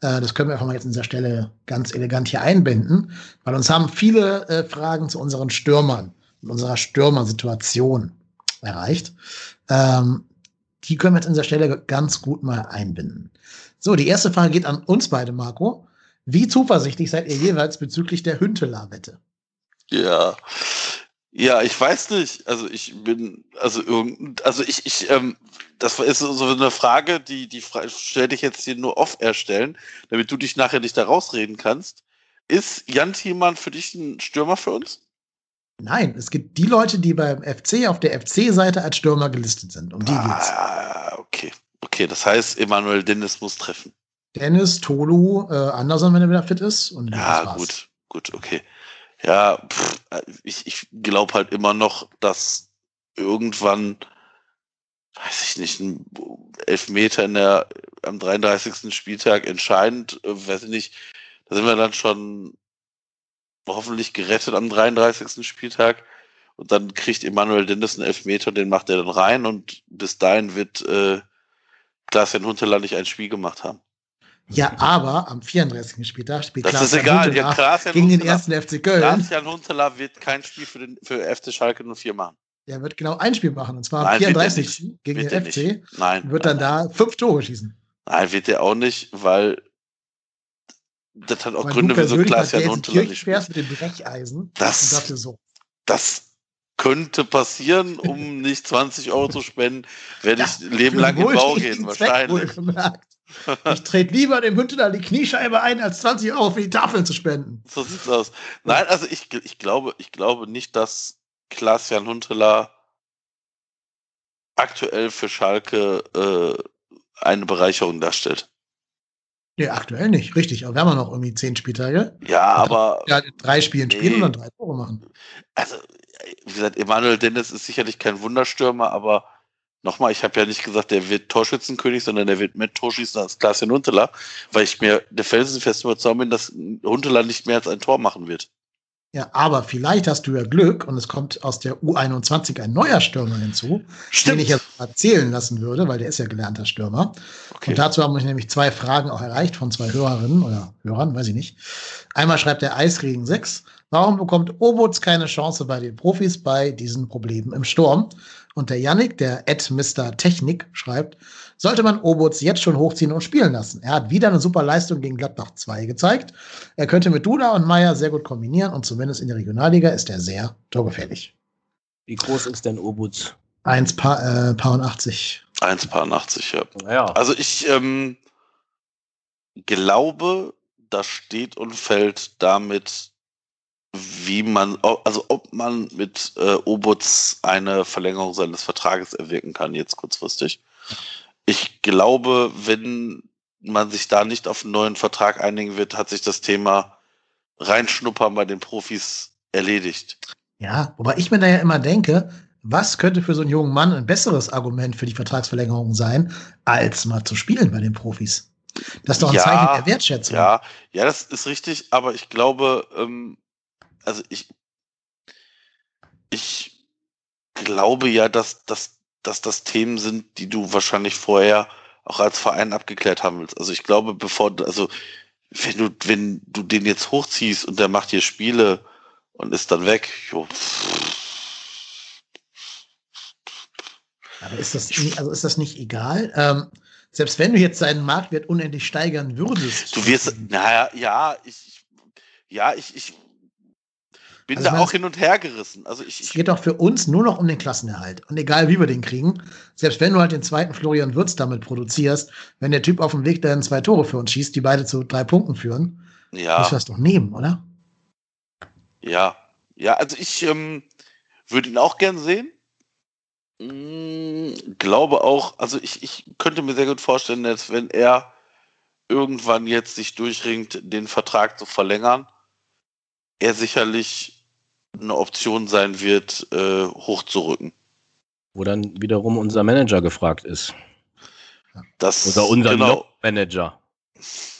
Äh, das können wir einfach mal jetzt an dieser Stelle ganz elegant hier einbinden, weil uns haben viele äh, Fragen zu unseren Stürmern und unserer Stürmersituation erreicht. Ähm, die können wir jetzt an dieser Stelle ganz gut mal einbinden. So, die erste Frage geht an uns beide, Marco. Wie zuversichtlich seid ihr jeweils bezüglich der Hünteler-Wette? Ja, ja, ich weiß nicht. Also ich bin, also irgend, also ich, ich, ähm, das ist so eine Frage, die, die stelle ich jetzt hier nur off erstellen, damit du dich nachher nicht da rausreden kannst. Ist Jan Thielmann für dich ein Stürmer für uns? Nein, es gibt die Leute, die beim FC auf der FC-Seite als Stürmer gelistet sind. Um die geht's. Ah, okay. Okay, das heißt, Emanuel Dennis muss treffen. Dennis, Tolu, äh, Anderson, wenn er wieder fit ist. Und ja, gut, gut, okay. Ja, pff, ich, ich glaube halt immer noch, dass irgendwann, weiß ich nicht, ein Elfmeter in der, am 33. Spieltag entscheidend, äh, weiß ich nicht, da sind wir dann schon hoffentlich gerettet am 33. Spieltag. Und dann kriegt Emanuel Dennis einen Elfmeter, den macht er dann rein und bis dahin wird äh, Klaas-Jan Huntelaar nicht ein Spiel gemacht haben. Ja, aber am 34. Spieltag spielt das ist egal. Ja, Klaas gegen den ersten FC Köln. Klaas-Jan Huntelaar wird kein Spiel für, den, für FC Schalke 04 machen. Er wird genau ein Spiel machen, und zwar am 34. gegen wird den FC. Nein. Wird dann nein. da fünf Tore schießen. Nein, wird er auch nicht, weil das hat auch weil Gründe, wieso Klaas-Jan Huntelaar nicht spielt. mit dem Brecheisen das, und dafür so. Das könnte passieren, um nicht 20 Euro zu spenden, werde ja, ich Leben lang in Bau gehen, wahrscheinlich. Ich trete lieber dem Hünteler die Kniescheibe ein, als 20 Euro für die Tafeln zu spenden. So sieht's aus. Nein, also ich, ich glaube, ich glaube nicht, dass Klaas-Jan Hunteler aktuell für Schalke äh, eine Bereicherung darstellt. Nee, aktuell nicht, richtig. Aber wir haben ja noch irgendwie zehn Spieltage. Ja, aber. Ja, drei Spielen nee. spielen und dann drei Tore machen. Also, wie gesagt, Emanuel Dennis ist sicherlich kein Wunderstürmer, aber nochmal, ich habe ja nicht gesagt, der wird Torschützenkönig, sondern der wird mit Torschießen als Klaas-Jan Huntelaar, weil ich mir der felsenfest überzeugt bin, dass Huntelaar nicht mehr als ein Tor machen wird. Ja, aber vielleicht hast du ja Glück und es kommt aus der U21 ein neuer Stürmer hinzu, Stimmt. den ich jetzt erzählen lassen würde, weil der ist ja gelernter Stürmer. Okay. Und dazu haben mich nämlich zwei Fragen auch erreicht von zwei Hörerinnen oder Hörern, weiß ich nicht. Einmal schreibt der Eisregen 6, warum bekommt Obots keine Chance bei den Profis bei diesen Problemen im Sturm? Und der Yannick, der Ed Mr. Technik, schreibt, sollte man Obots jetzt schon hochziehen und spielen lassen. Er hat wieder eine super Leistung gegen Gladbach 2 gezeigt. Er könnte mit Duda und Meier sehr gut kombinieren und zumindest in der Regionalliga ist er sehr torgefährlich. Wie groß ist denn Obots? 1 pa äh, Paar 80. 1 Paar 80, ja. ja. Also ich ähm, glaube, das steht und fällt damit, wie man, also ob man mit äh, Obuts eine Verlängerung seines Vertrages erwirken kann, jetzt kurzfristig. Ich glaube, wenn man sich da nicht auf einen neuen Vertrag einigen wird, hat sich das Thema reinschnuppern bei den Profis erledigt. Ja, wobei ich mir da ja immer denke, was könnte für so einen jungen Mann ein besseres Argument für die Vertragsverlängerung sein, als mal zu spielen bei den Profis? Das ist doch ein ja, Zeichen der Wertschätzung. Ja, ja, das ist richtig, aber ich glaube, ähm, also ich, ich glaube ja, dass, dass, dass das Themen sind, die du wahrscheinlich vorher auch als Verein abgeklärt haben willst. Also ich glaube, bevor, also wenn du, wenn du den jetzt hochziehst und der macht hier Spiele und ist dann weg, jo, Aber ist das, also ist das nicht egal? Ähm, selbst wenn du jetzt seinen Marktwert unendlich steigern würdest. Du wirst, naja, ja, ich, ja, ich, ich bin also da auch hin und her gerissen. Also ich, es geht doch für uns nur noch um den Klassenerhalt. Und egal wie wir den kriegen, selbst wenn du halt den zweiten Florian Würz damit produzierst, wenn der Typ auf dem Weg dahin zwei Tore für uns schießt, die beide zu drei Punkten führen, ja. musst du das doch nehmen, oder? Ja, ja, also ich ähm, würde ihn auch gern sehen. Hm, glaube auch, also ich, ich könnte mir sehr gut vorstellen, dass wenn er irgendwann jetzt sich durchringt, den Vertrag zu verlängern, er sicherlich eine Option sein wird, äh, hochzurücken. Wo dann wiederum unser Manager gefragt ist. Das, Oder unser genau. Manager.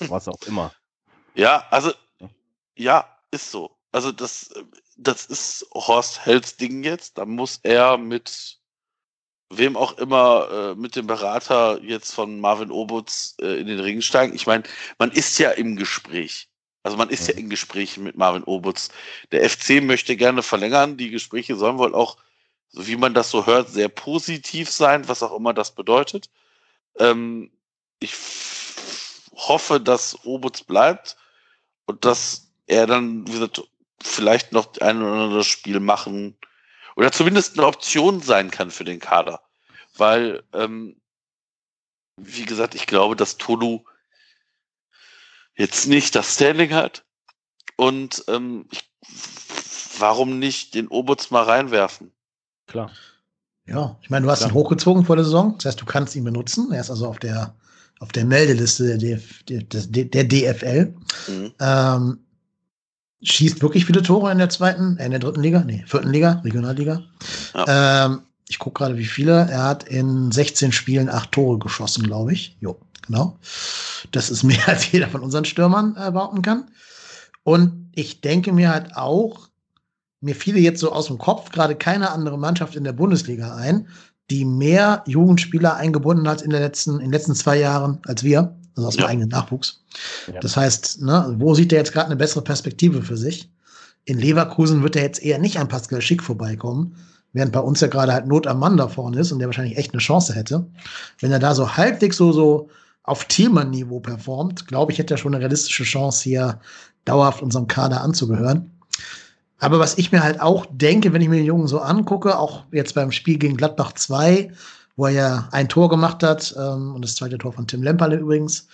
Was auch immer. Ja, also, ja, ist so. Also, das, das ist Horst Hells Ding jetzt. Da muss er mit wem auch immer äh, mit dem Berater jetzt von Marvin Obutz äh, in den Ring steigen. Ich meine, man ist ja im Gespräch. Also man ist ja in Gesprächen mit Marvin Obutz. Der FC möchte gerne verlängern. Die Gespräche sollen wohl auch, so wie man das so hört, sehr positiv sein, was auch immer das bedeutet. Ähm, ich hoffe, dass Obutz bleibt und dass er dann, wie gesagt, vielleicht noch ein oder anderes Spiel machen oder zumindest eine Option sein kann für den Kader. Weil, ähm, wie gesagt, ich glaube, dass Tolu jetzt nicht das Standing hat. Und ähm, ich, warum nicht den Obutz mal reinwerfen? Klar. Ja, ich meine, du hast Klar. ihn hochgezogen vor der Saison. Das heißt, du kannst ihn benutzen. Er ist also auf der, auf der Meldeliste der, DF, der, der DFL. Mhm. Ähm, schießt wirklich viele Tore in der zweiten, äh, in der dritten Liga, nee, vierten Liga, Regionalliga. Ja. Ähm, ich gucke gerade, wie viele. Er hat in 16 Spielen acht Tore geschossen, glaube ich. Jo, genau. Das ist mehr, als jeder von unseren Stürmern äh, behaupten kann. Und ich denke mir halt auch, mir fiele jetzt so aus dem Kopf gerade keine andere Mannschaft in der Bundesliga ein, die mehr Jugendspieler eingebunden hat in, der letzten, in den letzten zwei Jahren als wir also aus dem eigenen Nachwuchs. Ja. Das heißt, ne, wo sieht er jetzt gerade eine bessere Perspektive für sich? In Leverkusen wird er jetzt eher nicht an Pascal Schick vorbeikommen, während bei uns ja gerade halt Not am Mann da vorne ist und der wahrscheinlich echt eine Chance hätte. Wenn er da so halbwegs so, so auf Thielmann-Niveau performt, glaube ich, hätte er schon eine realistische Chance, hier dauerhaft unserem Kader anzugehören. Aber was ich mir halt auch denke, wenn ich mir den Jungen so angucke, auch jetzt beim Spiel gegen Gladbach 2, wo er ja ein Tor gemacht hat ähm, und das zweite Tor von Tim Lemperle übrigens.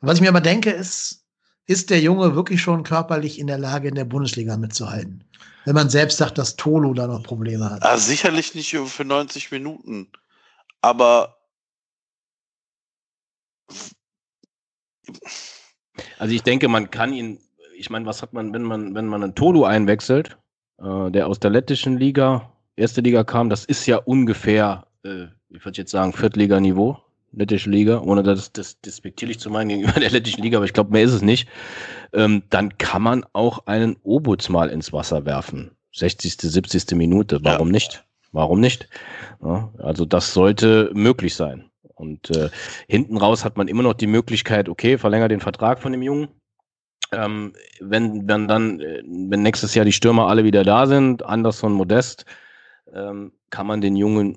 Was ich mir aber denke, ist, ist der Junge wirklich schon körperlich in der Lage, in der Bundesliga mitzuhalten? Wenn man selbst sagt, dass Tolo da noch Probleme hat. Ah, sicherlich nicht für 90 Minuten. Aber also ich denke, man kann ihn, ich meine, was hat man, wenn man, wenn man einen Tolo einwechselt, äh, der aus der lettischen Liga, erste Liga kam, das ist ja ungefähr äh, ich würde jetzt sagen, Viertliganiveau, lettische Liga, ohne das, das despektierlich zu meinen gegenüber der lettischen Liga, aber ich glaube, mehr ist es nicht, ähm, dann kann man auch einen Obuts mal ins Wasser werfen. 60., 70. Minute. Warum ja. nicht? Warum nicht? Ja, also das sollte möglich sein. Und äh, hinten raus hat man immer noch die Möglichkeit, okay, verlängere den Vertrag von dem Jungen. Ähm, wenn, wenn dann, äh, wenn nächstes Jahr die Stürmer alle wieder da sind, Anderson, Modest, ähm, kann man den Jungen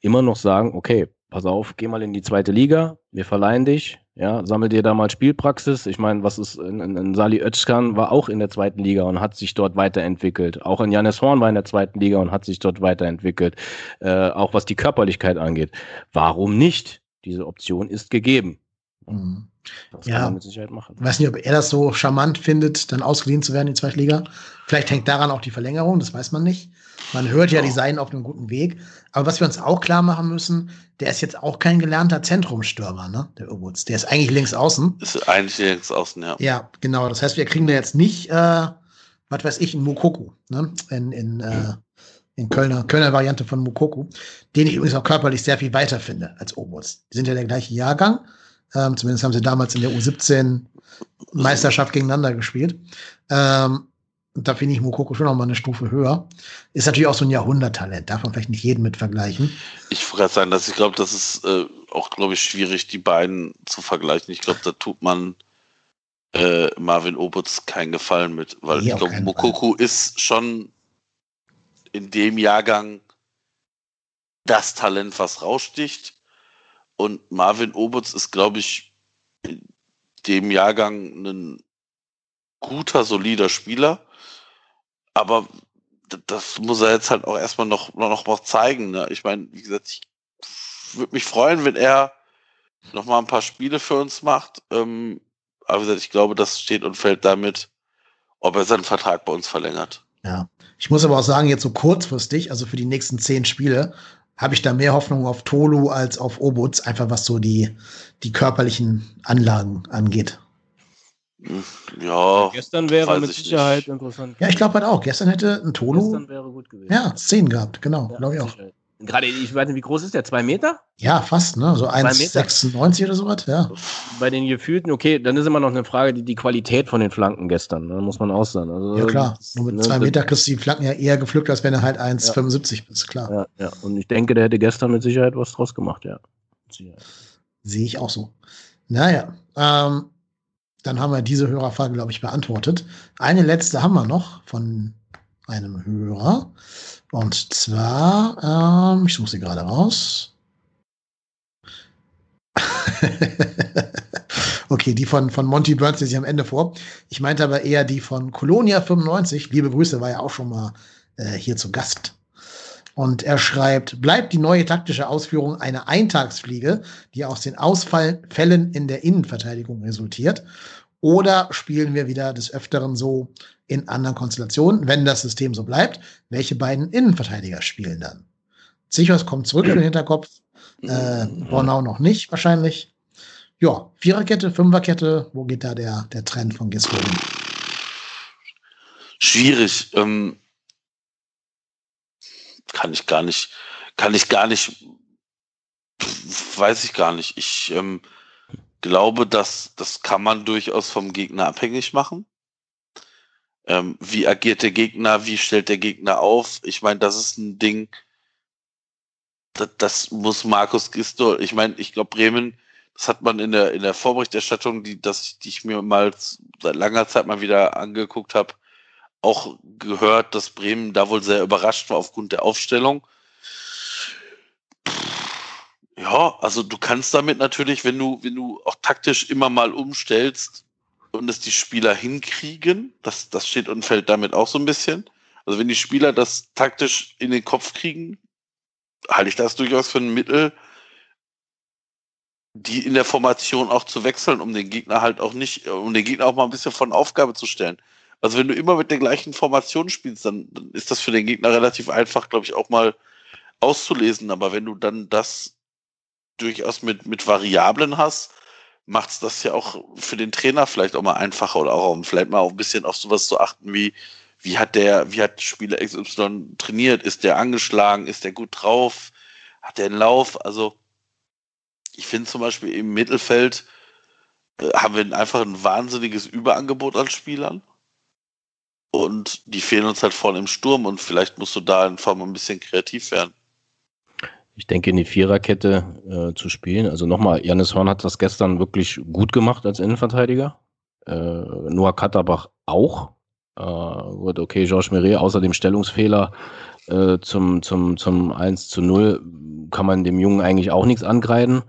immer noch sagen, okay, pass auf, geh mal in die zweite Liga, wir verleihen dich, ja, sammel dir da mal Spielpraxis. Ich meine, was ist, in, in Sali Özkan war auch in der zweiten Liga und hat sich dort weiterentwickelt. Auch in Janis Horn war in der zweiten Liga und hat sich dort weiterentwickelt. Äh, auch was die Körperlichkeit angeht. Warum nicht? Diese Option ist gegeben. Mhm. Das ja, kann man mit Sicherheit machen. Ich weiß nicht, ob er das so charmant findet, dann ausgeliehen zu werden in die zweite Liga. Vielleicht hängt daran auch die Verlängerung, das weiß man nicht. Man hört ja, die seien auf einem guten Weg. Aber was wir uns auch klar machen müssen, der ist jetzt auch kein gelernter Zentrumstürmer, ne? Der Urwutz. Der ist eigentlich links außen. Ist eigentlich links außen, ja. Ja, genau. Das heißt, wir kriegen da jetzt nicht, äh, was weiß ich, einen Mukoku, ne? In, in, äh, in Kölner, Kölner Variante von Mukoku, den ich übrigens auch körperlich sehr viel weiter finde als Obutz. Die sind ja der gleiche Jahrgang. Ähm, zumindest haben sie damals in der U17 Meisterschaft gegeneinander gespielt. Ähm, und da finde ich Mokoko schon noch mal eine Stufe höher. Ist natürlich auch so ein Jahrhunderttalent, darf man vielleicht nicht jeden mit vergleichen. Ich wollte gerade sagen, dass ich glaube, dass es äh, auch, glaube ich, schwierig, die beiden zu vergleichen. Ich glaube, da tut man äh, Marvin Obutz keinen Gefallen mit, weil nee, ich glaube, Mokoku Fall. ist schon in dem Jahrgang das Talent, was raussticht. Und Marvin Obutz ist, glaube ich, in dem Jahrgang ein guter, solider Spieler. Aber das muss er jetzt halt auch erstmal noch, noch, noch zeigen. Ne? Ich meine, wie gesagt, ich würde mich freuen, wenn er noch mal ein paar Spiele für uns macht. Ähm, aber wie gesagt, ich glaube, das steht und fällt damit, ob er seinen Vertrag bei uns verlängert. Ja, ich muss aber auch sagen, jetzt so kurzfristig, also für die nächsten zehn Spiele, habe ich da mehr Hoffnung auf Tolu als auf Obutz, einfach was so die, die körperlichen Anlagen angeht. Ja. Gestern wäre mit Sicherheit nicht. interessant. Ja, ich glaube halt auch. Gestern hätte ein Tolu. Gestern wäre gut gewesen. Ja, zehn gehabt, genau, ja, glaube ich auch. Sicherheit. Gerade, ich weiß nicht, wie groß ist der? Zwei Meter? Ja, fast, ne? So 1,96 oder sowas, ja. Bei den gefühlten, okay, dann ist immer noch eine Frage, die, die Qualität von den Flanken gestern, ne? muss man auch sagen. Also, ja, klar. Nur mit ne, zwei Meter kriegst du die Flanken ja eher gepflückt, als wenn er halt 1,75 ja. bist, klar. Ja, ja, und ich denke, der hätte gestern mit Sicherheit was draus gemacht, ja. Sehe ich auch so. Naja, ähm, dann haben wir diese Hörerfrage, glaube ich, beantwortet. Eine letzte haben wir noch von einem Hörer. Und zwar, ähm, ich suche sie gerade raus. okay, die von, von Monty Burns lese ich am Ende vor. Ich meinte aber eher die von Colonia 95. Liebe Grüße, war ja auch schon mal äh, hier zu Gast. Und er schreibt, bleibt die neue taktische Ausführung eine Eintagsfliege, die aus den Ausfällen in der Innenverteidigung resultiert? Oder spielen wir wieder des Öfteren so in anderen Konstellationen, wenn das System so bleibt? Welche beiden Innenverteidiger spielen dann? Zichos kommt zurück für den Hinterkopf. Äh, Bornau noch nicht, wahrscheinlich. Ja, Viererkette, Fünferkette, wo geht da der, der Trend von Gisco hin? Schwierig. Ähm, kann ich gar nicht, kann ich gar nicht, weiß ich gar nicht. Ich ähm, glaube, dass das kann man durchaus vom Gegner abhängig machen. Ähm, wie agiert der Gegner? Wie stellt der Gegner auf? Ich meine, das ist ein Ding, das, das muss Markus Gistol, ich meine, ich glaube, Bremen, das hat man in der, in der Vorberichterstattung, die, das, die ich mir mal seit langer Zeit mal wieder angeguckt habe, auch gehört, dass Bremen da wohl sehr überrascht war aufgrund der Aufstellung. Ja, also du kannst damit natürlich, wenn du, wenn du auch taktisch immer mal umstellst und es die Spieler hinkriegen, das, das steht und fällt damit auch so ein bisschen. Also wenn die Spieler das taktisch in den Kopf kriegen, halte ich das durchaus für ein Mittel, die in der Formation auch zu wechseln, um den Gegner halt auch nicht, um den Gegner auch mal ein bisschen von Aufgabe zu stellen. Also wenn du immer mit der gleichen Formation spielst, dann, dann ist das für den Gegner relativ einfach, glaube ich, auch mal auszulesen. Aber wenn du dann das durchaus mit, mit Variablen hast, macht es das ja auch für den Trainer vielleicht auch mal einfacher oder auch um vielleicht mal auch ein bisschen auf sowas zu achten wie, wie hat der, wie hat Spieler XY trainiert? Ist der angeschlagen? Ist der gut drauf? Hat der einen Lauf? Also, ich finde zum Beispiel im Mittelfeld äh, haben wir einfach ein wahnsinniges Überangebot an Spielern. Und die fehlen uns halt vorne im Sturm und vielleicht musst du da einfach mal ein bisschen kreativ werden. Ich denke, in die Viererkette äh, zu spielen. Also nochmal, Janis Horn hat das gestern wirklich gut gemacht als Innenverteidiger. Äh, Noah Katterbach auch. Äh, gut, okay, Georges Meret, außer dem Stellungsfehler äh, zum, zum, zum 1 zu 0 kann man dem Jungen eigentlich auch nichts angreifen.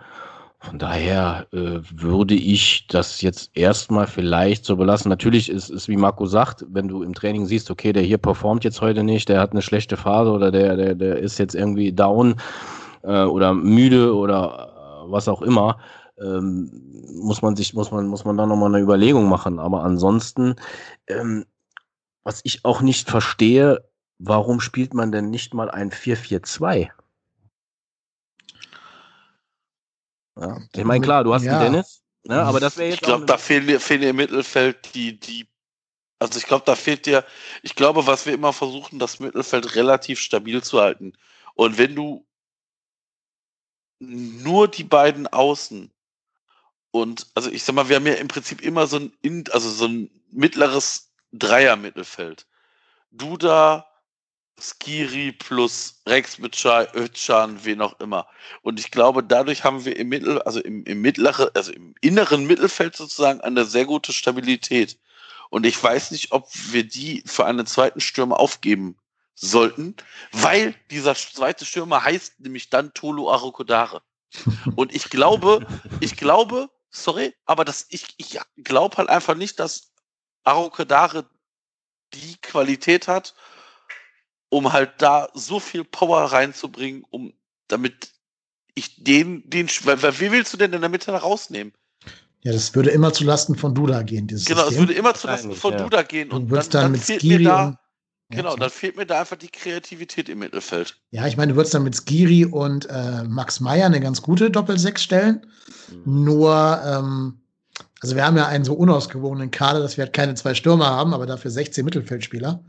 Von daher äh, würde ich das jetzt erstmal vielleicht so belassen. Natürlich ist es, wie Marco sagt, wenn du im Training siehst, okay, der hier performt jetzt heute nicht, der hat eine schlechte Phase oder der, der, der ist jetzt irgendwie down äh, oder müde oder äh, was auch immer, ähm, muss man sich, muss man, muss man da nochmal eine Überlegung machen. Aber ansonsten, ähm, was ich auch nicht verstehe, warum spielt man denn nicht mal ein 4-4-2? Ja. Ich meine, klar, du hast ja. einen Dennis, ne, aber das wäre jetzt. Ich glaube, da fehlen, fehlen im Mittelfeld die, die. Also ich glaube, da fehlt dir. Ich glaube, was wir immer versuchen, das Mittelfeld relativ stabil zu halten. Und wenn du nur die beiden Außen und also ich sag mal, wir haben ja im Prinzip immer so ein, also so ein mittleres Dreier-Mittelfeld. Duda, Skiri plus Rex Bitschei, Özcan, wen auch immer. Und ich glaube, dadurch haben wir im Mittel, also im, im mittleren, also im inneren Mittelfeld sozusagen eine sehr gute Stabilität. Und ich weiß nicht, ob wir die für einen zweiten Stürmer aufgeben sollten, weil dieser zweite Stürmer heißt nämlich dann Tolu Arokodare. Und ich glaube, ich glaube, sorry, aber das, ich, ich glaube halt einfach nicht, dass Arokodare die Qualität hat, um halt da so viel Power reinzubringen, um damit ich den, den, weil, wie willst du denn in der Mitte rausnehmen? Ja, das würde immer zu Lasten von Duda gehen. Dieses genau, es würde immer zu Lasten von ja. Duda gehen. Und, und dann, dann, dann mit Skiri da, Genau, dann fehlt mir da einfach die Kreativität im Mittelfeld. Ja, ich meine, du würdest dann mit Skiri und äh, Max Meyer eine ganz gute Doppel-6 stellen. Mhm. Nur, ähm, also wir haben ja einen so unausgewogenen Kader, dass wir halt keine zwei Stürmer haben, aber dafür 16 Mittelfeldspieler.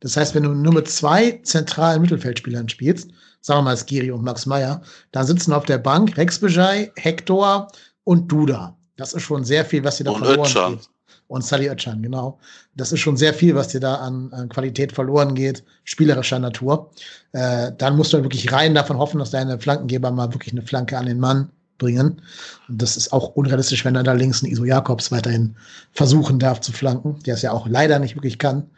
Das heißt, wenn du nur mit zwei zentralen Mittelfeldspielern spielst, sagen wir mal Skiri und Max Meyer, dann sitzen auf der Bank Rex Bejai, Hector und Duda. Das ist schon sehr viel, was dir da und verloren geht. Und Sally Özcan, genau. Das ist schon sehr viel, was dir da an, an Qualität verloren geht, spielerischer Natur. Äh, dann musst du halt wirklich rein davon hoffen, dass deine Flankengeber mal wirklich eine Flanke an den Mann bringen. Und das ist auch unrealistisch, wenn er da links ein Iso Jakobs weiterhin versuchen darf zu flanken, der es ja auch leider nicht wirklich kann.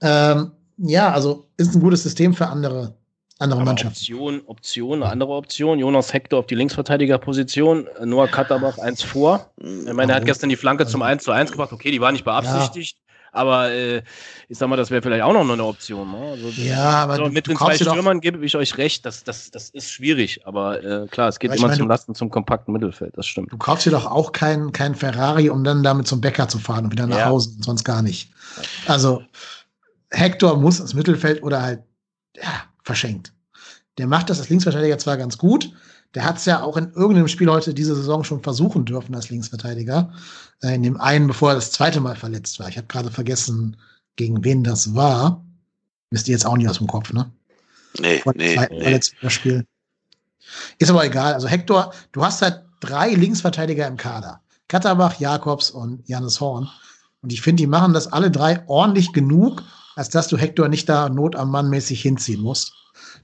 Ähm, ja, also ist ein gutes System für andere, andere Aber Mannschaften. Option, Option, eine andere Option. Jonas Hector auf die Linksverteidigerposition, Noah Katterbach eins vor. Ich meine, er hat gestern die Flanke zum 1 zu 1 gemacht. Okay, die war nicht beabsichtigt. Ja. Aber äh, ich sag mal, das wäre vielleicht auch noch eine Option. Ne? Also, ja, aber also, mit den zwei Stürmern gebe ich euch recht, das, das, das ist schwierig. Aber äh, klar, es geht immer meine, zum Lasten zum kompakten Mittelfeld, das stimmt. Du kaufst dir doch auch keinen kein Ferrari, um dann damit zum Bäcker zu fahren und wieder nach ja. Hause, sonst gar nicht. Also Hector muss ins Mittelfeld oder halt ja, verschenkt. Der macht das als Linksverteidiger zwar ganz gut, der hat es ja auch in irgendeinem Spiel heute diese Saison schon versuchen dürfen als Linksverteidiger. Äh, in dem einen, bevor er das zweite Mal verletzt war. Ich habe gerade vergessen, gegen wen das war. Wisst ihr jetzt auch nicht aus dem Kopf, ne? Nee, Vor nee, nee. Spiel. Ist aber egal. Also Hector, du hast halt drei Linksverteidiger im Kader. Katterbach, Jakobs und Janis Horn. Und ich finde, die machen das alle drei ordentlich genug, als dass du Hector nicht da Not am Mann mäßig hinziehen musst.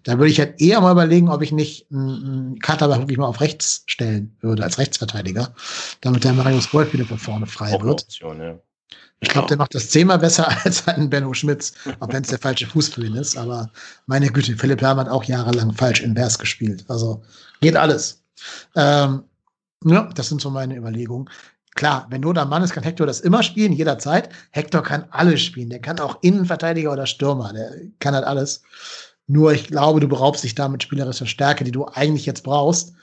Da würde ich halt eher mal überlegen, ob ich nicht einen Katterbach wirklich mal auf rechts stellen würde, als Rechtsverteidiger, damit der Marius Wolf wieder von vorne frei Auch wird. Option, ja. Ich glaube, der macht das zehnmal besser als ein Benno Schmitz, auch wenn es der falsche Fuß für ihn ist. Aber meine Güte, Philipp Lahm hat auch jahrelang falsch invers gespielt. Also geht alles. Ähm, ja, das sind so meine Überlegungen. Klar, wenn nur der Mann ist, kann Hector das immer spielen, jederzeit. Hector kann alles spielen. Der kann auch Innenverteidiger oder Stürmer. Der kann halt alles. Nur ich glaube, du beraubst dich damit spielerischer Stärke, die du eigentlich jetzt brauchst.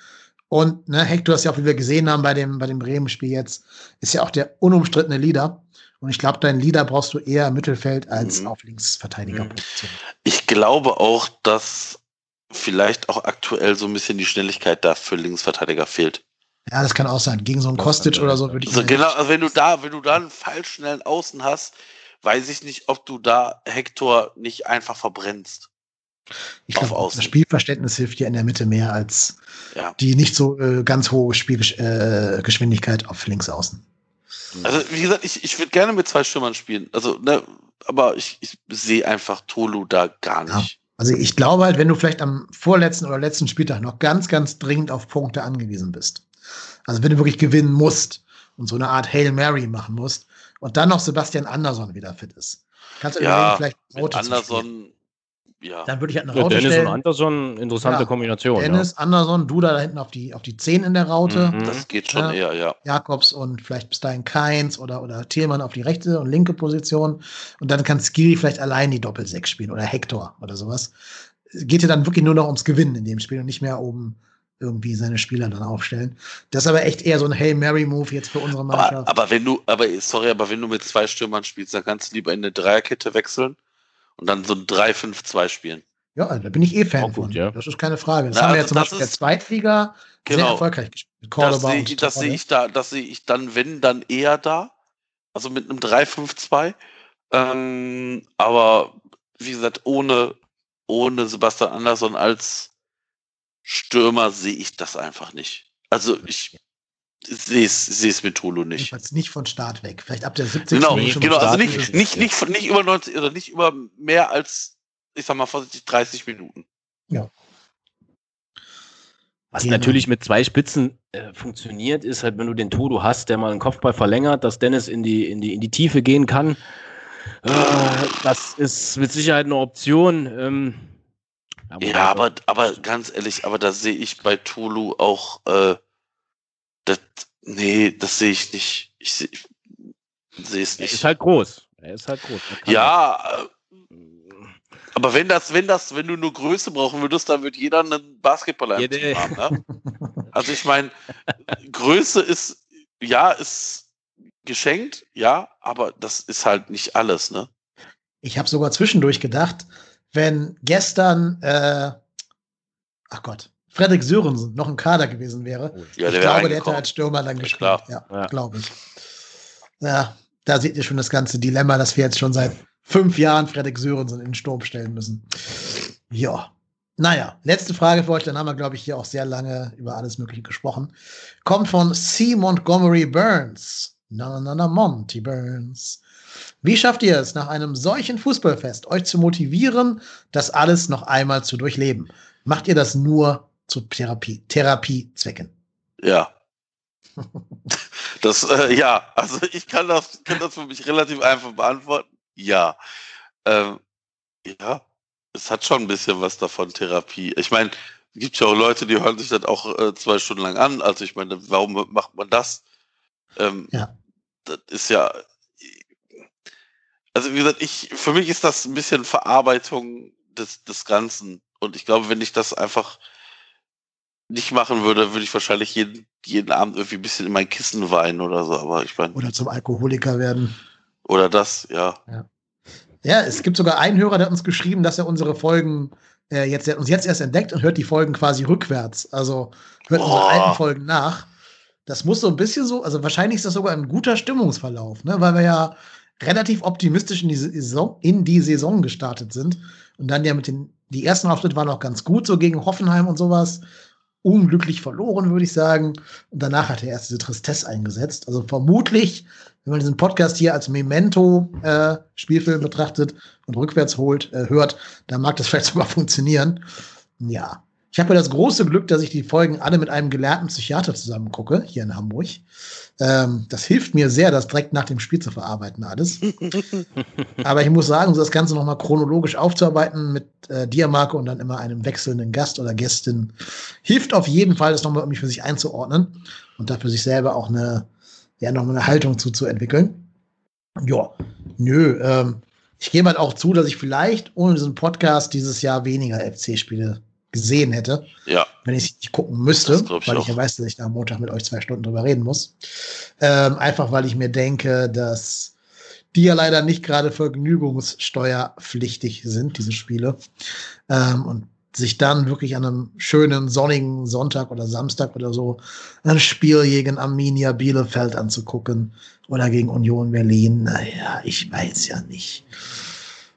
Und ne, Hector ist ja auch, wie wir gesehen haben bei dem, bei dem Bremen-Spiel jetzt, ist ja auch der unumstrittene Leader. Und ich glaube, deinen Leader brauchst du eher im Mittelfeld als mhm. auf Linksverteidigerposition. Ich glaube auch, dass vielleicht auch aktuell so ein bisschen die Schnelligkeit da für Linksverteidiger fehlt. Ja, das kann auch sein. Gegen so einen Kostic oder so würde ich. Also genau, also wenn du da, wenn du da einen falsch schnellen Außen hast, weiß ich nicht, ob du da Hector nicht einfach verbrennst. Ich glaube, das Spielverständnis hilft dir in der Mitte mehr als ja. die nicht so äh, ganz hohe Spielgeschwindigkeit äh, auf links außen. Also, wie gesagt, ich, ich würde gerne mit zwei Stürmern spielen. Also, ne, aber ich, ich sehe einfach Tolu da gar nicht. Ja. Also ich glaube halt, wenn du vielleicht am vorletzten oder letzten Spieltag noch ganz, ganz dringend auf Punkte angewiesen bist. Also wenn du wirklich gewinnen musst und so eine Art Hail Mary machen musst und dann noch Sebastian Andersson wieder fit ist. Kannst du ja, vielleicht Anderson ja. Dann würde ich halt eine Raute ja, Dennis stellen. und Anderson, interessante ja. Kombination. Dennis, ja. Anderson, du da hinten auf die, auf die 10 in der Raute. Mhm. Das geht schon eher, ja. Jakobs und vielleicht bis dahin Keins oder, oder Thielmann auf die rechte und linke Position. Und dann kann Skiri vielleicht allein die Doppel-6 spielen oder Hector oder sowas. Geht ja dann wirklich nur noch ums Gewinnen in dem Spiel und nicht mehr um irgendwie seine Spieler dann aufstellen. Das ist aber echt eher so ein Hail Mary Move jetzt für unsere Mannschaft. Aber, aber wenn du, aber sorry, aber wenn du mit zwei Stürmern spielst, dann kannst du lieber in eine Dreierkette wechseln und dann so ein 3-5-2 spielen. Ja, da bin ich eh Fan gut, von. Ja. Das ist keine Frage. Das Na, haben wir also ja zum Beispiel in der Zweitliga genau, sehr erfolgreich gespielt. das sehe ich, das sehe ich da, das sehe ich dann, wenn, dann eher da. Also mit einem 3-5-2. Ähm, aber wie gesagt, ohne, ohne Sebastian Andersson als Stürmer sehe ich das einfach nicht. Also ich sehe es mit Tolo nicht. Jedenfalls nicht von Start weg. Vielleicht ab der 70. Genau, genau also nicht, nicht, nicht, nicht über 90 oder nicht über mehr als ich sag mal vorsichtig, 30 Minuten. Ja. Was Genau. natürlich mit zwei Spitzen äh, funktioniert, ist halt, wenn du den Todo hast, der mal einen Kopfball verlängert, dass Dennis in die, in die, in die Tiefe gehen kann. Äh, das ist mit Sicherheit eine Option. Ähm, Ja, aber, aber ganz ehrlich, aber da sehe ich bei Tulu auch, äh, das, nee, das sehe ich nicht. Ich sehe ich sehe es er nicht. ist halt groß. Er ist halt groß. Er ja, äh, aber wenn das, wenn das, wenn du nur Größe brauchen würdest, dann würde jeder einen Basketballer im Jede- Team haben, ne? Also ich meine, Größe ist, ja, ist geschenkt, ja, aber das ist halt nicht alles, ne? Ich habe sogar zwischendurch gedacht, wenn gestern, äh, ach Gott, Fredrik Sörensen noch im Kader gewesen wäre, Ja, ich glaube, der hätte als Stürmer dann Ja, gespielt. Ja, Ja. glaube ich. Ja, da seht ihr schon das ganze Dilemma, dass wir jetzt schon seit fünf Jahren Fredrik Sörensen in den Sturm stellen müssen. Ja. Naja, letzte Frage für euch, dann haben wir, glaube ich, hier auch sehr lange über alles Mögliche gesprochen. Kommt von C. Montgomery Burns. Na, na, na, na, Monty Burns. Wie schafft ihr es, nach einem solchen Fußballfest euch zu motivieren, das alles noch einmal zu durchleben? Macht ihr das nur zu Therapie, Therapiezwecken? Ja. Das, äh, ja, also ich kann das, kann das für mich relativ einfach beantworten. Ja. Ähm, ja, es hat schon ein bisschen was davon, Therapie. Ich meine, es gibt ja auch Leute, die hören sich das auch äh, zwei Stunden lang an. Also ich meine, warum macht man das? Ähm, Ja. Das ist ja. Also wie gesagt, ich, für mich ist das ein bisschen Verarbeitung des, des Ganzen. Und ich glaube, wenn ich das einfach nicht machen würde, würde ich wahrscheinlich jeden, jeden Abend irgendwie ein bisschen in mein Kissen weinen oder so. Aber ich meine, Oder zum Alkoholiker werden? oder das, ja. Ja, es gibt sogar einen Hörer, der hat uns geschrieben, dass er unsere Folgen äh, jetzt, uns jetzt erst entdeckt und hört die Folgen quasi rückwärts. Also hört unsere Boah. alten Folgen nach. Das muss so ein bisschen so, also wahrscheinlich ist das sogar ein guter Stimmungsverlauf, ne? weil wir ja relativ optimistisch in die Saison, in die Saison gestartet sind. Und dann ja mit den, die ersten Auftritte waren auch ganz gut, so gegen Hoffenheim und sowas. Unglücklich verloren, würde ich sagen. Und danach hat er erst diese Tristesse eingesetzt. Also vermutlich, wenn man diesen Podcast hier als Memento-Spielfilm betrachtet und rückwärts holt, äh, hört, dann mag das vielleicht sogar funktionieren. Ja. Ich habe ja das große Glück, dass ich die Folgen alle mit einem gelernten Psychiater zusammen gucke, hier in Hamburg. Ähm, das hilft mir sehr, das direkt nach dem Spiel zu verarbeiten, alles. Aber ich muss sagen, so das Ganze nochmal chronologisch aufzuarbeiten mit äh, dir, Marco, und dann immer einem wechselnden Gast oder Gästin, hilft auf jeden Fall, das nochmal irgendwie für sich einzuordnen und dafür sich selber auch eine, ja, nochmal eine Haltung zuzuentwickeln. Ja, nö, ähm, ich gebe halt auch zu, dass ich vielleicht ohne diesen Podcast dieses Jahr weniger FC-Spiele gesehen hätte, Ja, wenn ich nicht gucken müsste, ich weil ich auch. ja weiß, dass ich da am Montag mit euch zwei Stunden drüber reden muss. Ähm, einfach weil ich mir denke, dass die ja leider nicht gerade vergnügungssteuerpflichtig sind, diese Spiele. Ähm, und sich dann wirklich an einem schönen sonnigen Sonntag oder Samstag oder so ein Spiel gegen Arminia Bielefeld anzugucken oder gegen Union Berlin, naja, ich weiß ja nicht.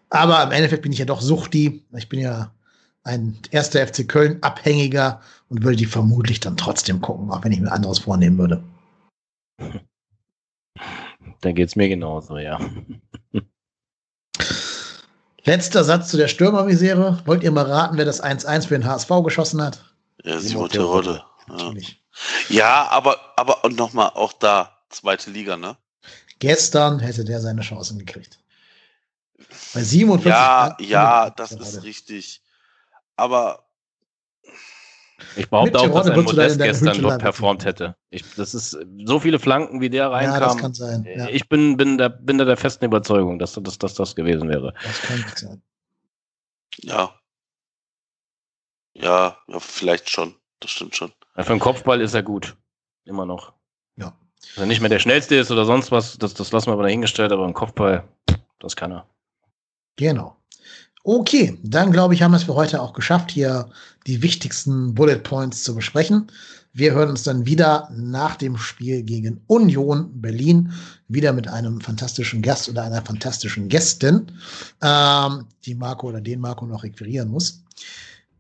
Aber im Endeffekt bin ich ja doch Suchti. Ich bin ja ein erster FC Köln Abhängiger und würde die vermutlich dann trotzdem gucken, auch wenn ich mir anderes vornehmen würde. Dann geht's mir genauso, ja. Letzter Satz zu der Stürmermisere. Wollt ihr mal raten, wer das 1-1 für den HSV geschossen hat? ja Simon Terodde. Ja. Ja, aber, aber und nochmal auch da, zweite Liga, ne? Gestern hätte der seine Chancen gekriegt. Bei 47 Ja, ja, das ist richtig. Aber Ich behaupte auch, dass ein Modest gestern dort performt hätte. Ich, das ist so viele Flanken, wie der Ja, reinkam. das kann sein. Ja, Ich bin, bin, der, bin da der festen Überzeugung, dass, dass, dass das gewesen wäre. das kann gut sein. ja. Ja, ja, vielleicht schon. Das stimmt schon. Ja, für einen Kopfball ist er gut. Immer noch. Ja. Wenn er nicht mehr der schnellste ist oder sonst was, das, das lassen wir aber dahingestellt, aber ein Kopfball, das kann er. Genau. Okay, dann glaube ich, haben wir es für heute auch geschafft, hier die wichtigsten Bullet Points zu besprechen. Wir hören uns dann wieder nach dem Spiel gegen Union Berlin, wieder mit einem fantastischen Gast oder einer fantastischen Gästin, ähm, die Marco oder den Marco noch requirieren muss.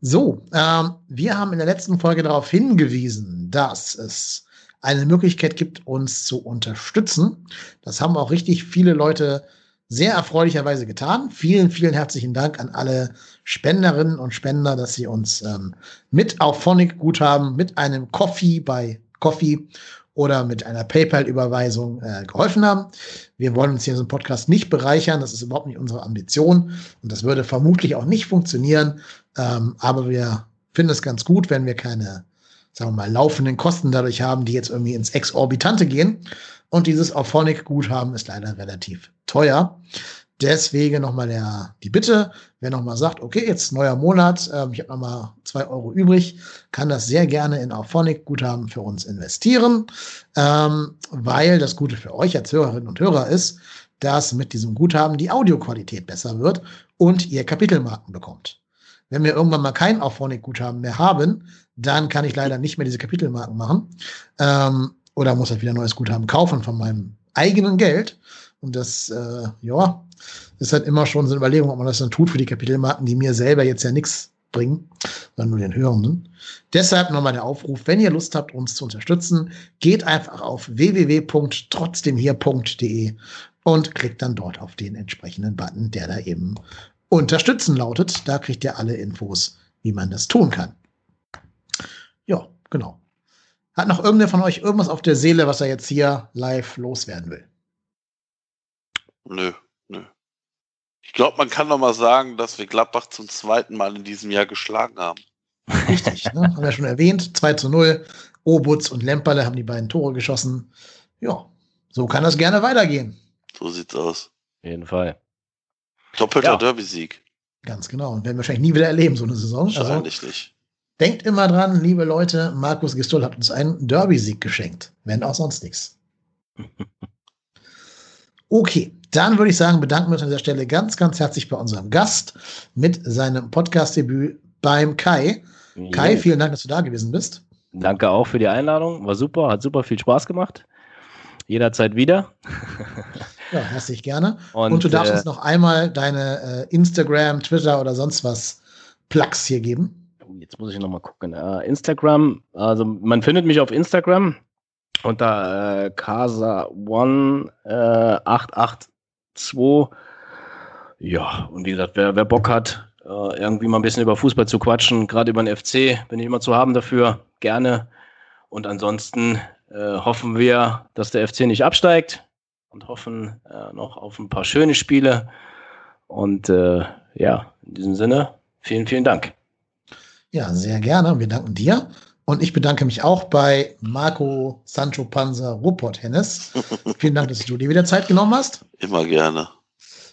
So, ähm, wir haben in der letzten Folge darauf hingewiesen, dass es eine Möglichkeit gibt, uns zu unterstützen. Das haben auch richtig viele Leute sehr erfreulicherweise getan. Vielen, vielen herzlichen Dank an alle Spenderinnen und Spender, dass sie uns ähm, mit auf Phonic Guthaben, mit einem Coffee bei Coffee oder mit einer PayPal-Überweisung äh, geholfen haben. Wir wollen uns hier in diesem Podcast nicht bereichern. Das ist überhaupt nicht unsere Ambition. Und das würde vermutlich auch nicht funktionieren. Ähm, aber wir finden es ganz gut, wenn wir keine, sagen wir mal, laufenden Kosten dadurch haben, die jetzt irgendwie ins Exorbitante gehen. Und dieses Auphonic-Guthaben ist leider relativ teuer. Deswegen nochmal der, die Bitte, wer nochmal sagt, okay, jetzt neuer Monat, äh, ich habe nochmal zwei Euro übrig, kann das sehr gerne in Auphonic-Guthaben für uns investieren, ähm, weil das Gute für euch als Hörerinnen und Hörer ist, dass mit diesem Guthaben die Audioqualität besser wird und ihr Kapitelmarken bekommt. Wenn wir irgendwann mal kein Auphonic-Guthaben mehr haben, dann kann ich leider nicht mehr diese Kapitelmarken machen. Ähm, oder muss halt wieder neues Guthaben kaufen von meinem eigenen Geld. Und das, äh, ja, ist halt immer schon so eine Überlegung, ob man das dann tut für die Kapitelmarken, die mir selber jetzt ja nichts bringen, sondern nur den Hörenden. Deshalb nochmal der Aufruf, wenn ihr Lust habt, uns zu unterstützen, geht einfach auf www.trotzdemhier.de und klickt dann dort auf den entsprechenden Button, der da eben unterstützen lautet. Da kriegt ihr alle Infos, wie man das tun kann. Genau. Hat noch irgendwer von euch irgendwas auf der Seele, was er jetzt hier live loswerden will? Nö, nö. Ich glaube, man kann noch mal sagen, dass wir Gladbach zum zweiten Mal in diesem Jahr geschlagen haben. Richtig, ne? haben wir schon erwähnt. 2 zu 0. Obutz und Lemperle haben die beiden Tore geschossen. Ja, so kann das gerne weitergehen. So sieht's aus. Auf jeden Fall. Doppelter ja. Derby-Sieg. Ganz genau. Und werden wir wahrscheinlich nie wieder erleben, so eine Saison. Also wahrscheinlich also, nicht. Denkt immer dran, liebe Leute, Markus Gistol hat uns einen Derby-Sieg geschenkt, wenn auch sonst nichts. Okay, dann würde ich sagen, bedanken wir uns an dieser Stelle ganz, ganz herzlich bei unserem Gast mit seinem Podcast-Debüt beim Kai. Kai, vielen Dank, dass du da gewesen bist. Danke auch für die Einladung. War super, hat super viel Spaß gemacht. Jederzeit wieder. ja, herzlich gerne. Und, Und du darfst äh, uns noch einmal deine äh, Instagram, Twitter oder sonst was Plugs hier geben jetzt muss ich nochmal gucken. Uh, Instagram, also man findet mich auf Instagram unter äh, Casa One äh, 882. Ja, und wie gesagt, wer, wer Bock hat, äh, irgendwie mal ein bisschen über Fußball zu quatschen, gerade über den FC, bin ich immer zu haben dafür, gerne. Und ansonsten äh, hoffen wir, dass der FC nicht absteigt und hoffen äh, noch auf ein paar schöne Spiele. Und äh, ja, in diesem Sinne, vielen, vielen Dank. Ja, sehr gerne. Wir danken dir. Und ich bedanke mich auch bei Marco Sancho Panzer Ruppert Hennes. Vielen Dank, dass du dir wieder Zeit genommen hast. Immer gerne.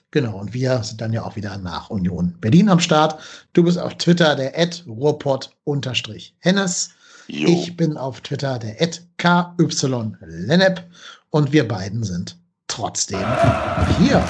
Genau, und wir sind dann ja auch wieder nach Union Berlin am Start. Du bist auf Twitter der Ed Ruhrpott-Hennes. Ich bin auf Twitter der Ed KY Lennep und wir beiden sind trotzdem hier.